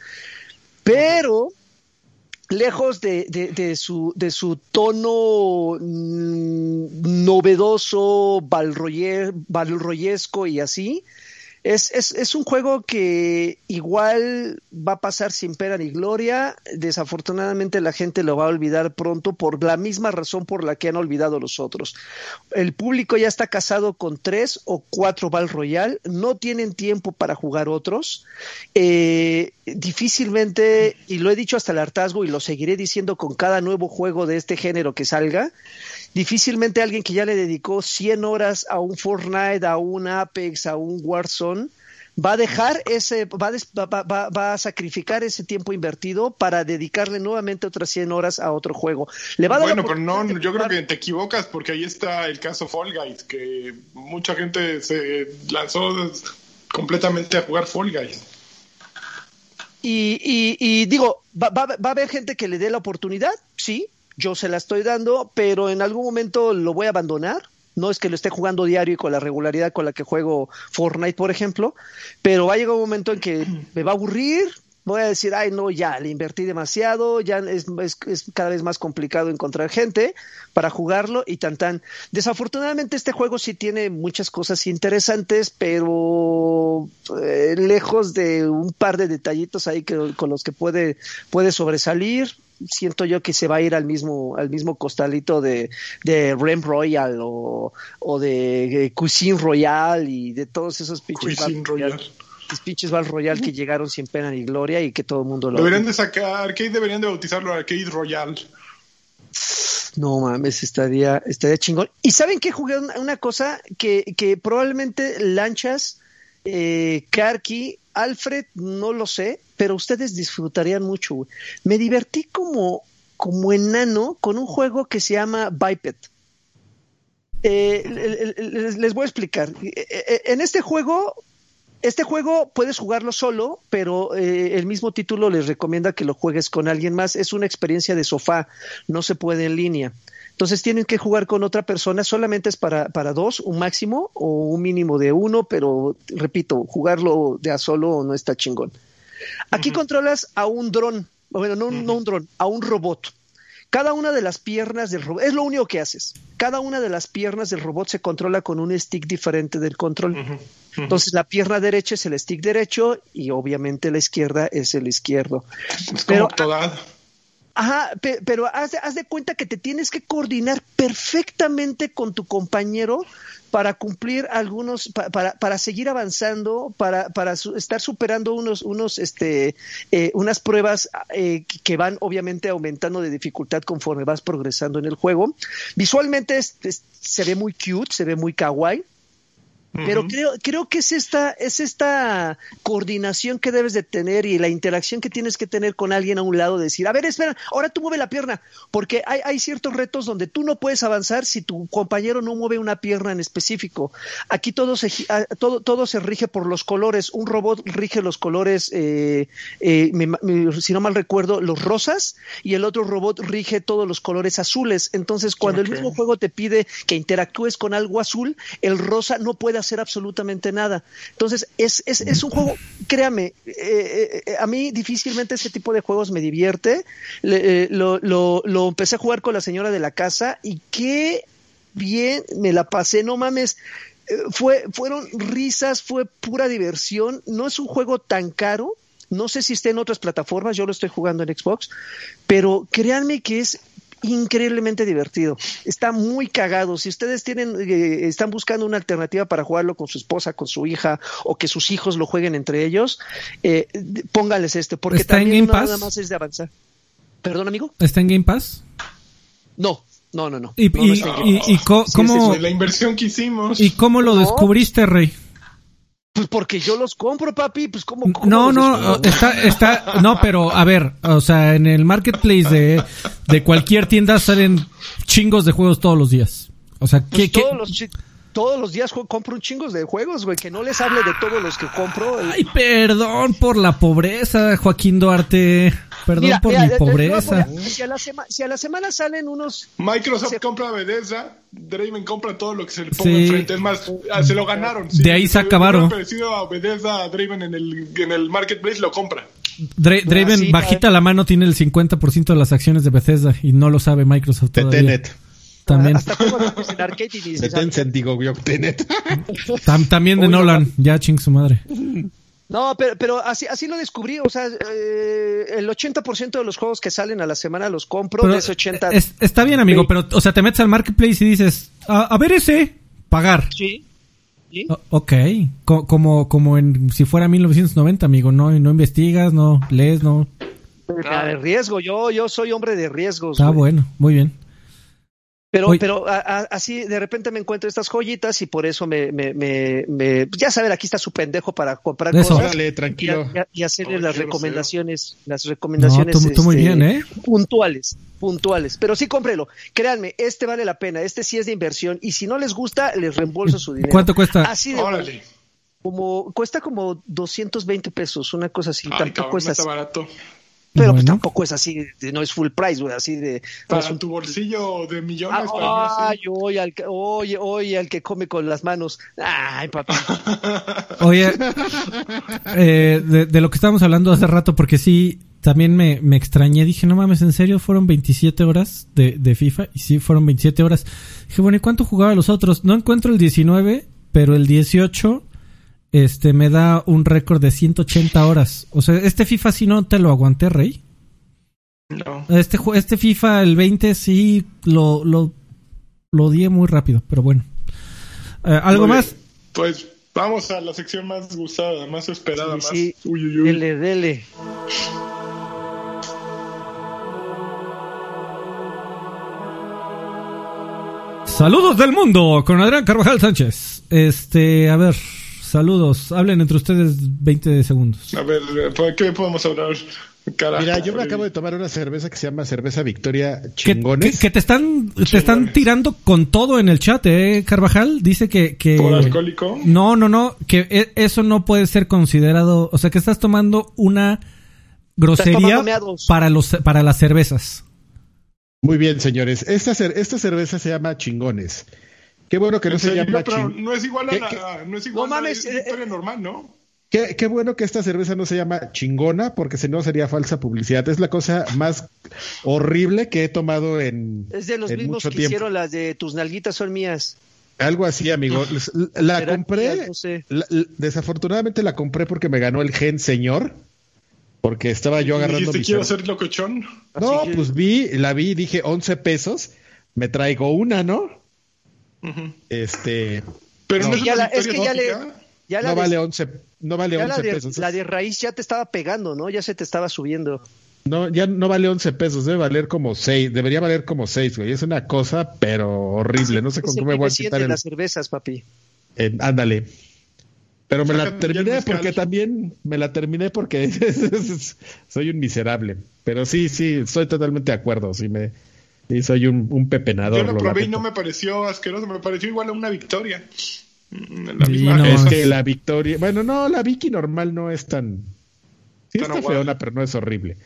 Pero lejos de, de- su, de su tono mm, novedoso, balroye- balroyesco y así, es, es, es un juego que igual va a pasar sin pena ni gloria. Desafortunadamente la gente lo va a olvidar pronto por la misma razón por la que han olvidado los otros. El público ya está casado con tres o cuatro Battle Royale, no tienen tiempo para jugar otros. Eh, difícilmente, y lo he dicho hasta el hartazgo y lo seguiré diciendo con cada nuevo juego de este género que salga, difícilmente alguien que ya le dedicó 100 horas a un Fortnite, a un Apex, a un Warzone, va a dejar ese, va a, va- a sacrificar ese tiempo invertido para dedicarle nuevamente otras 100 horas a otro juego. Le va a dar la Bueno, pero no, yo creo que te equivocas porque ahí está el caso Fall Guys, que mucha gente se lanzó completamente a jugar Fall Guys. Y, y, y digo, ¿va, va, va a haber gente que le dé la oportunidad? Sí, yo se la estoy dando, pero en algún momento lo voy a abandonar. No es que lo esté jugando diario y con la regularidad con la que juego Fortnite, por ejemplo, pero va a llegar un momento en que me va a aburrir, voy a decir, ay, no, ya, le invertí demasiado, ya es, es, es cada vez más complicado encontrar gente para jugarlo y tan tan. Desafortunadamente este juego sí tiene muchas cosas interesantes, pero eh, lejos de un par de detallitos ahí que, con los que puede, puede sobresalir, siento yo que se va a ir al mismo, al mismo costalito de, de Rem Royal o, o de Cuisine Royal y de todos esos pinches Cuisine Royal. los pinches Val Royal que llegaron sin pena ni gloria y que todo el mundo lo Deberían de sacar, Arcade deberían de bautizarlo Arcade Royal. No mames, estaría, estaría chingón. ¿Y saben que jugué una, una cosa que, que probablemente Lanchas, eh, Karki, Alfred, no lo sé, pero ustedes disfrutarían mucho. Me divertí como, como enano con un juego que se llama Biped. Eh, le- le- les, les voy a explicar. Eh, eh, En este juego, este juego puedes jugarlo solo, pero eh, el mismo título les recomienda que lo juegues con alguien más. Es una experiencia de sofá, no se puede en línea. Entonces tienen que jugar con otra persona, solamente es para, para dos, un máximo o un mínimo de uno, pero repito, jugarlo de a solo no está chingón. Aquí controlas a un dron, bueno, no, no un dron, a un robot. Cada una de las piernas del robot, es lo único que haces. Cada una de las piernas del robot se controla con un stick diferente del control. Entonces la pierna derecha es el stick derecho y obviamente la izquierda es el izquierdo. Es Pero- como. Ajá, pe- pero haz de, haz de cuenta que te tienes que coordinar perfectamente con tu compañero para cumplir algunos, pa- para, para seguir avanzando, para, para estar superando unos, unos, este, eh, unas pruebas eh, que- van obviamente aumentando de dificultad conforme vas progresando en el juego. Visualmente es- se ve muy cute, se ve muy kawaii. Pero creo, creo que es esta, es esta coordinación que debes de tener y la interacción que tienes que tener con alguien a un lado, decir, a ver, espera, ahora tú mueve la pierna, porque hay, hay ciertos retos donde tú no puedes avanzar si tu compañero no mueve una pierna en específico. Aquí todo se, ah, todo, todo se rige por los colores. Un robot rige los colores, eh, eh, me- si no mal recuerdo, los rosas, y el otro robot rige todos los colores azules. Entonces, cuando el mismo juego te pide que interactúes con algo azul, el rosa no puede hacer absolutamente nada. Entonces, es, es, es un juego, créame, eh, eh, a mí difícilmente ese tipo de juegos me divierte. Eh, lo, lo, lo empecé a jugar con la señora de la casa y qué bien me la pasé, no mames. Fue, fueron risas, fue pura diversión. No es un juego tan caro. No sé si está en otras plataformas, yo lo estoy jugando en Xbox, pero créanme que es increíblemente divertido. Está muy cagado. Si ustedes tienen, eh, están buscando una alternativa para jugarlo con su esposa, con su hija, o que sus hijos lo jueguen entre ellos, eh, póngales este, porque ¿Está en también Game no Pass? nada más es de avanzar. ¿Perdón, amigo? ¿Está en Game Pass? No, no, no, no. ¿Y, No, no y- está en Game y- Pass. y co- Sí, cómo, De la inversión que hicimos. ¿y cómo lo No. descubriste, Rey? Pues porque yo los compro, papi. Pues cómo No, los no, está, está, no, pero a ver, o sea, en el marketplace de, de cualquier tienda salen chingos de juegos todos los días. O sea, Pues ¿qué, qué? todos los chi- todos los días compro un chingo de juegos, güey. Que no les hable de todos los que compro. Ay, perdón por la pobreza, Joaquín Duarte. Perdón Mira, por mira, mi voy pobreza. si, a la sema- si a la semana salen unos. Microsoft Se- compra a Bethesda, Draven compra todo lo que se le ponga Sí. enfrente. Es más, ah, se lo ganaron. De ahí Se varo. parecido a Bethesda, a Draven en el, en el marketplace, lo compra. Dra- Draven, sí, bajita la mano, tiene el 50% de las acciones de Bethesda y no lo sabe Microsoft De todavía. Tenet. También, Hasta en arcade y De dices, Tencent, digo yo, Tenet. tam- también de no, Nolan. Ya ching su madre. No, pero, pero así, así lo descubrí. O sea, eh, el 80% de los juegos que salen a la semana los compro. Pero de ese 80. es- está bien, amigo, Sí. pero, o sea, te metes al marketplace y dices, a, a ver ese, pagar. Sí. ¿Sí? O- ok, Co- como, como en si fuera 1990, amigo, no, no investigas, no lees, no. Ah, de riesgo. Yo, yo soy hombre de riesgos. Está güey. bueno, muy bien. Pero, Oye. pero a- a- así de repente me encuentro estas joyitas y por eso me, me, me, me- ya saben, aquí está su pendejo para comprar Eso. cosas Órale, y, tranquilo. a- y hacerle Ay, las recomendaciones, las No, recomendaciones tú, tú muy este, bien, ¿eh? puntuales, puntuales. Pero sí cómprelo. Créanme, este vale la pena, este sí es de inversión y si no les gusta, les reembolso su dinero. ¿Cuánto cuesta? Así de Órale. como cuesta como 220 pesos, una cosa así, Ay, tampoco cabrón, es no así, está barato. Pero pues tampoco es así, de- no es full price, güey, así de Para un- tu bolsillo de millones, Ah, para mí ay, oye, al que, oye, oye, al que come con las manos. Ay, papi. Oye, eh, de, de lo que estábamos hablando hace rato, porque sí, también me, me extrañé, dije, no mames, ¿en serio fueron 27 horas de, de FIFA? Y sí, fueron 27 horas. Dije, bueno, ¿y cuánto jugaba los otros? No encuentro el 19, pero el 18 este me da un récord de 180 horas. O sea, este FIFA sí no te lo aguanté, Rey. No. Este, ju- este FIFA, el 20, sí lo, lo, lo odié muy rápido, pero bueno. Eh, ¿Algo Muy más? bien. Pues vamos a la sección más gustada, más esperada, más. Sí, sí. Uy, uy, uy. Dele, dele. Saludos del mundo con Adrián Carvajal Sánchez. Este, a ver, saludos. Hablen entre ustedes 20 segundos. A ver, ¿por qué podemos hablar? Carajo. Mira, yo me acabo de tomar una cerveza que se llama cerveza Victoria Que, Chingones. que- que te están te están tirando con todo en el chat, eh, Carvajal. Dice que, que ¿Por alcohólico? No, no, no, que e- eso no puede ser considerado, o sea, que estás tomando una grosería para los para las cervezas. Muy bien, señores. Esta, cer- esta cerveza se llama Chingones. Qué bueno que no ¿En se llama Pero Chin- no es igual a ¿Qué- no es igual No a la mames, eh, historia normal, ¿no? Qué, qué bueno que esta cerveza no se llama chingona, porque si no sería falsa publicidad. Es la cosa más horrible que he tomado en, Es de los mismos mucho que tiempo. hicieron las de tus nalguitas son mías. Algo así, amigo. La compré. no sé. la- la- desafortunadamente la compré porque me ganó el gen señor. Porque estaba yo agarrando ¿Dijiste mi quiero ser locochón? No, Así que- pues vi, la vi y dije 11 pesos. Me traigo una, ¿no? Ujú. Este. Pero no, No. es Ya una la- es que ya le-. Ya la No de- vale 11, no vale ya la 11 de, pesos. la de raíz ya te estaba pegando, ¿no? Ya se te estaba subiendo. No, ya no vale 11 pesos, debe valer como 6, debería valer como 6, güey. Es una cosa, pero horrible. No sé con qué me voy a PV100 quitar el... las cervezas, papi. eh, ándale. Pero me la terminé porque también me la terminé porque soy un miserable. Pero sí, sí, estoy totalmente de acuerdo. Sí, me, sí soy un, un pepenador. Yo lo lo probé y no me pareció asqueroso, me pareció igual a una victoria. Mm, La Sí, misma no. Es que la victoria. Bueno, no, la Vicky normal no es tan. Sí, Tan está feona, pero no es horrible.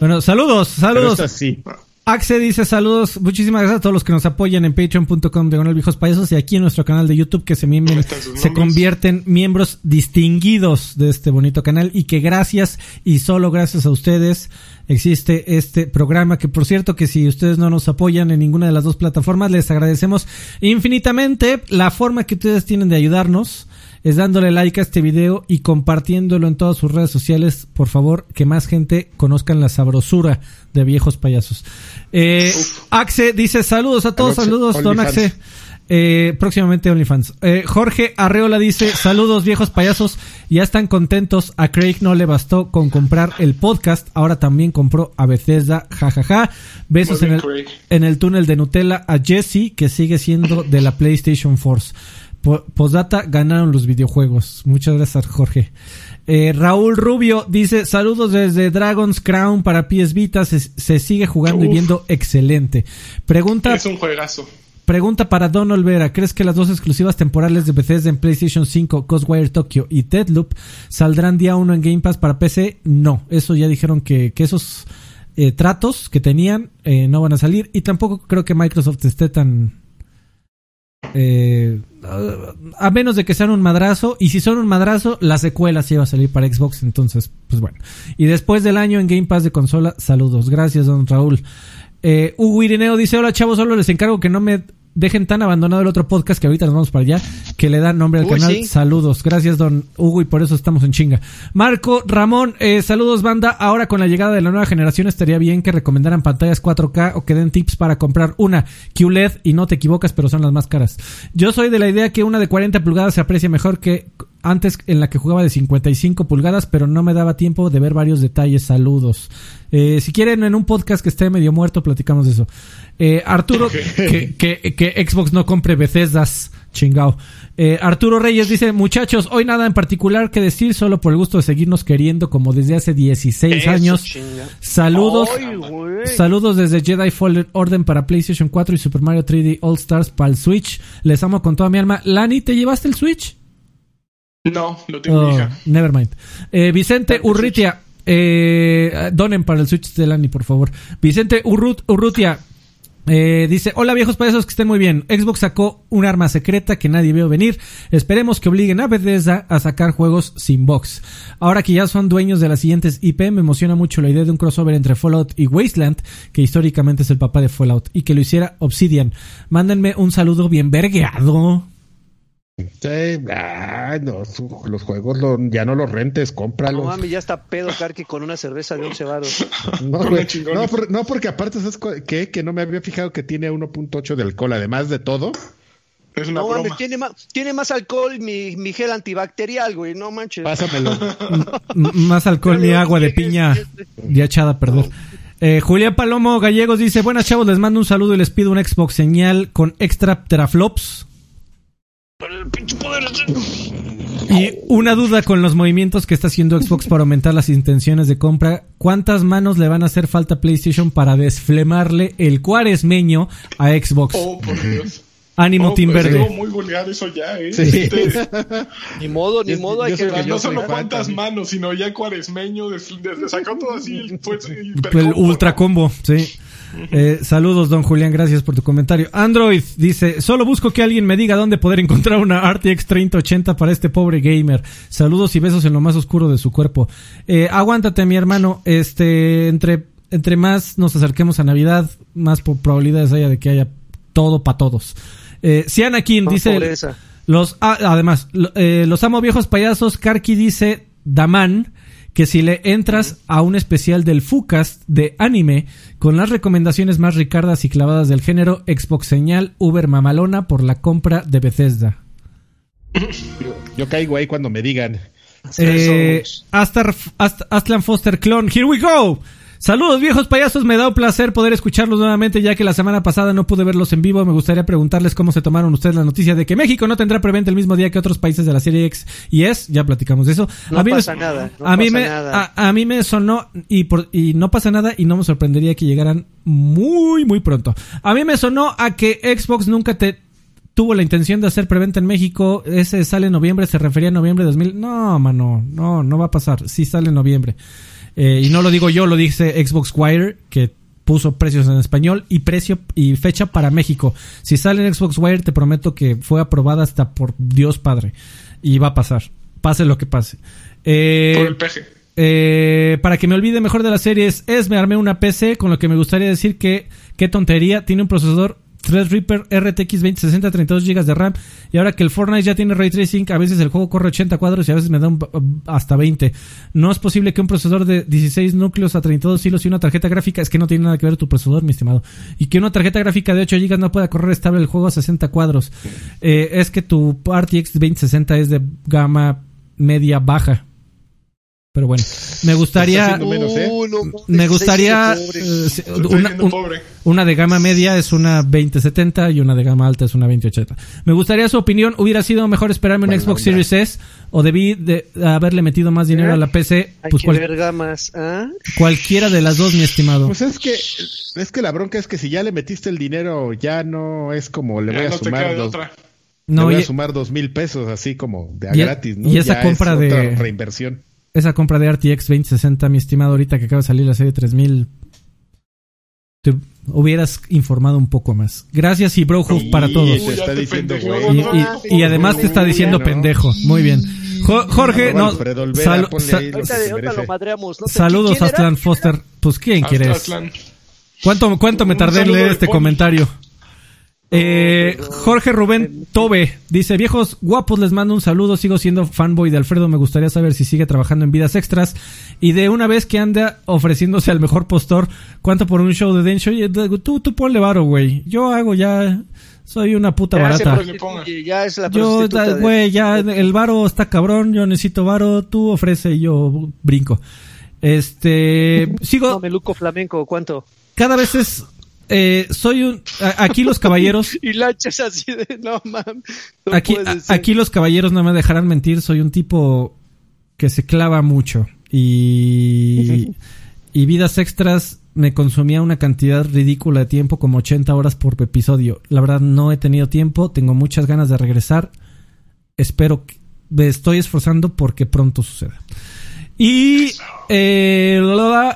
Bueno, saludos, Pero saludos. esta sí. Axe dice saludos, muchísimas gracias a todos los que nos apoyan en patreon.com de viejos payasos y aquí en nuestro canal de YouTube que se, miembren- se convierten miembros distinguidos de este bonito canal y que gracias y solo gracias a ustedes existe este programa que por cierto que si ustedes no nos apoyan en ninguna de las dos plataformas les agradecemos infinitamente la forma que ustedes tienen de ayudarnos es dándole like a este video y compartiéndolo en todas sus redes sociales. Por favor, que más gente conozcan la sabrosura de viejos payasos. Eh, Axe dice saludos a todos, saludos, don. Axe. Eh, próximamente OnlyFans. Eh, Jorge Arreola dice, saludos viejos payasos, ya están contentos, a Craig no le bastó con comprar el podcast, ahora también compró a Bethesda, jajaja. Besos Muy en bien, el, Craig. en el túnel de Nutella a Jesse, que sigue siendo de la PlayStation Force. Po- Postdata, ganaron los videojuegos. Muchas gracias, Jorge. Eh, Raúl Rubio dice, saludos desde Dragon's Crown para PS Vita, se, se sigue jugando y viendo excelente. Pregunta, Es un juegazo. pregunta para Don Olvera, ¿crees que las dos exclusivas temporales de Bethesda en PlayStation 5, Ghostwire Tokyo y Deadloop saldrán día uno en Game Pass para PC? No, eso ya dijeron que, que esos eh, tratos que tenían eh, no van a salir y tampoco creo que Microsoft esté tan... eh, a menos de que sean un madrazo y si son un madrazo la secuela sí va a salir para Xbox entonces pues bueno. Y después del año en Game Pass de consola saludos. Gracias don Raúl. Eh, Hugo Irineo dice hola chavos solo les encargo que no me dejen tan abandonado el otro podcast que ahorita nos vamos para allá que le da nombre al Uy, canal. sí. saludos. Gracias don Hugo y por eso estamos en chinga. Marco Ramón eh, saludos banda. Ahora con la llegada de la nueva generación estaría bien que recomendaran pantallas 4K o que den tips para comprar una QLED y no te equivocas pero son las más caras. Yo soy de la idea que una de 40 pulgadas se aprecia mejor que antes en la que jugaba de 55 pulgadas, pero no me daba tiempo de ver varios detalles. Saludos. Eh, si quieren, en un podcast que esté medio muerto, platicamos de eso. Eh, Arturo, que, que, que Xbox no compre Bethesdas. Chingao. Eh, Arturo Reyes dice, muchachos, hoy nada en particular que decir, solo por el gusto de seguirnos queriendo como desde hace 16 Eso, años. chinga. Saludos. Ay. Saludos desde Jedi Fallen Order para PlayStation 4 y Super Mario 3D All Stars para el Switch. Les amo con toda mi alma. Lani, ¿te llevaste el Switch? No, lo tengo mi Oh, hija. nevermind. Eh, Vicente Urrutia. Eh, donen para el Switch de Lani, por favor. Vicente Urrut- Urrutia. eh, dice, hola viejos payasos que estén muy bien. Xbox sacó un arma secreta que nadie vio venir. Esperemos que obliguen a Bethesda a sacar juegos sin box. Ahora que ya son dueños de las siguientes IP, me emociona mucho la idea de un crossover entre Fallout y Wasteland, que históricamente es el papá de Fallout, y que lo hiciera Obsidian. Mándenme un saludo bien vergueado. Sí, ay, no, su- los juegos lo- ya no los rentes, No cómpralos. mames, ya está pedo Karki con una cerveza de 11 varos. No, güey, no, por- no, porque aparte, ¿sabes qué? Que no me había fijado que tiene 1.8 de alcohol, además de todo. Es una No broma. mames, tiene más, tiene más alcohol mi, mi gel antibacterial, güey, no manches. Pásamelo. Más alcohol mi agua de piña ya echada a perder. Eh, Julián Palomo Gallegos dice, buenas chavos, les mando un saludo y les pido un Xbox señal con extra teraflops. Y una duda con los movimientos que está haciendo Xbox para aumentar las intenciones de compra. ¿Cuántas manos le van a hacer falta a PlayStation para desflemarle el cuaresmeño a Xbox? Oh, por Dios. Ánimo Oh, Team pues, Verde. muy vulgar eso ya, ¿eh? Sí. Este, Ni modo, ni modo, hay yo que no yo solo fan cuántas manos, sino ya cuaresmeño, des- des- sacó todo así el, pues, el El hipercombo, ultra combo, sí. Eh, saludos, don Julián, gracias por tu comentario. Android dice, solo busco que alguien me diga dónde poder encontrar una RTX 3080 para este pobre gamer. Saludos y besos en lo más oscuro de su cuerpo. Eh, aguántate, mi hermano. Este, entre, entre más nos acerquemos a Navidad, más probabilidades haya de que haya todo para todos. Eh, Siana Kim Más dice, pobreza. los, ah, además, eh, los amo viejos payasos. Karki dice, Daman, que si le entras a un especial del Fucast de anime con las recomendaciones más ricardas y clavadas del género, Xbox señal Uber Mamalona por la compra de Bethesda. Yo caigo ahí cuando me digan. Eh, Astar, Ast- Astlan Foster Clone, here we go. Saludos viejos payasos, me da un placer poder escucharlos nuevamente ya que la semana pasada no pude verlos en vivo. Me gustaría preguntarles cómo se tomaron ustedes la noticia de que México no tendrá preventa el mismo día que otros países de la serie X y S. Ya platicamos de eso. No me- pasa nada, no a mí pasa me, nada. A, a mí me sonó y por, y no pasa nada y no me sorprendería que llegaran muy muy pronto. A mí me sonó a que Xbox nunca te tuvo la intención de hacer preventa en México. Ese sale en noviembre, se refería a noviembre de 2000. No, mano, no, no va a pasar. Sí sale en noviembre. Eh, y no lo digo yo, lo dice Xbox Wire, que puso precios en español y precio y fecha para México. Si sale en Xbox Wire, te prometo que fue aprobada hasta por Dios Padre. Y va a pasar. Pase lo que pase. Eh, Por el peje. eh, para que me olvide mejor de las series, es me armé una PC, con lo que me gustaría decir que, qué tontería, tiene un procesador Threadripper RTX 2060, 32 GB de RAM, y ahora que el Fortnite ya tiene Ray Tracing, a veces el juego corre 80 cuadros y a veces me da un- hasta 20. No es posible que un procesador de 16 núcleos a 32 hilos y una tarjeta gráfica, es que no tiene nada que ver tu procesador, mi estimado, y que una tarjeta gráfica de 8 GB no pueda correr estable el juego a 60 cuadros. Eh, es que tu RTX 2060 es de gama media baja. Pero bueno, me gustaría menos, ¿eh? Uh, no me gustaría eh, una, un- de gama media es una 2070 y una de gama alta es una 2080. Me gustaría su opinión. ¿Hubiera sido mejor esperarme un Xbox onda. Series S o debí de haberle metido más dinero a la PC? Hay Pues que cual- ver gamas, ¿ah? cualquiera de las dos, mi estimado. Pues es que, es que la bronca es que si ya le metiste el dinero, ya no es como le Ya voy a no sumar dos, otra. le No, voy a sumar dos mil pesos así como de a Y- gratis, ¿no? y esa Ya compra es de- otra reinversión. Esa compra de RTX 2060, mi estimado, ahorita que acaba de salir la serie 3000, te hubieras informado un poco más. Gracias y brohoof Sí, para todos. te está diciendo, güey. Y, y- y además te está diciendo pendejo. Muy bien. Jo- Jorge, no. Sal- ponle sa- ahí lo que Ahorita, se de- ahorita merece. lo madreamos. ¿no? saludos, ¿Quién era? Astlan Foster. Pues, ¿quién quieres? ¿Cuánto, cuánto me tardé en leer este comentario? Eh. Jorge Rubén Tobe dice, viejos guapos, les mando un saludo, sigo siendo fanboy de Alfredo, me gustaría saber si sigue trabajando en vidas extras y de una vez que anda ofreciéndose al mejor postor, ¿cuánto por un show de Densho? Oye, Tú, tú ponle varo, güey, yo hago ya, soy una puta barata. Ya es la Yo, güey, ya el varo está cabrón, yo necesito varo, tú ofrece y yo brinco. Este, sigo, flamenco, ¿cuánto? cada vez es eh, soy un a- aquí los caballeros Y así de, no aquí a- aquí los caballeros no me dejarán mentir soy un tipo que se clava mucho y y vidas extras me consumía una cantidad ridícula de tiempo como 80 horas por episodio. La verdad no he tenido tiempo tengo muchas ganas de regresar. Espero que me estoy esforzando porque pronto suceda y eh,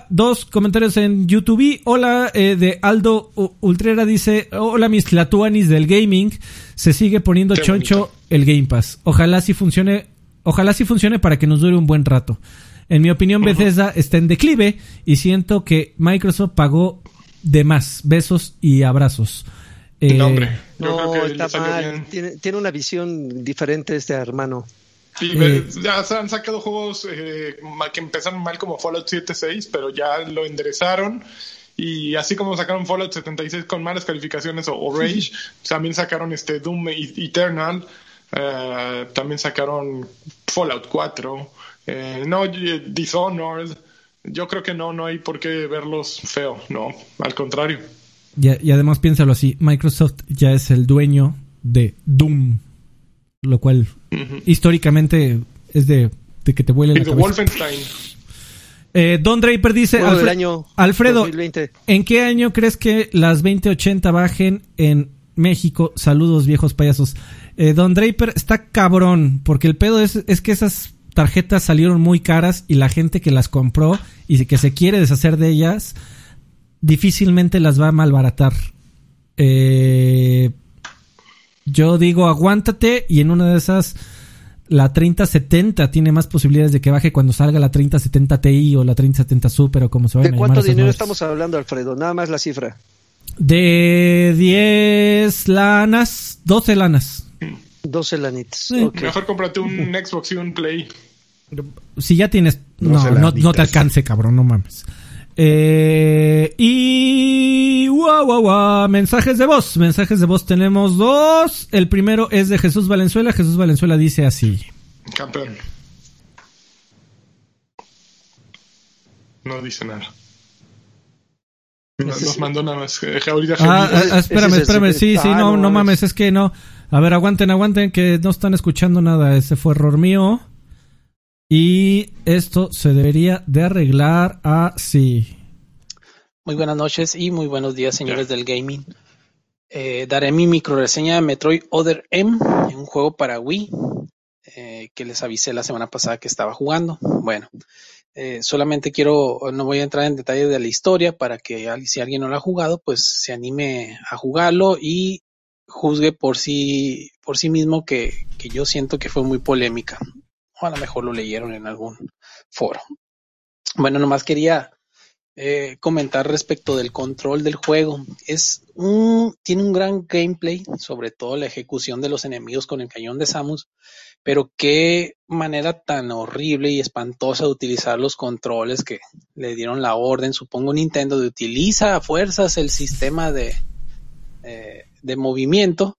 dos comentarios en YouTube. Hola, eh, de Aldo Ultrera dice, hola mis tlatuanis del gaming. Se sigue poniendo Qué choncho bonito. el Game Pass. Ojalá sí funcione, ojalá sí funcione para que nos dure un buen rato. En mi opinión, Bethesda está en declive y siento que Microsoft pagó de más. Besos y abrazos. Eh, No, hombre. Yo No, creo que le está mal. tiene una visión diferente este hermano. Sí, Eh. ve- ya se han sacado juegos eh, que empezaron mal como Fallout 7.6, pero ya lo enderezaron. Y así como sacaron Fallout 76 con malas calificaciones o, o Rage, también sacaron este Doom Eternal, eh, también sacaron Fallout 4, eh, no, Dishonored. Yo creo que no, no hay por qué verlos feo, no, al contrario. Y, y además piénsalo así, Microsoft ya es el dueño de Doom, lo cual históricamente es de, de que te vuele la de cabeza. Wolfenstein. Eh, Don Draper dice, año Alfredo, 2020. ¿en qué año crees que las 2080 bajen en México? Saludos viejos payasos. Eh, Don Draper está cabrón, porque el pedo es, es que esas tarjetas salieron muy caras y la gente que las compró y que se quiere deshacer de ellas difícilmente las va a malbaratar. Eh, yo digo, aguántate y en una de esas la 3070 tiene más posibilidades de que baje cuando salga la 3070 Ti o la 3070 Super o como se ¿De vayan a llamar cuánto esas dinero estamos hablando, Alfredo? Nada más la cifra. De 10 lanas, 12 lanas. 12 lanitas. Sí. Mejor cómprate un Xbox y un Play. Si ya tienes... No, 12 no, no te alcance, cabrón, no mames. Eh, y... Guau, guau, guau, mensajes de voz. Mensajes de voz tenemos dos. El primero es de Jesús Valenzuela. Jesús Valenzuela dice así. Campeón. No dice nada. Nos mandó nada más. ahorita Ah, ah, espérame, espérame. Sí, sí, no, no mames. es que no. A ver, aguanten, aguanten, que no están escuchando nada. Ese fue error mío. Y esto se debería de arreglar así. Muy buenas noches y muy buenos días, señores del gaming. Eh, daré mi micro reseña de Metroid Other M, un juego para Wii, eh, que les avisé la semana pasada que estaba jugando. Bueno, eh, solamente quiero, no voy a entrar en detalles de la historia para que al- si alguien no lo ha jugado, pues se anime a jugarlo y juzgue por sí, por sí mismo que, que yo siento que fue muy polémica. A lo mejor lo leyeron en algún foro. Bueno, nomás quería eh, comentar respecto del control del juego. Es un, tiene un gran gameplay, sobre todo la ejecución de los enemigos con el cañón de Samus, pero qué manera tan horrible y espantosa de utilizar los controles que le dieron la orden, supongo Nintendo, de utiliza a fuerzas el sistema de, eh, de movimiento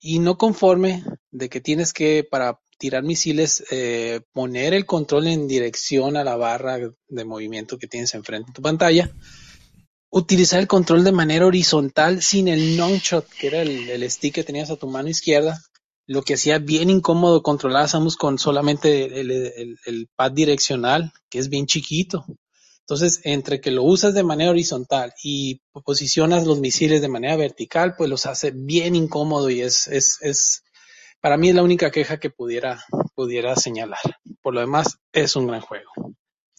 y no conforme de que tienes que para tirar misiles eh, poner el control en dirección a la barra de movimiento que tienes enfrente en tu pantalla utilizar el control de manera horizontal sin el nunchuck que era el, stick que tenías a tu mano izquierda lo que hacía bien incómodo controlar a Samus con solamente el pad direccional que es bien chiquito entonces, entre que lo usas de manera horizontal y posicionas los misiles de manera vertical, pues los hace bien incómodo y es, es, es, para mí es la única queja que pudiera, pudiera señalar. Por lo demás, es un gran juego.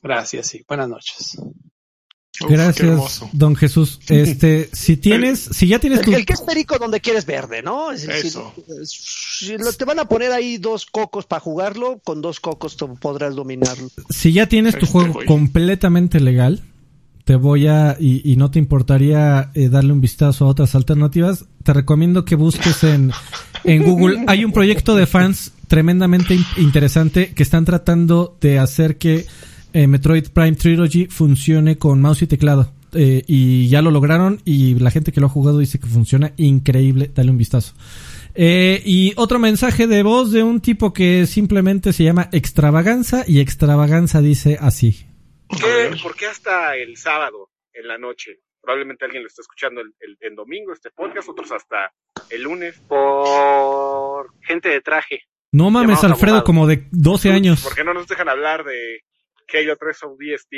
Gracias y buenas noches. Uf, Gracias, don Jesús. Este, si tienes, si ya tienes tu, El, el que es perico donde quieres verde, ¿no? Es decir, Eso. si lo- te van a poner ahí dos cocos para jugarlo, con dos cocos tú podrás dominarlo. si ya tienes tu Este, juego completamente legal, te voy a, y, y no te importaría eh, darle un vistazo a otras alternativas, te recomiendo que busques en, en Google. Hay un proyecto de fans tremendamente in- interesante que están tratando de hacer que eh, Metroid Prime Trilogy funcione con mouse y teclado. Eh, y ya lo lograron y la gente que lo ha jugado dice que funciona increíble. Dale un vistazo. Eh, y otro mensaje de voz de un tipo que simplemente se llama Extravaganza y Extravaganza dice así. ¿Por qué, por qué hasta el sábado en la noche? Probablemente alguien lo está escuchando el, domingo, este podcast, otros hasta el lunes. Por gente de traje. No mames, Alfredo, como de 12 años. ¿Por qué no nos dejan hablar de Halo 3 o DST?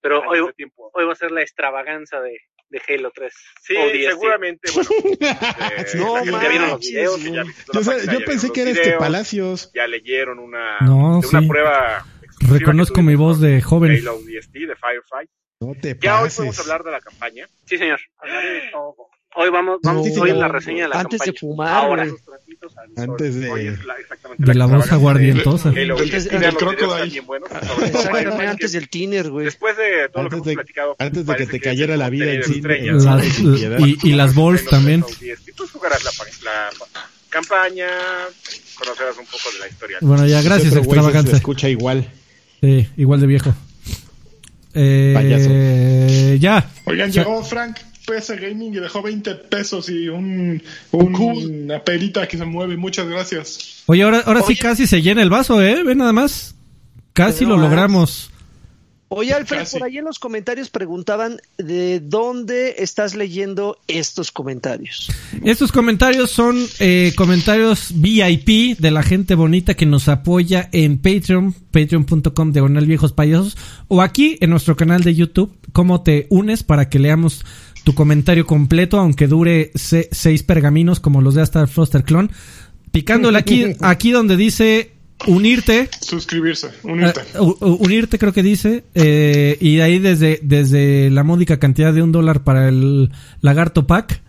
Pero antes hoy, de tiempo? hoy va a ser la extravaganza de, de Halo 3. Sí, seguramente, bueno. eh, No ya vieron los videos, no. ya Yo, sé- página, yo ya pensé que era este Palacios. Ya leyeron una, No, de una sí. prueba Reconozco mi voz de joven. Halo DST, de Firefight. No te Ya hoy pases. podemos hablar de la campaña. Sí, señor. Hablaré de todo. Hoy vamos, vamos No, hoy en la reseña de la Antes de campaña. fumar, Ahora, Antes de- Hoy es la- exactamente De la voz aguardientosa. de Antes- del Crocodile. buenos, Exactamente, antes tiner, güey. Después de todo lo que Antes hemos de- platicado, antes de que te cayera la vida y, y las balls también. 3 o 10. Y tú jugarás la, la campaña, conocerás un poco de la historia. Bueno, ya, gracias, se escucha igual. Sí, igual de viejo. Eh, ya. Oigan, llegó Frank PC Gaming y dejó 20 pesos y un, un- una perita que se mueve. Muchas gracias. Oye, ahora, ahora sí casi se llena el vaso, ¿eh? Ve nada más. Casi Pero lo más. logramos. Oye, Alfred, Casi. por ahí en los comentarios preguntaban de dónde estás leyendo estos comentarios. Estos comentarios son eh, comentarios VIP de la gente bonita que nos apoya en Patreon, patreon.com diagonal viejos payasos, o aquí en nuestro canal de YouTube, cómo te unes para que leamos tu comentario completo, aunque dure se- seis pergaminos como los de hasta Foster Clone. Picándole aquí, aquí donde dice unirte, Suscribirse, unirte. eh, u- u- unirte creo que dice, eh, y de ahí desde, desde la módica cantidad de un dólar para el lagarto pack,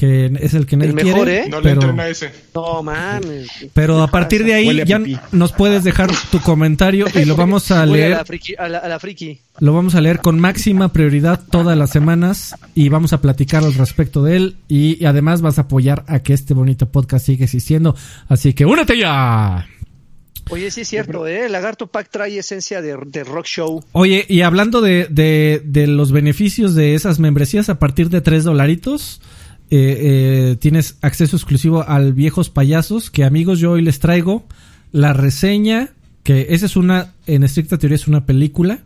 que es el que El él mejor, quiere, ¿eh? no le pero, ese. No mames. pero a partir de ahí ya nos puedes dejar tu comentario y lo vamos a leer, la friki, a la, a la friki. lo vamos a leer con máxima prioridad todas las semanas y vamos a platicar al respecto de él y, y además vas a apoyar a que este bonito podcast siga existiendo, así que únete ya. Oye, sí es cierto, ¿eh? El Lagarto Pack trae esencia de, de rock show. Oye, y hablando de, de, de los beneficios de esas membresías, a partir de tres dolaritos, eh, eh, tienes acceso exclusivo al Viejos Payasos, que amigos, yo hoy les traigo la reseña, que esa es una, en estricta teoría es una película,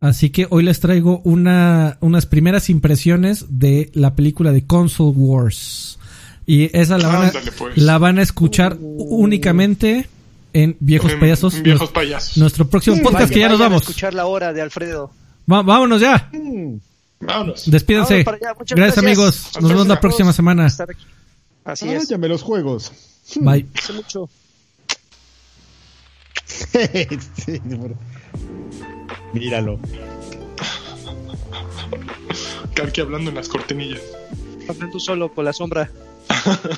así que hoy les traigo una, unas primeras impresiones de la película de Console Wars. Y esa la van a, Ándale, pues. la van a escuchar únicamente en Viejos En Payasos. Viejos Nuestro- payasos. Nuestro próximo podcast, que ya nos Vayan a vamos. escuchar la hora de Alfredo. Va- vámonos ya. Vámonos. Despídense. Vámonos Gracias, gracias. amigos. Hasta Nos vemos la próxima semana. Estar aquí. Así es. Váyame los juegos. Bye. Hace mucho. Sí, por- Míralo. Karki hablando en las cortinillas. Habla tú solo con la sombra.